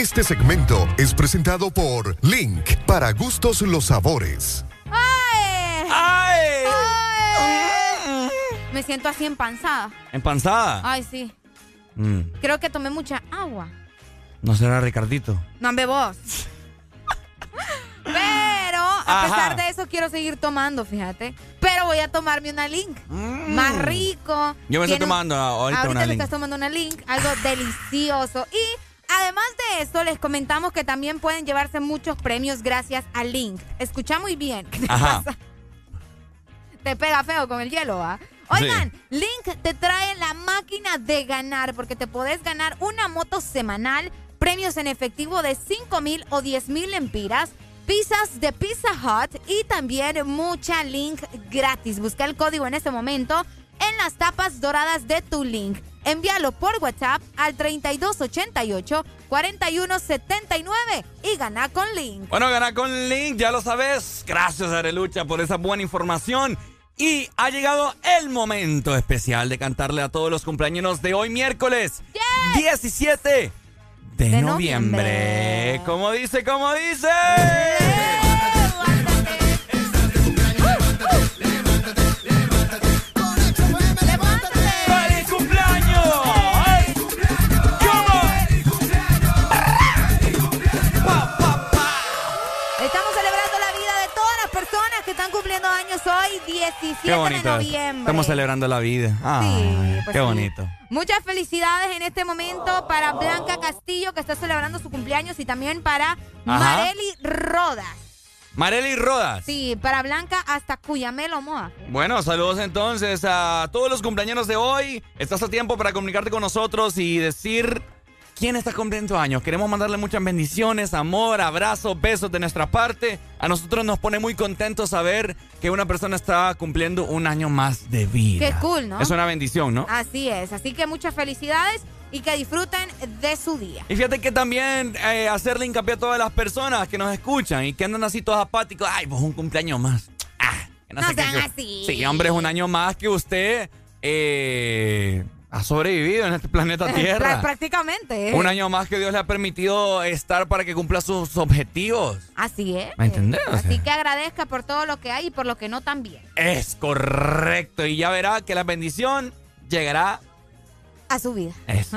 Este segmento es presentado por Link, para gustos los sabores. ¡Ay! ¡Ay! ¡Ay! Me siento así empanzada. ¿Empanzada? Ay, sí. Mm, Creo que tomé mucha agua. ¿No será Ricardito? No, hombre, vos. Pero, a Ajá. pesar de eso, quiero seguir tomando, fíjate. Pero voy a tomarme una link. Más rico. Mm. Yo me estoy Tiene tomando ahorita una te Link. estás tomando una link, algo delicioso. Y además de esto, les comentamos que también pueden llevarse muchos premios gracias a Link. Escucha muy bien. ¿Qué te Ajá. pasa? Te pega feo con el hielo, ¿ah? Oigan, Link te trae la máquina de ganar porque te podés ganar una moto semanal, premios en efectivo de 5 mil o 10 mil lempiras, pizzas de Pizza Hut y también mucha Link gratis. Busca el código en este momento en las tapas doradas de tu Link. Envíalo por WhatsApp al 3288-4179 y gana con Link. Bueno, gana con Link, ya lo sabes. Gracias, Arelucha, por esa buena información. Y ha llegado el momento especial de cantarle a todos los cumpleaños de hoy miércoles 17 de, De noviembre. noviembre. ¿Cómo dice? ¿Cómo dice? ¡Feliz cumpliendo años hoy, 17 Qué bonito. de noviembre. Estamos celebrando la vida. Ay, pues qué sí. bonito. Muchas felicidades en este momento para Blanca Castillo, que está celebrando su cumpleaños, y también para Marely Rodas. Marely Rodas. Sí, para Blanca hasta Cuyamelo Moa. Bueno, saludos entonces a todos los cumpleaños de hoy. Estás a tiempo para comunicarte con nosotros y decir quién está cumpliendo años. Queremos mandarle muchas bendiciones, amor, abrazos, besos de nuestra parte. A nosotros nos pone muy contentos saber que una persona está cumpliendo un año más de vida. Qué cool, ¿no? Es una bendición, ¿no? Así es, así que muchas felicidades y que disfruten de su día. Y fíjate que también eh, hacerle hincapié a todas las personas que nos escuchan y que andan así todos apáticos. Ay, pues un cumpleaños más. Ah, que No sé qué- sean que- así. Sí, hombre, es un año más que usted eh, ha sobrevivido en este planeta Tierra. Prá- Prácticamente. ¿eh? Un año más que Dios le ha permitido estar para que cumpla sus objetivos. Así es. ¿Me entendés? O sea, Así que agradezca por todo lo que hay y por lo que no también. Es correcto. Y ya verá que la bendición llegará. A su vida. Eso.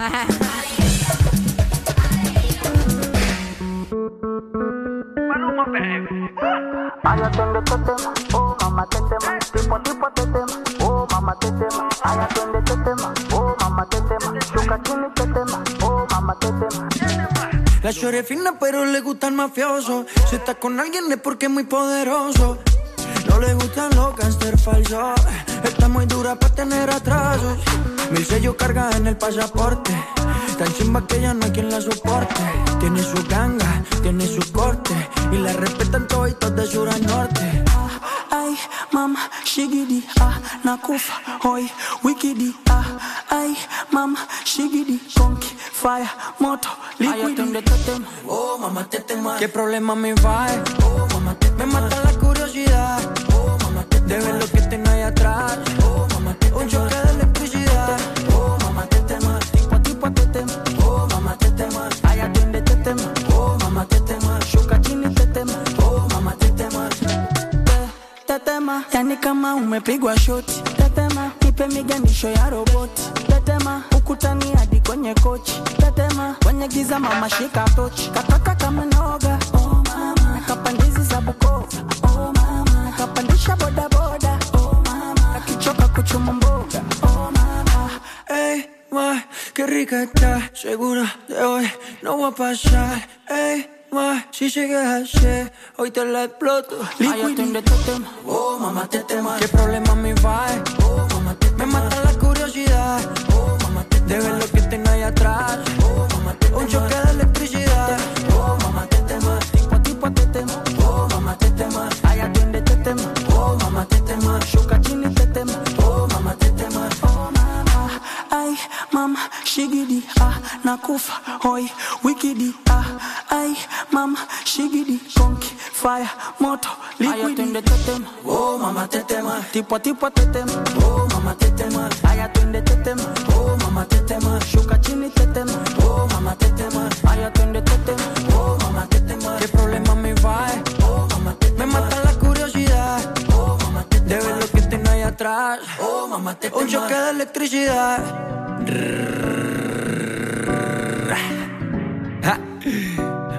Ay, atiende este tema, oh mamá te tema, tipo tipo te tema, oh mamá te tema. Ay, atiende este tema, oh mamá te tema, chuca chini te tema, oh mamá te tema. La chore fina, pero le gusta el mafioso. Si está con alguien es porque es muy poderoso. No le gustan los gangster falsos. Está muy dura para tener atrasos. Mil sellos carga en el pasaporte. Tan chimba que ya no hay quien la soporte. Tiene su ganga, tiene su corte. Y la respetan toditos de sur a norte. Ay, mama, shigidi, ah, nakufa, hoy, wikidi, ah, ay, mama, shigidi, conky, fire, moto, Ay, liquidi. este tema, oh mamá te tema. ¿Qué problema me va? Oh mamá te Me mata la curiosidad. Oh mamá te De ver lo que tengo ahí atrás. Oh mamá te Un choque de Tetema, yani kama umepigwa shoti. Tetema, nipe miganisho ya roboti. Tetema, tukutani hadi kwenye kochi. Tetema kwenye giza mama shika tochi. Kataka kama noga. Oh mama. Nakapandizi za bukova oh mama. Nakapandisha bodaboda oh mama. Akichoka kuchuma mboga. Oh mama. Ey, ma, qué rica está, segura de hoy no va a pasar. Ey, ma, si sigues así, hoy te la exploto. Este tema. Oh, mamá, te tema. ¿Qué problema me va? Oh, mamá, te Me mata la curiosidad. Oh, mamá, te De ver lo que tengo ahí atrás. Oh, mamá, te Un choque de electricidad. Oh, mamá, te tema. tipo tipo te tema Oh, mamá, te tema. Ay, atiende este tema Oh, mamá, te tema. shuka chini te tema Oh, mamá, te tema. oh mama ay mama shigidi ah nakufa hoi wikidi ah ay mama shigidi konki fire moto Ay, liquidi atiende te tema Oh, mamá, te tema. tipo tipo te tema Oh, mamá, te tema. ay atiende te tema Oh, mamá, te tema. shuka chini te tema Oh, mamá, te tema. ay atiende te tema Oh, mamá, te tema. qué problema me va Oh, mamá, te me mata la curiosidad Oh, mamá, te de ver lo que tengo ahí atrás Oh, mamá, te un choque de electricidad Ja.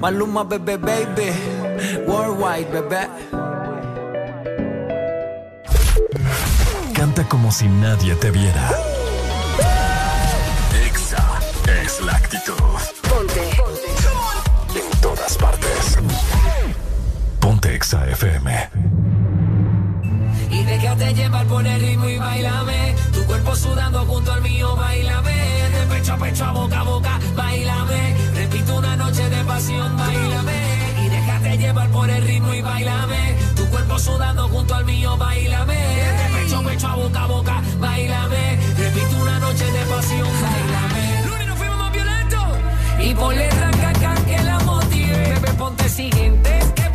Maluma, bebé, baby. Worldwide, bebé. Canta como si nadie te viera. Exa es la actitud. Ponte. En todas partes. Ponte Exa FM. Déjate llevar por el ritmo y bailame. Tu cuerpo sudando junto al mío, bailame. De pecho a pecho, a boca a boca, bailame. Repito una noche de pasión, bailame. Y déjate llevar por el ritmo y bailame. Tu cuerpo sudando junto al mío, bailame. De pecho a pecho, a boca a boca, bailame. Repito una noche de pasión, bailame. Lunes nos fuimos más violentos. Y ponle ranca que la motive. Bebé, ponte siguiente. Que